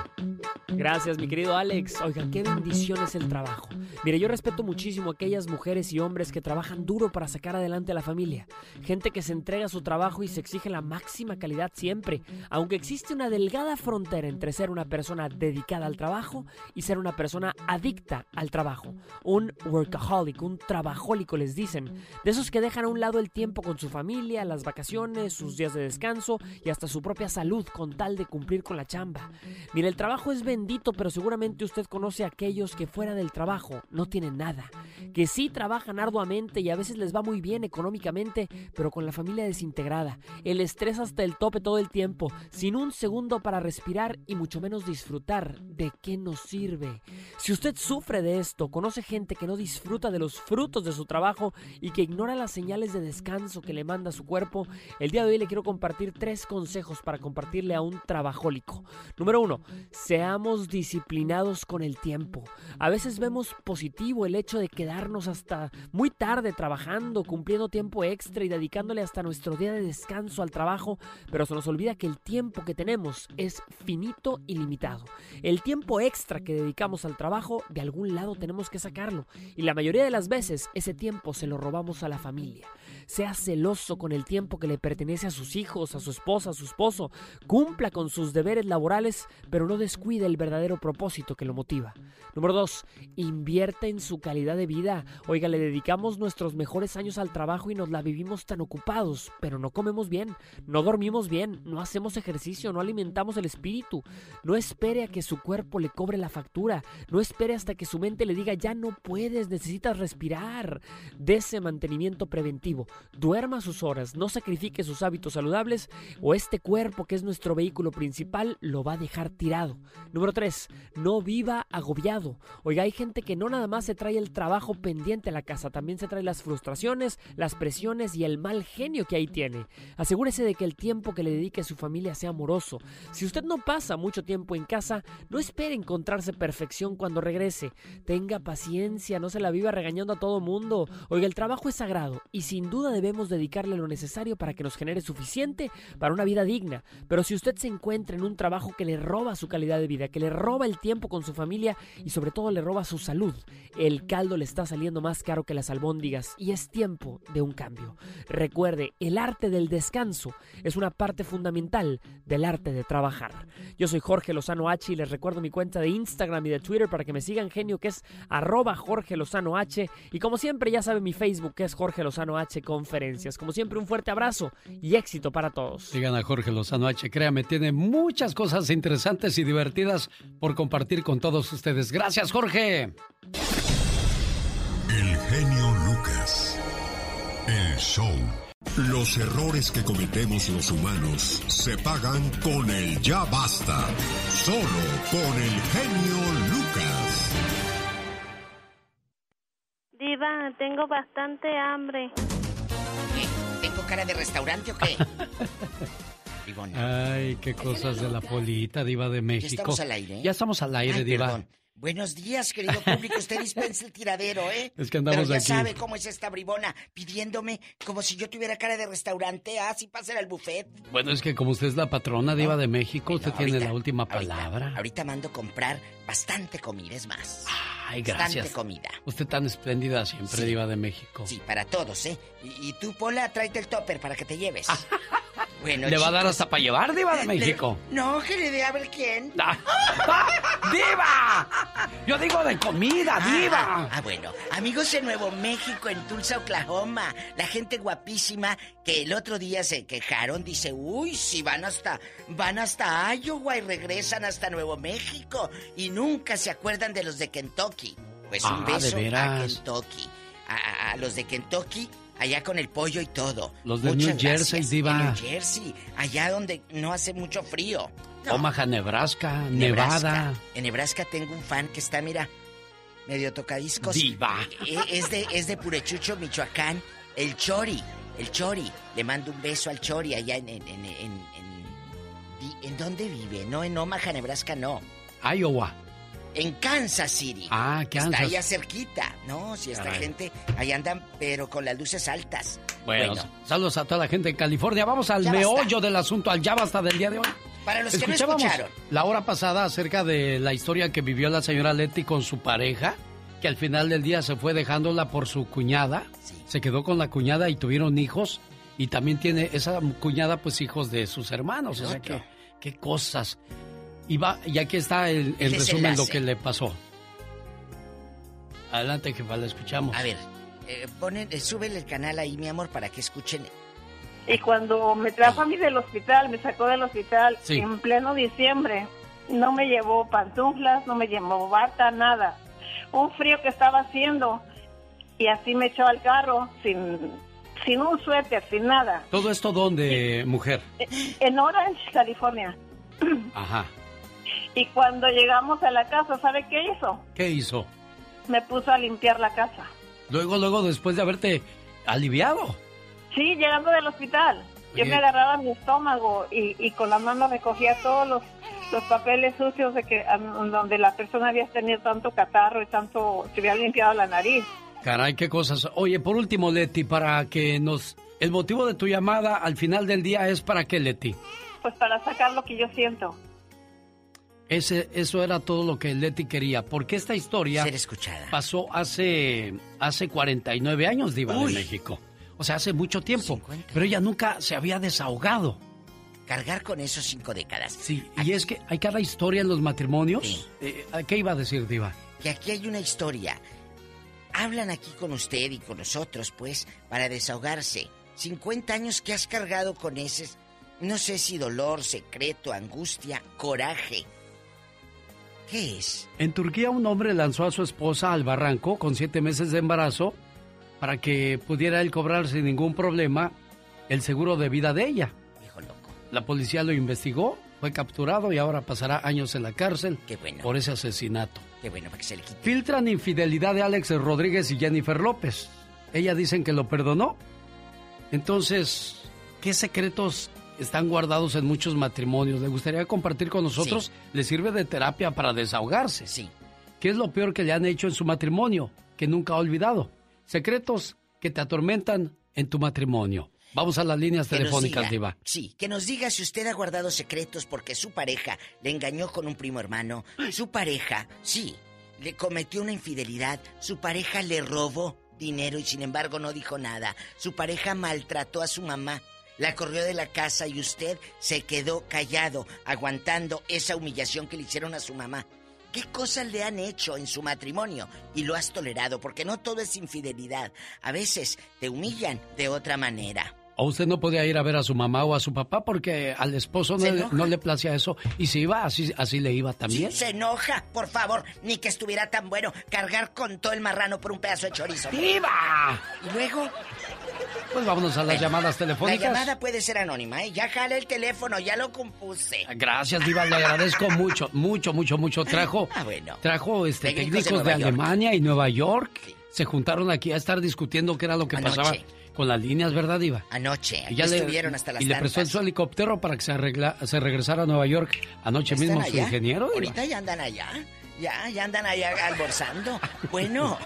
Gracias, mi querido Alex. Oiga, qué bendición es el trabajo. Mire, yo respeto muchísimo a aquellas mujeres y hombres que trabajan duro para sacar adelante a la familia. Gente que se entrega a su trabajo y se exige la máxima calidad siempre, aunque existe una delgada frontera entre ser una persona dedicada al trabajo y ser una persona adicta al trabajo. Un workaholic, un trabajólico les dicen. De esos que dejan a un lado el tiempo con su familia, las vacaciones, sus días de descanso y hasta su propia salud con tal de cumplir con la chamba. Mire, el trabajo es bendito, pero seguramente usted conoce a aquellos que fuera del trabajo no tienen nada. Que sí trabajan arduamente y a veces les va muy bien económicamente, pero con la familia desintegrada. El estrés hasta el tope todo el tiempo, sin un segundo para respirar y mucho menos disfrutar. ¿De qué nos sirve? Si usted sufre de esto, conoce gente que no disfruta de los frutos de su trabajo y que ignora las señales de descanso que le manda su cuerpo, el día de hoy le quiero compartir tres consejos para compartirle a un trabajólico. Número uno, seamos disciplinados con el tiempo. A veces vemos positivo el hecho de quedarnos hasta muy tarde trabajando, cumpliendo tiempo extra y dedicándole hasta nuestro día de descanso al trabajo, pero se nos olvida que el tiempo que tenemos es finito y limitado. El tiempo extra que dedicamos al trabajo, de algún lado tenemos que sacarlo, y la mayoría de las veces ese tiempo se lo robamos a la familia sea celoso con el tiempo que le pertenece a sus hijos, a su esposa, a su esposo, cumpla con sus deberes laborales, pero no descuide el verdadero propósito que lo motiva. Número dos, invierte en su calidad de vida. Oiga, le dedicamos nuestros mejores años al trabajo y nos la vivimos tan ocupados, pero no comemos bien, no dormimos bien, no hacemos ejercicio, no alimentamos el espíritu. No espere a que su cuerpo le cobre la factura, no espere hasta que su mente le diga ya no puedes, necesitas respirar. Dese mantenimiento preventivo duerma sus horas, no sacrifique sus hábitos saludables o este cuerpo que es nuestro vehículo principal lo va a dejar tirado. Número 3. No viva agobiado. Oiga, hay gente que no nada más se trae el trabajo pendiente a la casa, también se trae las frustraciones, las presiones y el mal genio que ahí tiene. Asegúrese de que el tiempo que le dedique a su familia sea amoroso. Si usted no pasa mucho tiempo en casa, no espere encontrarse perfección cuando regrese. Tenga paciencia, no se la viva regañando a todo mundo. Oiga, el trabajo es sagrado y sin duda debemos dedicarle lo necesario para que nos genere suficiente para una vida digna. Pero si usted se encuentra en un trabajo que le roba su calidad de vida, que le roba el tiempo con su familia y sobre todo le roba su salud, el caldo le está saliendo más caro que las albóndigas y es tiempo de un cambio. Recuerde, el arte del descanso es una parte fundamental del arte de trabajar. Yo soy Jorge Lozano H y les recuerdo mi cuenta de Instagram y de Twitter para que me sigan genio que es arroba Jorge Lozano H y como siempre ya saben mi Facebook que es Jorge Lozano H Conferencias. Como siempre, un fuerte abrazo y éxito para todos. Sigan a Jorge Lozano H, créame, tiene muchas cosas interesantes y divertidas por compartir con todos ustedes. Gracias, Jorge. El genio Lucas. El show. Los errores que cometemos los humanos se pagan con el ya basta. Solo con el genio Lucas. Diva, tengo bastante hambre. ¿Tengo cara de restaurante o qué? Ay, qué cosas de la polita, diva de México. ¿Ya estamos al aire? Ya estamos al aire, Ay, diva. perdón. Buenos días, querido público. Usted dispensa el tiradero, ¿eh? Es que andamos Pero ya aquí. sabe cómo es esta bribona, pidiéndome como si yo tuviera cara de restaurante. Ah, sí, pásale al buffet. Bueno, es que como usted es la patrona diva de México, usted tiene la última palabra. Ahorita mando comprar bastante comida, es más. Ay, Bastante gracias. comida. Usted tan espléndida siempre, Sí. diva de México. Sí, para todos, ¿eh? Y, y tú, Pola, tráete el topper para que te lleves. bueno, ¿Le va a dar hasta para llevar, diva de le- México? No, que le dé a ver quién. ¡Diva! Yo digo de comida, diva. Ah, ah, bueno. Amigos en Nuevo México, en Tulsa, Oklahoma, la gente guapísima que el otro día se quejaron, dice, uy, si van hasta, van hasta Iowa y regresan hasta Nuevo México y nunca se acuerdan de los de Kentucky. Pues Ah, un ¿de beso a? Kentucky. A los de Kentucky, allá con el pollo y todo. Los de Muchas New Jersey, gracias. diva. New Jersey, allá donde no hace mucho frío. No. Omaha, Nebraska, Nebraska. Nevada. En Nebraska tengo un fan que está, mira, medio tocadiscos. Diva. Eh, Es de, es de Purechucho, Michoacán. El Chori, el Chori. Le mando un beso al Chori allá en... ¿En, en, en, en- ¿en dónde vive? No, en Omaha, Nebraska, no. Iowa. En Kansas City. Ah, Kansas. Está allá cerquita. No, si esta gente... Ahí andan, pero con las luces altas. Bueno, Bueno. saludos a toda la gente en California. Vamos al Ya meollo basta. del asunto, al ya basta del día de hoy. Para los que no escucharon. la hora pasada acerca de la historia que vivió la señora Leti con su pareja, que al final del día se fue dejándola por su cuñada, se quedó con la cuñada y tuvieron hijos, y también tiene esa cuñada pues hijos de sus hermanos, o sea que, qué cosas. Y, va, y aquí está el, resumen de lo que le pasó. Adelante, jefa, la escuchamos. A ver, eh, ponen, eh, súbele el canal ahí, mi amor, para que escuchen. Y cuando me trajo a mí del hospital, me sacó del hospital Sí. en pleno diciembre, no me llevó pantuflas, no me llevó bata, nada. Un frío que estaba haciendo y así me echó al carro sin, sin un suéter, sin nada. ¿Todo esto dónde, mujer? En Orange, California. Ajá. Y cuando llegamos a la casa, ¿sabe qué hizo? ¿Qué hizo? Me puso a limpiar la casa. Luego, luego, después de haberte aliviado. Sí, llegando del hospital. Yo me agarraba mi estómago y, y con la mano recogía todos los, los papeles sucios de que donde la persona había tenido tanto catarro y tanto se había limpiado la nariz. Caray, qué cosas. Oye, por último, Leti, para que nos... El motivo de tu llamada al final del día es para qué, Leti. Pues para sacar lo que yo siento. Ese, eso era todo lo que Leti quería, porque esta historia Ser escuchada. pasó hace, hace 49 años, Diva Uy. de México. O sea, hace mucho tiempo. Pero ella nunca se había desahogado. Cargar con eso cinco décadas. Sí, y es que hay cada historia en los matrimonios. Eh, ¿Qué iba a decir, Diva? Que aquí hay una historia. Hablan aquí con usted y con nosotros, pues, para desahogarse. 50 años que has cargado con ese, no sé si dolor, secreto, angustia, coraje. ¿Qué es? En Turquía un hombre lanzó a su esposa al barranco con siete meses de embarazo para que pudiera él cobrar sin ningún problema el seguro de vida de ella. La policía lo investigó, fue capturado y ahora pasará años en la cárcel por ese asesinato. Qué bueno, para que se le quite. Filtran infidelidad de Alex Rodríguez y Jennifer López. Ella dicen que lo perdonó. Entonces, ¿qué secretos están guardados en muchos matrimonios? ¿Le gustaría compartir con nosotros? ¿Le sirve de terapia para desahogarse? Sí. ¿Qué es lo peor que le han hecho en su matrimonio que nunca ha olvidado? Secretos que te atormentan en tu matrimonio. Vamos a las líneas Que telefónicas, diga, Diva. Sí, que nos diga si usted ha guardado secretos porque su pareja le engañó con un primo hermano. Su pareja, sí, le cometió una infidelidad. Su pareja le robó dinero y sin embargo no dijo nada. Su pareja maltrató a su mamá. La corrió de la casa y usted se quedó callado, aguantando esa humillación que le hicieron a su mamá. ¿Qué cosas le han hecho en su matrimonio y lo has tolerado? Porque no todo es infidelidad. A veces te humillan de otra manera. O usted no podía ir a ver a su mamá o a su papá porque al esposo no, le, no le placía eso. Y si iba, así, así le iba también. Se enoja, por favor, ni que estuviera tan bueno cargar con todo el marrano por un pedazo de chorizo. ¡Viva! Y luego, Pues vámonos a las llamadas la telefónicas. llamada puede ser anónima, ¿eh? Ya jala el teléfono, ya lo compuse. Gracias, Diva, le agradezco mucho, mucho, mucho, mucho. Trajo, Ah, bueno. trajo este, Técnicos técnicos, de. Alemania y Nueva York. Se juntaron aquí a estar discutiendo qué era lo que Anoche. pasaba con las líneas, ¿verdad, Diva? Anoche, Y ya le- estuvieron hasta las Y le prestó tantas. su helicóptero para que se, arregla, se regresara a Nueva York anoche ¿Están mismo su ingeniero. Diva. Ahorita ya andan allá. Ya, ya andan allá almorzando. Bueno,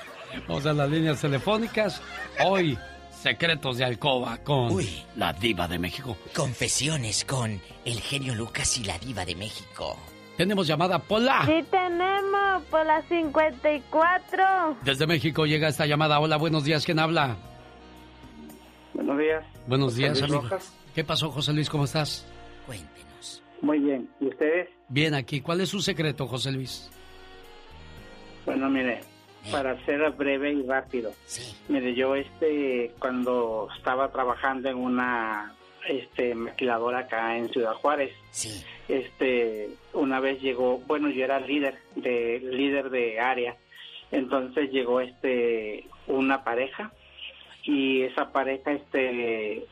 Vamos a las líneas telefónicas. Hoy, secretos de alcoba con la Diva de México. confesiones con el genio Lucas y la diva de México. Tenemos llamada Pola. Sí tenemos por las 54. Desde México llega esta llamada. Hola, buenos días. ¿Quién habla? Buenos días. Buenos José días, Luis amigo. Rojas. ¿Qué pasó, José Luis? ¿Cómo estás? Muy bien. ¿Y ustedes? Bien, aquí. ¿Cuál es su secreto, José Luis? Bueno, mire, para ser breve y rápido. Mire, yo este cuando estaba trabajando en una este maquiladora acá en Ciudad Juárez. Este, una vez llegó, bueno, yo era líder de líder de área. Entonces llegó este una pareja y esa pareja este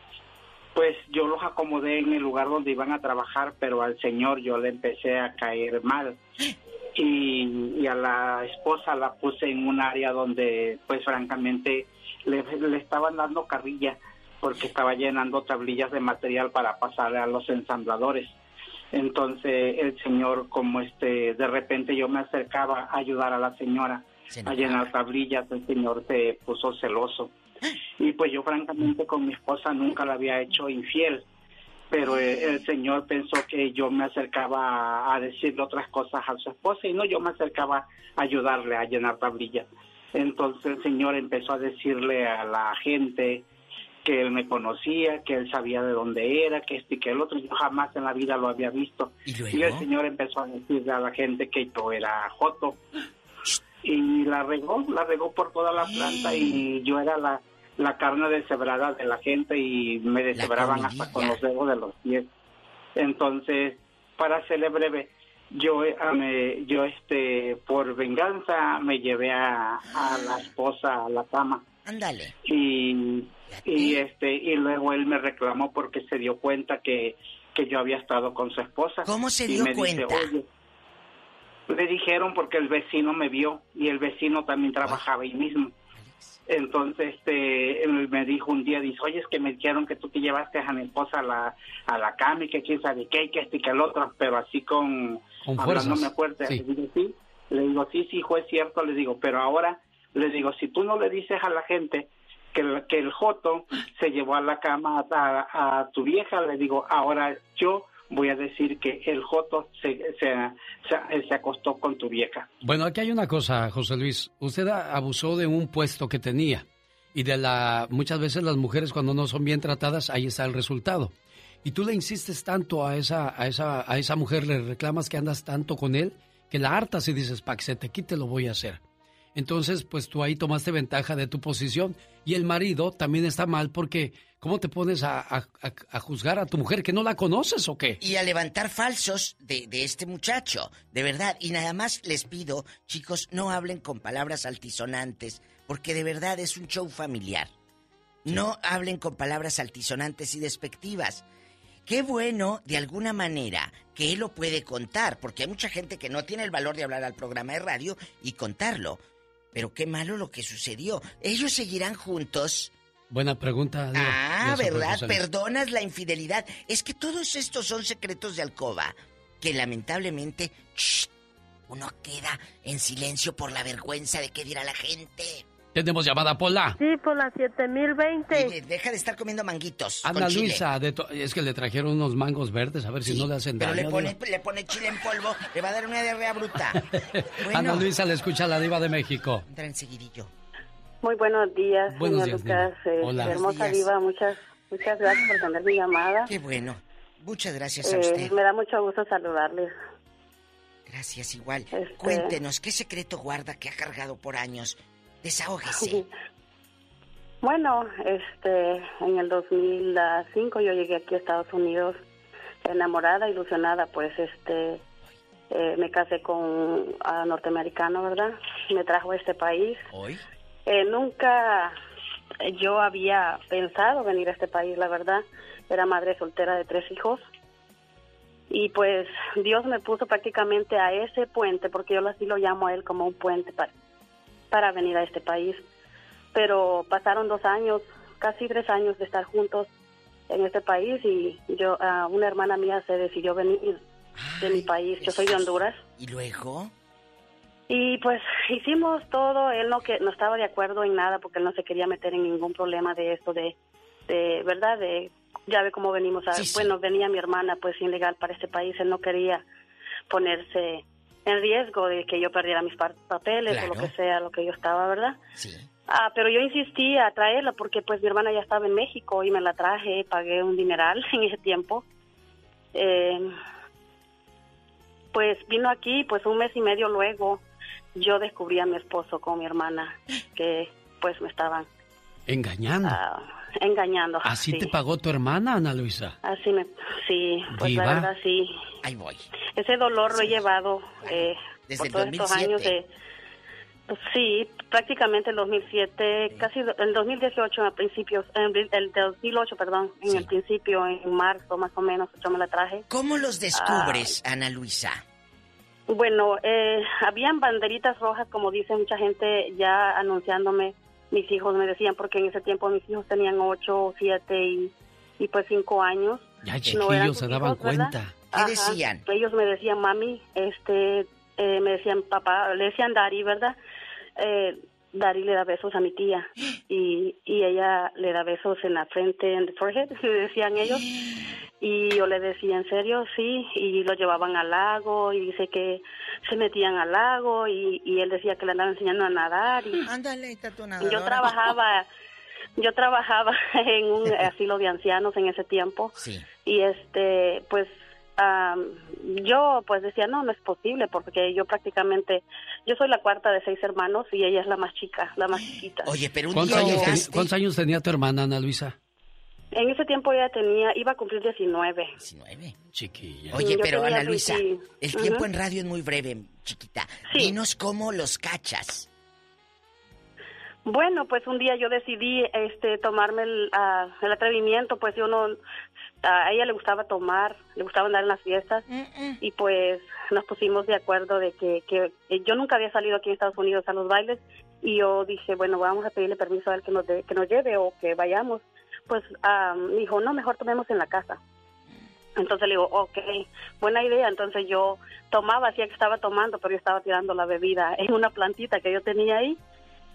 pues yo los acomodé en el lugar donde iban a trabajar, pero al señor yo le empecé a caer mal. Y, y a la esposa la puse en un área donde, pues francamente, le, le estaban dando carrilla porque estaba llenando tablillas de material para pasarle a los ensambladores. Entonces el señor, como este, de repente yo me acercaba a ayudar a la señora a llenar tablillas, el señor se puso celoso. Y pues yo francamente con mi esposa nunca la había hecho infiel, pero eh, el señor pensó que yo me acercaba a, decirle otras cosas a su esposa y no, yo me acercaba a ayudarle a llenar tablillas. Entonces el señor empezó a decirle a la gente que él me conocía, que él sabía de dónde era, que este y que el otro, yo jamás en la vida lo había visto. Y, el señor empezó a decirle a la gente que yo era Joto. Y la regó, la regó por toda la planta y yo era la, la carne deshebrada de la gente y me deshebraban hasta con los dedos de los pies. Entonces, para hacerle breve, yo eh, me, yo este por venganza me llevé a, a la esposa a la cama. Ándale. y y este y luego él me reclamó porque se dio cuenta que que yo había estado con su esposa. ¿Cómo se Y dio me dice, cuenta? "Oye", le dijeron porque el vecino me vio y el vecino también trabajaba ahí mismo Entonces, este, me dijo un día, dice, oye, es que me dijeron que tú te llevaste a mi esposa a la, a la cama y que quién sabe qué, y que este y que el otro, pero así con, Con hablándome fuerte. sí. Le digo, sí, le digo, sí, sí, hijo, es cierto, le digo, pero ahora, le digo, si tú no le dices a la gente que el, que el Joto se llevó a la cama a, a tu vieja, le digo, ahora yo voy a decir que el Joto se, se, se, acostó con tu vieja. Bueno, aquí hay una cosa, José Luis. Usted abusó de un puesto que tenía. Y de la. Muchas veces las mujeres, cuando no son bien tratadas, ahí está el resultado. Y tú le insistes tanto a esa, a esa, a esa mujer, le reclamas que andas tanto con él, que la hartas y dices, para que se te lo voy a hacer. Entonces, pues tú ahí tomaste ventaja de tu posición. Y el marido también está mal porque, ¿cómo te pones a, a- a- a juzgar a tu mujer que no la conoces o qué? Y a levantar falsos de, de este muchacho, de verdad. Y nada más les pido, chicos, no hablen con palabras altisonantes, porque de verdad es un show familiar. No hablen con palabras altisonantes y despectivas. Qué bueno, de alguna manera, que él lo puede contar, porque hay mucha gente que no tiene el valor de hablar al programa de radio y contarlo. Pero qué malo lo que sucedió. ¿Ellos seguirán juntos? Buena pregunta. Diva. Ah, ¿verdad? Perdonas la infidelidad. Es que todos estos son secretos de alcoba que lamentablemente shh, uno queda en silencio por la vergüenza de qué dirá la gente. Tenemos llamada, Pola. Sí, por la 7020. Oye, deja de estar comiendo manguitos. Ana con chile. Luisa, de to- es que le trajeron unos mangos verdes, a ver si no le hacen Pero daño. le pone, le pone chile en polvo, le va a dar una diarrea bruta. Bueno, Ana Luisa le escucha a la diva de México. entra enseguidillo. Muy buenos días, Buenos señor días, Lucas. eh, Hola. hermosa días. diva, muchas, muchas gracias por tener mi llamada. Qué bueno. Muchas gracias a Eh, usted. me da mucho gusto saludarles. Gracias igual. Este- Cuéntenos, ¿qué secreto guarda que ha cargado por años? Desahógese. Bueno, este, en el 2005 yo llegué aquí a Estados Unidos enamorada, ilusionada, pues este, eh, me casé con un norteamericano, ¿verdad? Me trajo a este país. ¿Hoy? Eh, nunca yo había pensado venir a este país, la verdad. Era madre soltera de tres hijos. Y pues Dios me puso prácticamente a ese puente, porque yo así lo llamo a él como un puente para, para venir a este país. Pero pasaron dos años, casi tres años de estar juntos en este país y yo, ah, una hermana mía se decidió venir de mi país. Yo soy de Honduras. ¿Y luego? Y pues hicimos todo, él no que no estaba de acuerdo en nada porque él no se quería meter en ningún problema de esto de, de verdad de ya ve cómo venimos a bueno venía mi hermana pues ilegal para este país. Él no quería ponerse en riesgo de que yo perdiera mis pa- papeles o lo que sea lo que yo estaba verdad Sí. ah pero yo insistí a traerla porque pues mi hermana ya estaba en México y me la traje pagué un dineral en ese tiempo. Eh, pues vino aquí, pues un mes y medio luego yo descubrí a mi esposo con mi hermana que pues me estaban Engañando. ah, engañando. ¿Así sí. te pagó tu hermana, Ana Luisa? Así me, sí, pues Diva. la verdad sí. Ahí voy. Ese dolor lo he llevado eh, Desde por el todos estos 2007. años de, pues, sí, prácticamente el 2007, casi do- el 2018 a principios, en el, el 2008, perdón, en el principio, en marzo más o menos, yo me la traje. ¿Cómo los descubres, Ana Luisa? Bueno, eh, habían banderitas rojas, como dice mucha gente, ya anunciándome. Mis hijos me decían, porque en ese tiempo mis hijos tenían ocho, siete y, y pues cinco años. Ya No chiquillos eran se daban cuenta. Ajá. Ellos me decían, mami, este, eh, me decían papá, le decían Dari, ¿verdad? Eh, Dari le da besos a mi tía y, y ella le da besos en la frente, en the forehead, le decían ellos. Y yo le decía, ¿en serio? Sí. Y lo llevaban al lago y dice que se metían al lago y, y él decía que le andaban enseñando a nadar. Y, Ándale, está tu y yo trabajaba, yo trabajaba en un asilo de ancianos en ese tiempo Sí. y este pues am, yo pues decía no no es posible porque yo prácticamente yo soy la cuarta de seis hermanos y ella es la más chica la más chiquita Oye pero un ¿Cuántos día años, cuántos años tenía tu hermana, Ana Luisa? en ese tiempo ella tenía iba a cumplir 19 19 Chiquilla. Oye, Yo pero Ana Luisa, 20. el tiempo en radio es muy breve, chiquita. Dinos cómo los cachas. Bueno, pues un día yo decidí este tomarme el, ah, el atrevimiento, pues yo no a ella le gustaba tomar, le gustaba andar en las fiestas y pues nos pusimos de acuerdo de que, que eh, yo nunca había salido aquí en Estados Unidos a los bailes Y yo dije, bueno, vamos a pedirle permiso a él que nos, de- que nos lleve o que vayamos. Pues ah, me dijo, no, mejor tomemos en la casa. Entonces le digo, ok, buena idea. Entonces yo tomaba, hacía que estaba tomando, pero yo estaba tirando la bebida en una plantita que yo tenía ahí.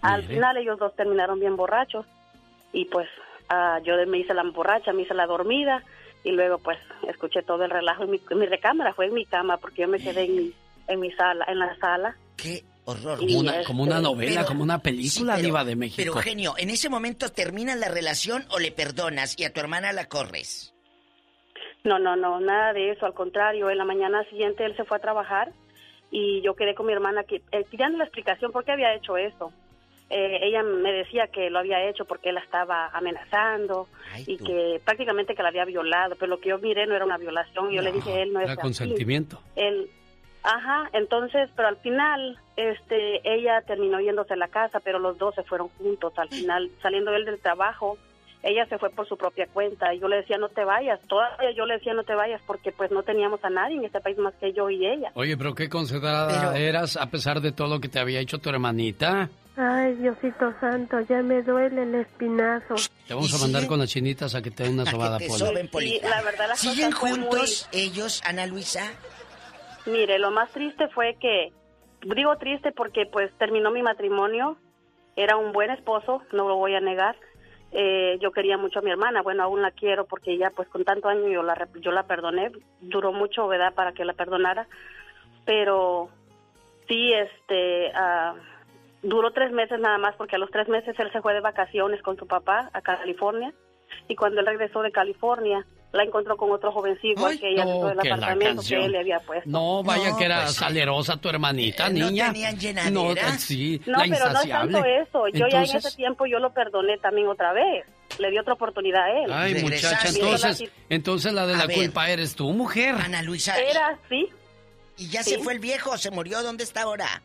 Al Mire. final ellos dos terminaron bien borrachos y pues ah, yo me hice la borracha, me hice la dormida y luego pues escuché todo el relajo en mi, en mi recámara, fue en mi cama porque yo me quedé en mi, en mi sala, en la sala. Qué horror. Como una, este, como una novela, Pero- como una película, pero- Diva de México. Pero genio, ¿en ese momento terminas la relación o le perdonas y a tu hermana la corres? No, no, no, nada de eso, al contrario, en la mañana siguiente él se fue a trabajar y yo quedé con mi hermana que, eh, pidiendo la explicación por qué había hecho eso. Eh, ella me decía que lo había hecho porque él la estaba amenazando y que prácticamente que la había violado, pero lo que yo miré no era una violación, yo le dije, él no es Era así". consentimiento. Él, ajá, entonces, pero al final, este, ella terminó yéndose a la casa, pero los dos se fueron juntos. Al final, saliendo él del trabajo, ella se fue por su propia cuenta y yo le decía no te vayas. Todavía yo le decía no te vayas porque pues no teníamos a nadie en este país más que yo y ella. Oye, pero qué considerada eras a pesar de todo lo que te había hecho tu hermanita. Ay, Diosito Santo, ya me duele el espinazo. Te vamos a mandar con las chinitas a que te den una sobada, Polita. la verdad, las ¿Siguen cosas juntos ellos, Ana Luisa? Mire, lo más triste fue que, digo triste porque pues terminó mi matrimonio, era un buen esposo, no lo voy a negar. Eh, yo quería mucho a mi hermana, bueno, aún la quiero porque ella pues con tanto año yo la, yo la perdoné, duró mucho, ¿verdad?, para que la perdonara, pero sí, este, ah, duró tres meses nada más porque a los tres meses él se fue de vacaciones con su papá a California y cuando él regresó de California la encontró con otro jovencito igual que ella dentro del que apartamento que él le había puesto. No, vaya No, que era pues salerosa tu hermanita, niña. tenían llenadera? No, sí, No, la pero no es tanto eso. Yo ya en Entonces, ese tiempo yo lo perdoné también otra vez. Le di otra oportunidad a él. Ay, muchacha, entonces, entonces la de A la ver. culpa eres tú, mujer. Ana Luisa. Era así. ¿Y ya Sí. se fue el viejo? ¿Se murió? ¿Dónde está ahora?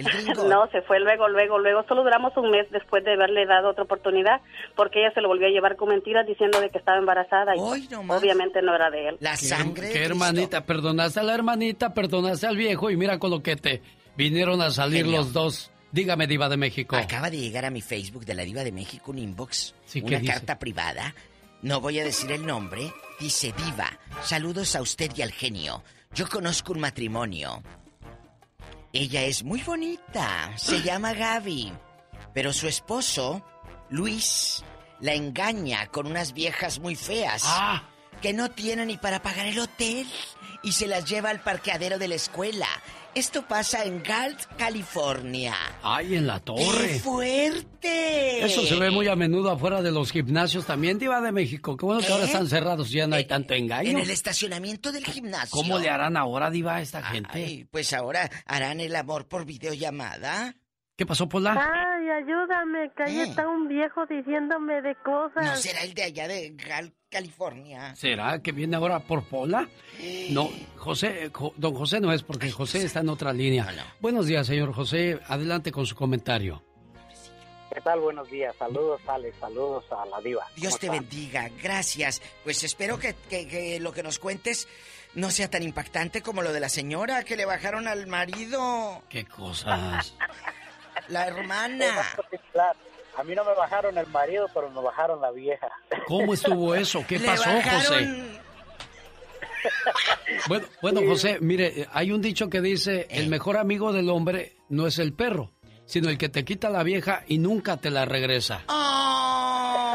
El gringo. No, se fue luego, luego, luego. Solo duramos un mes después de haberle dado otra oportunidad porque ella se lo volvió a llevar con mentiras diciendo de que estaba embarazada y pues, obviamente no era de él. La ¿Qué, qué hermanita? Perdonaste a la hermanita, perdonaste al viejo y mira con lo que te vinieron a salir Genio. los dos. Dígame, Diva de México. Acaba de llegar a mi Facebook de la Diva de México un inbox, Sí, ¿qué una dice? carta privada. No voy a decir el nombre. Dice Diva, saludos a usted y al genio. Yo conozco un matrimonio. Ella es muy bonita, se llama Gaby. Pero su esposo, Luis, la engaña con unas viejas muy feas. Que no tienen ni para pagar el hotel. Y se las lleva al parqueadero de la escuela. Esto pasa en Galt, California. Ay, en la ¡Qué torre. fuerte! Eso se ve muy a menudo afuera de los gimnasios también, Diva de México. Qué bueno que ahora ¿Eh? están cerrados, ya no hay tanto engaño. En el estacionamiento del gimnasio. ¿Cómo le harán ahora, Diva, a esta gente? Ay, pues ahora harán el amor por videollamada. ¿Qué pasó, Pola? Ay, ayúdame, que ahí está un viejo diciéndome de cosas. ¿No será el de allá de Gal, California? ¿Será que viene ahora por Pola? No, José, eh, Jo- don José no es porque José está en otra línea. Buenos días, señor José. Adelante con su comentario. ¿Qué tal? Buenos días. Saludos, Alex. Saludos a la diva. Dios ¿Cómo te bendiga. Gracias. Pues espero que, que- que lo que nos cuentes no sea tan impactante como lo de la señora que le bajaron al marido. ¿Qué cosas? La hermana. A mí no me bajaron el marido, pero me bajaron la vieja. ¿Cómo estuvo eso? ¿Qué pasó, José? Bueno, bueno, José, mire, hay un dicho que dice, el mejor amigo del hombre no es el perro, sino el que te quita la vieja y nunca te la regresa. ¡Oh!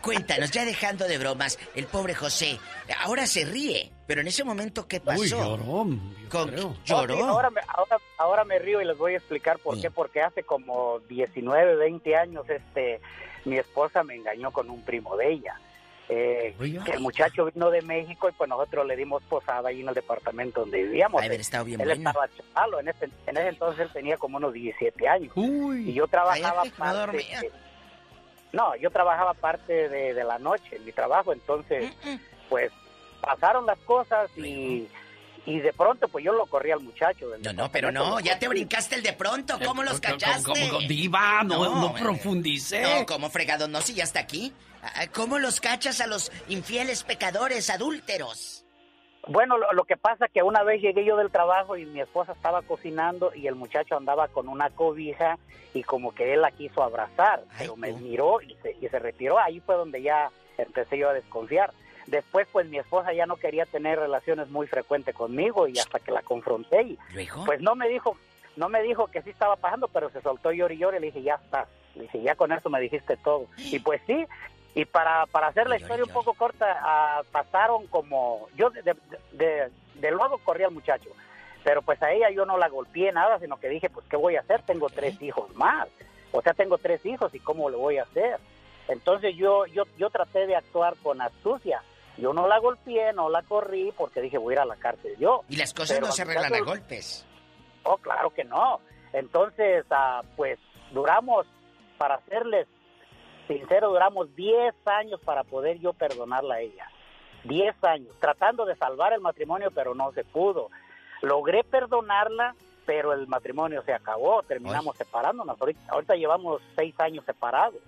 Cuéntanos, ya dejando de bromas, el pobre José. Ahora se ríe, pero en ese momento, ¿qué pasó? Uy, lloró, yo Con- creo. ¿Lloró? Oh, sí, ahora, me, ahora, ahora me río y les voy a explicar por qué. Porque hace como 19, 20 años este, mi esposa me engañó con un primo de ella. Eh, que el muchacho vino de México y pues nosotros le dimos posada ahí en el departamento donde vivíamos. Haber estado bien él bueno. estaba chavalo, en ese, en ese entonces él tenía como unos 17 años. Y yo trabajaba parte... no, yo trabajaba parte de, de la noche en mi trabajo, entonces pues pasaron las cosas y, y de pronto pues yo lo corrí al muchacho. No, no, pero no, ya te brincaste el de pronto. ¿Cómo los cachaste? ¿Cómo, cómo, diva, no, no, eh, profundice. No, ¿cómo fregado? No, si ya está aquí. Ah, ¿Cómo los cachas a los infieles pecadores, adúlteros? Bueno, lo, lo que pasa que una vez llegué yo del trabajo y mi esposa estaba cocinando y el muchacho andaba con una cobija y como que él la quiso abrazar, pero me miró y se, y se retiró. Ahí fue donde ya empecé yo a desconfiar. Después, pues mi esposa ya no quería tener relaciones muy frecuentes conmigo y hasta que la confronté y pues no me dijo, no me dijo que sí estaba pasando, pero se soltó llori y llori y le dije, ya está. Le dije, ya con eso me dijiste todo. Y pues sí, y para, para hacer la historia un poco corta, ah, pasaron como, yo de, de, de, de luego corrí al muchacho, pero pues a ella yo no la golpeé nada, sino que dije, pues ¿qué voy a hacer? Tengo tres hijos más, o sea, tengo tres hijos y ¿cómo lo voy a hacer? Entonces yo, yo, yo traté de actuar con astucia. Yo no la golpeé, no la corrí porque dije voy a ir a la cárcel yo. Y las cosas Pero no se arreglan a golpes. Oh, claro que no. Entonces, ah, pues duramos, para serles sincero, duramos 10 años para poder yo perdonarla a ella. 10 años, tratando de salvar el matrimonio, pero no se pudo. Logré perdonarla, pero el matrimonio se acabó, terminamos separándonos. Ahorita, ahorita llevamos 6 años separados.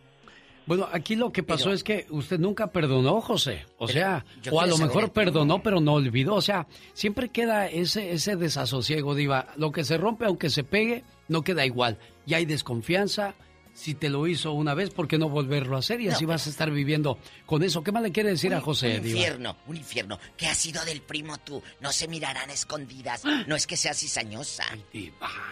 Bueno, aquí lo que pasó es que usted nunca perdonó, José. O sea, o a lo mejor perdonó, pero no olvidó. O sea, siempre queda ese, ese desasosiego, Diva. Lo que se rompe, aunque se pegue, no queda igual. Y hay desconfianza. Si te lo hizo una vez, ¿por qué no volverlo a hacer? Y así vas a estar viviendo con eso. ¿Qué más le quiere decir a José, un Diva? infierno, un infierno. ¿Qué ha sido del primo tú? No se mirarán escondidas. No es que sea cizañosa.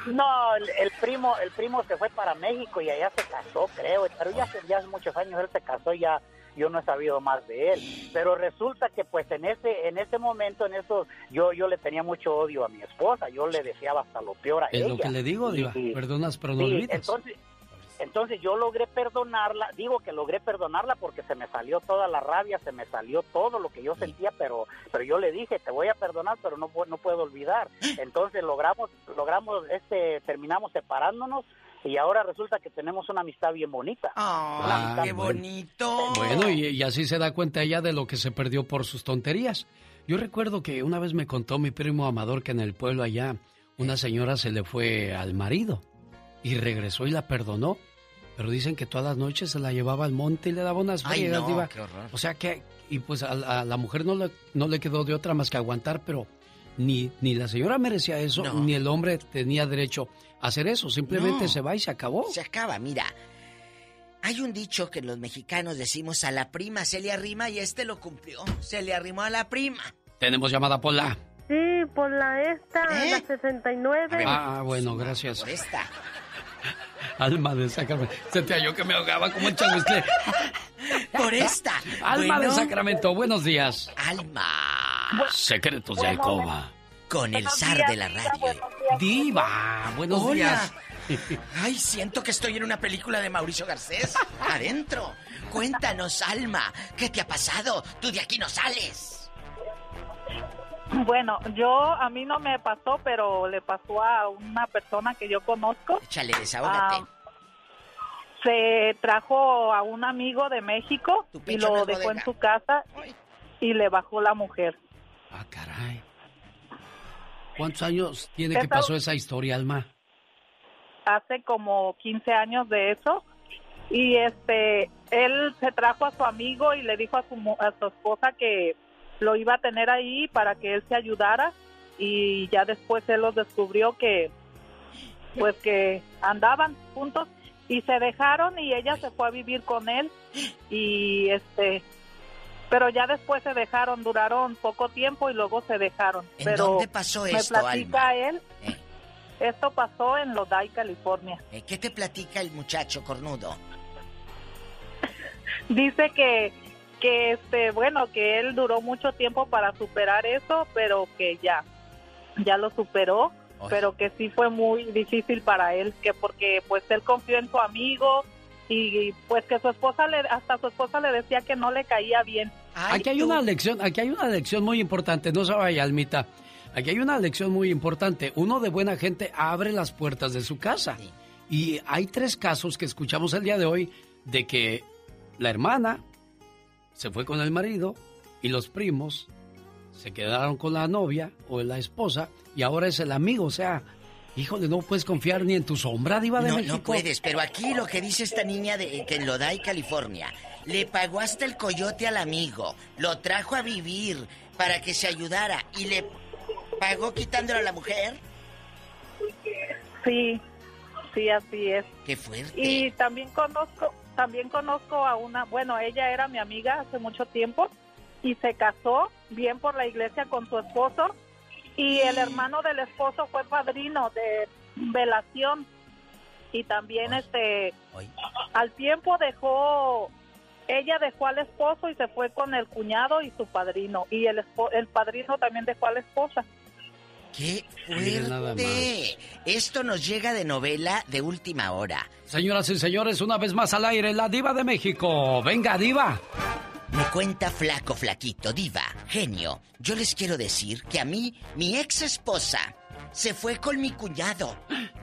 No, el, el primo el primo se fue para México y allá se casó, creo. Pero ya hace, ya hace muchos años él se casó, ya yo no he sabido más de él. Pero resulta que pues en ese en ese momento, en eso, yo yo le tenía mucho odio a mi esposa. Yo le deseaba hasta lo peor a Es ella. lo que le digo, Diva. Y- Perdonas, pero no Sí, olvidas. entonces, entonces yo logré perdonarla, digo que logré perdonarla porque se me salió toda la rabia, se me salió todo lo que yo sentía, pero pero yo le dije, te voy a perdonar, pero no no puedo olvidar. Entonces logramos logramos este terminamos separándonos y ahora resulta que tenemos una amistad bien bonita. Ah, qué bonito. Bueno, y, y así se da cuenta ella de lo que se perdió por sus tonterías. Yo recuerdo que una vez me contó mi primo Amador que en el pueblo allá una señora se le fue al marido y regresó y la perdonó. Pero dicen que todas las noches se la llevaba al monte y le daba unas friegas, no, diva. qué horror. O sea que, y pues a, a la mujer no le, no le quedó de otra más que aguantar, pero ni, ni la señora merecía eso, No. ni el hombre tenía derecho a hacer eso. Simplemente No. se va y se acabó. Se acaba, mira. Hay un dicho que los mexicanos decimos a la prima se le arrima y este lo cumplió. Se le arrimó a la prima. Tenemos llamada por la. Sí, por la esta, la 69. Ah, bueno, gracias. Por esta. Alma de Sacramento. Se te halló que me ahogaba como un chahuizcle. Por esta. Alma de. Sacramento, buenos días. Alma. Secretos de Alcoba. Con el zar de la radio. Diva, buenos Hola. días. Ay, siento que estoy en una película de Mauricio Garcés. Adentro. Cuéntanos, Alma. ¿Qué te ha pasado? Tú de aquí no sales. Bueno, yo a mí no me pasó, pero le pasó a una persona que yo conozco. Échale, desahógate. Ah, se trajo a un amigo de México y lo dejó en su casa y le bajó la mujer. Ah, caray. ¿Cuántos años tiene que pasó esa historia, Alma? Hace como 15 años de eso y este él se trajo a su amigo y le dijo a su mu- a su esposa que lo iba a tener ahí para que él se ayudara y ya después él los descubrió que pues que andaban juntos y se dejaron y ella se fue a vivir con él y este pero ya después se dejaron duraron poco tiempo y luego se dejaron ¿En pero dónde pasó me esto, platica él esto pasó en Lodi California. Eh, ¿Qué te platica el muchacho cornudo? dice que que este bueno que él duró mucho tiempo para superar eso pero que ya ya lo superó pero que sí fue muy difícil para él que porque pues él confió en su amigo y pues que su esposa le hasta su esposa le decía que no le caía bien Aquí hay una lección, aquí hay una lección muy importante, no se vaya, Almita. Aquí hay una lección muy importante. Uno de buena gente abre las puertas de su casa. Y hay tres casos que escuchamos el día de hoy de que la hermana se fue con el marido y los primos se quedaron con la novia o la esposa y ahora es el amigo. O sea, híjole, no puedes confiar ni en tu sombra, diva de No, México. no puedes, pero aquí lo que dice esta niña de que en Lodi, California, le pagó hasta el coyote al amigo, lo trajo a vivir para que se ayudara y le pagó quitándole a la mujer. Sí, sí, así es. Qué fuerte. Y también conozco, también conozco a una, bueno, ella era mi amiga hace mucho tiempo y se casó bien por la iglesia con su esposo y el hermano del esposo fue padrino de velación y también este al tiempo dejó ella dejó al esposo y se fue con el cuñado y su padrino y el el padrino también dejó a la esposa. ¡Qué fuerte! Esto nos llega de novela de última hora. Señoras y señores, una vez más al aire, la diva de México. Venga, diva. Me cuenta flaco, flaquito, diva, genio. Yo les quiero decir que a mí, mi ex esposa, se fue con mi cuñado.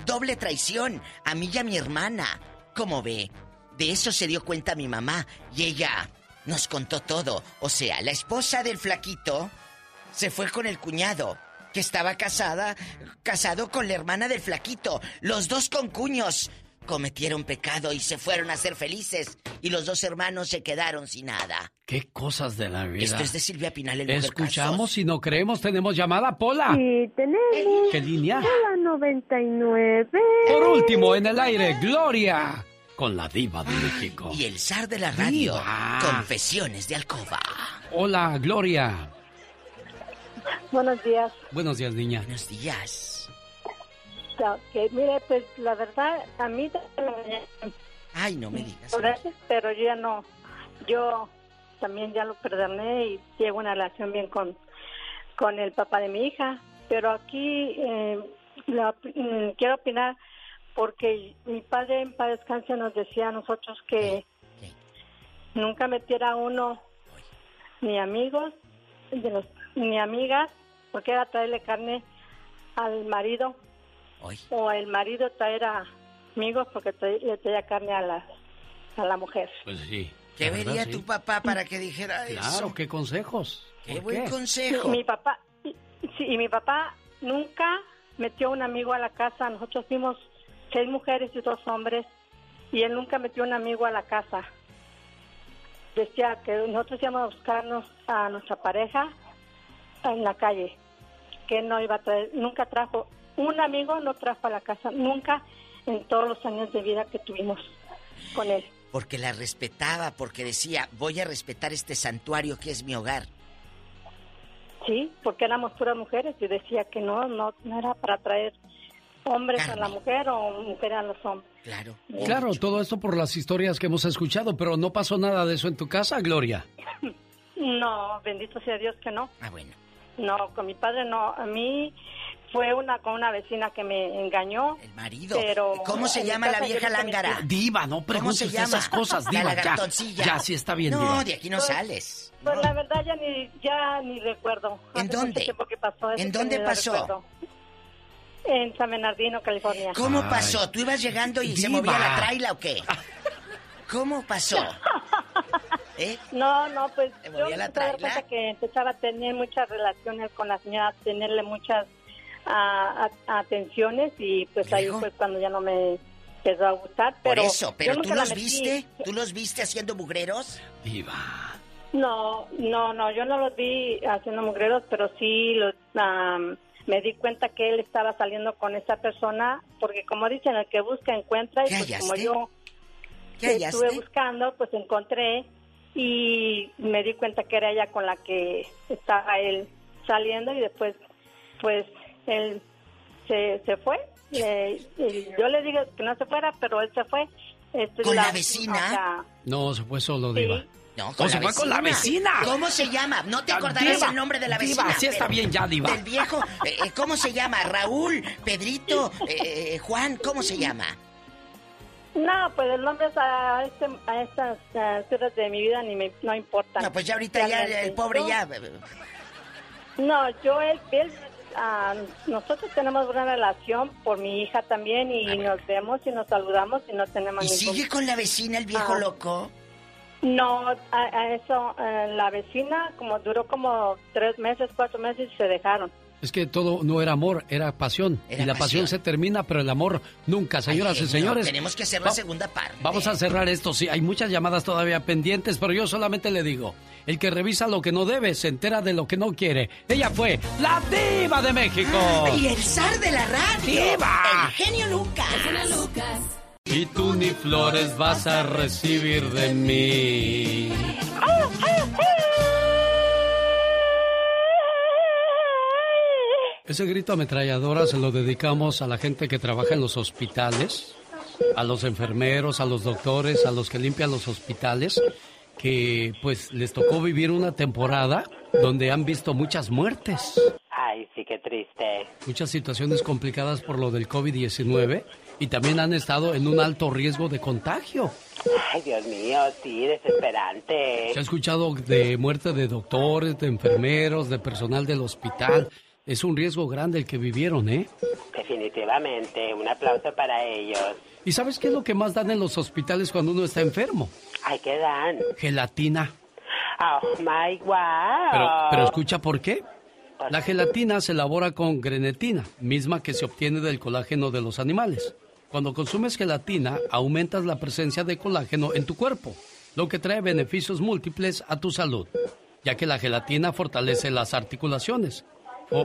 Doble traición, a mí y a mi hermana. ¿Cómo ve? De eso se dio cuenta mi mamá y ella nos contó todo. O sea, la esposa del flaquito se fue con el cuñado, que estaba casada, casado con la hermana del flaquito. Los dos con cuños cometieron pecado y se fueron a ser felices. Y los dos hermanos se quedaron sin nada. Qué cosas de la vida. Esto es de Silvia Pinal, el Escuchamos y no creemos, tenemos llamada, Pola. Sí, tenemos. ¿Qué línea? La 99. Por último, en el aire, Gloria. Con la diva de México. Y el zar de la radio. Confesiones de alcoba. Hola, Gloria. Buenos días. Buenos días, niña. Buenos días. Que mire, pues la verdad a mí Ay, no me digas. Gracias, pero yo ya no. Yo también ya lo perdoné y llevo una relación bien con, con el papá de mi hija. Pero aquí eh, la- mm, quiero opinar porque mi padre en paz descanse nos decía a nosotros que nunca metiera uno ni amigos de los, ni amigas porque era traerle carne al marido o el marido traer a amigos porque trae- le traía carne a la, a la mujer. Pues sí. ¿Qué la verdad, vería sí. tu papá para que dijera Claro, eso? qué consejos. Qué ¿Por buen qué? consejo. Mi papá, y- sí, y mi papá nunca metió un amigo a la casa. Nosotros fuimos seis mujeres y dos hombres y él nunca metió un amigo a la casa. Decía que nosotros íbamos a buscarnos a nuestra pareja en la calle, que no iba a traer, nunca trajo, un amigo no trajo a la casa, nunca en todos los años de vida que tuvimos con él. Porque la respetaba, porque decía, voy a respetar este santuario que es mi hogar. Sí, porque éramos puras mujeres y decía que no, no, no era para traer hombres a la mujer o mujer a los hombres. Claro. Claro, todo esto por las historias que hemos escuchado, pero no pasó nada de eso en tu casa, Gloria. No, bendito sea Dios que no. Ah, bueno. No, con mi padre no. A mí fue una con una vecina que me engañó. El marido. Pero ¿Cómo se llama la vieja lángara? Diva, no ¿Cómo preguntes se llama? esas cosas, La Diva. ya, lagartoncilla. ya, sí está bien, No, Diva. de aquí no Pues- sales. Pues la verdad ya ni ya ni recuerdo. ¿En Hace dónde? que pasó ¿En dónde pasó? En San Bernardino, California. ¿Cómo pasó? ¿Tú ibas llegando y se movía la traila o qué? ¿Cómo pasó? ¿Eh? No, no, pues ¿Te yo me cuenta que empezaba a tener muchas relaciones con la señora, tenerle muchas a- atenciones y pues ahí fue cuando ya no me empezó a gustar. Por Pero eso, yo pero tú los viste, tú los viste haciendo mugreros. No, no, no, yo no los vi haciendo mugreros, pero sí los, am, me di cuenta que él estaba saliendo con esa persona, porque como dicen, el que busca encuentra, y ¿Qué pues como yo ¿Qué estuve buscando, pues encontré y me di cuenta que era ella con la que estaba él saliendo y después, pues, él se, se fue. Eh, y yo le digo que no se fuera, pero él se fue. Este, ¿Con la vecina? o sea, No, se fue solo, Sí. Diva. No, ¿O se fue con la vecina? ¿Cómo se llama? No te acordarás Diva, el nombre de la Diva, vecina. sí está bien ya, Diva. Del viejo. eh, eh, ¿Cómo se llama? Raúl, Pedrito, eh, Juan, ¿cómo se llama? No, pues el nombre es a, este, a estas alturas de mi vida ni me no importa. No, pues ya ahorita ya el pobre ya. No, yo, él, él, ah, nosotros tenemos buena relación por mi hija también y nos vemos y nos saludamos y no tenemos ¿Y ningún... sigue con la vecina el viejo Ah. loco? No, a, a eso, eh, la vecina como duró como tres meses, cuatro meses y se dejaron. Es que todo no era amor, era pasión. Era y la pasión. pasión. se termina, pero el amor nunca. Señoras Ay, y señores. Tenemos que hacer la segunda parte. Vamos a cerrar esto. Sí, hay muchas llamadas todavía pendientes, pero yo solamente le digo: el que revisa lo que no debe se entera de lo que no quiere. Ella fue la Diva de México. Y el zar de la radio. ¡Diva! El genio Lucas. Lucas. Y tú ni flores vas a recibir de mí. Ese grito ametralladora se lo dedicamos a la gente que trabaja en los hospitales, a los enfermeros, a los doctores, a los que limpian los hospitales, que pues les tocó vivir una temporada donde han visto muchas muertes, Ay, sí, qué triste. muchas situaciones complicadas por lo del COVID-19 y también han estado en un alto riesgo de contagio. Ay, Dios mío, sí, desesperante. Se ha escuchado de muerte de doctores, de enfermeros, de personal del hospital. Es un riesgo grande el que vivieron, ¿eh? Definitivamente, un aplauso para ellos. ¿Y sabes qué es lo que más dan en los hospitales cuando uno está enfermo? Ay, ¿qué dan? Gelatina. Oh, my wow. Pero, pero escucha por qué. La gelatina se elabora con grenetina, misma que se obtiene del colágeno de los animales. Cuando consumes gelatina, aumentas la presencia de colágeno en tu cuerpo, lo que trae beneficios múltiples a tu salud, ya que la gelatina fortalece las articulaciones,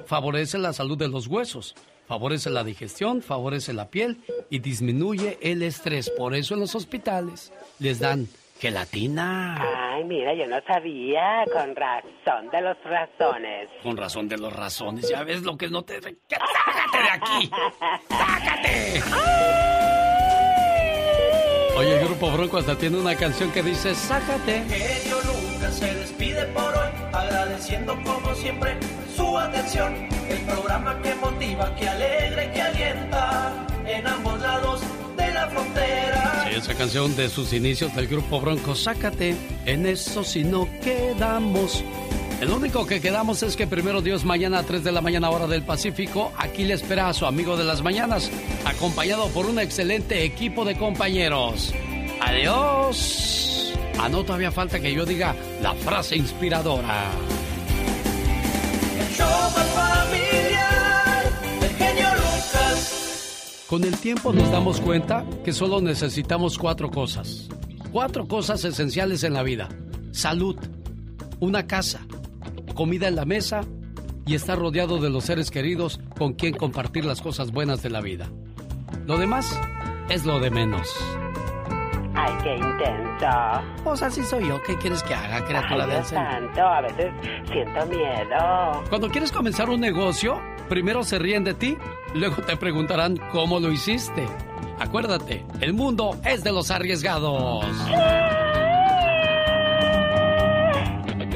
favorece la salud de los huesos, favorece la digestión, favorece la piel y disminuye el estrés. Por eso en los hospitales les dan gelatina. Ay, mira, yo no sabía, con razón de los razones. Con razón de los razones. Ya ves lo que no te... ¡Que ¡Sácate de aquí! ¡Sácate! Oye, el Grupo Bronco hasta tiene una canción que dice ¡Sácate! Genio Lucas se despide por hoy, agradeciendo como siempre su atención. El programa que motiva, que alegra y que alienta en ambos lados de la frontera. Sí, esa canción de sus inicios del Grupo Bronco, ¡Sácate! En eso si no quedamos. El único que quedamos es que primero Dios mañana a 3 de la mañana hora del Pacífico, aquí le espera a su amigo de las mañanas, acompañado por un excelente equipo de compañeros. Adiós. Ah, no, todavía falta que yo diga la frase inspiradora. Con el tiempo nos damos cuenta que solo necesitamos cuatro cosas. Cuatro cosas esenciales en la vida. Salud, una casa, comida en la mesa y estar rodeado de los seres queridos con quien compartir las cosas buenas de la vida. Lo demás es lo de menos. Ay, qué intenso. Pues así soy yo. ¿Qué quieres que haga, criatura Ay, del santo, a veces siento miedo. Cuando quieres comenzar un negocio, primero se ríen de ti, luego te preguntarán cómo lo hiciste. Acuérdate, el mundo es de los arriesgados.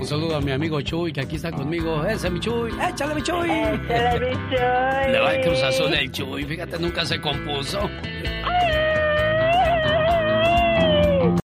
Un saludo a mi amigo Chuy, que aquí está conmigo. Ese mi Chuy. Échale mi Chuy. Échale, mi Chuy. Le va el Cruz Azul el Chuy. Fíjate, nunca se compuso.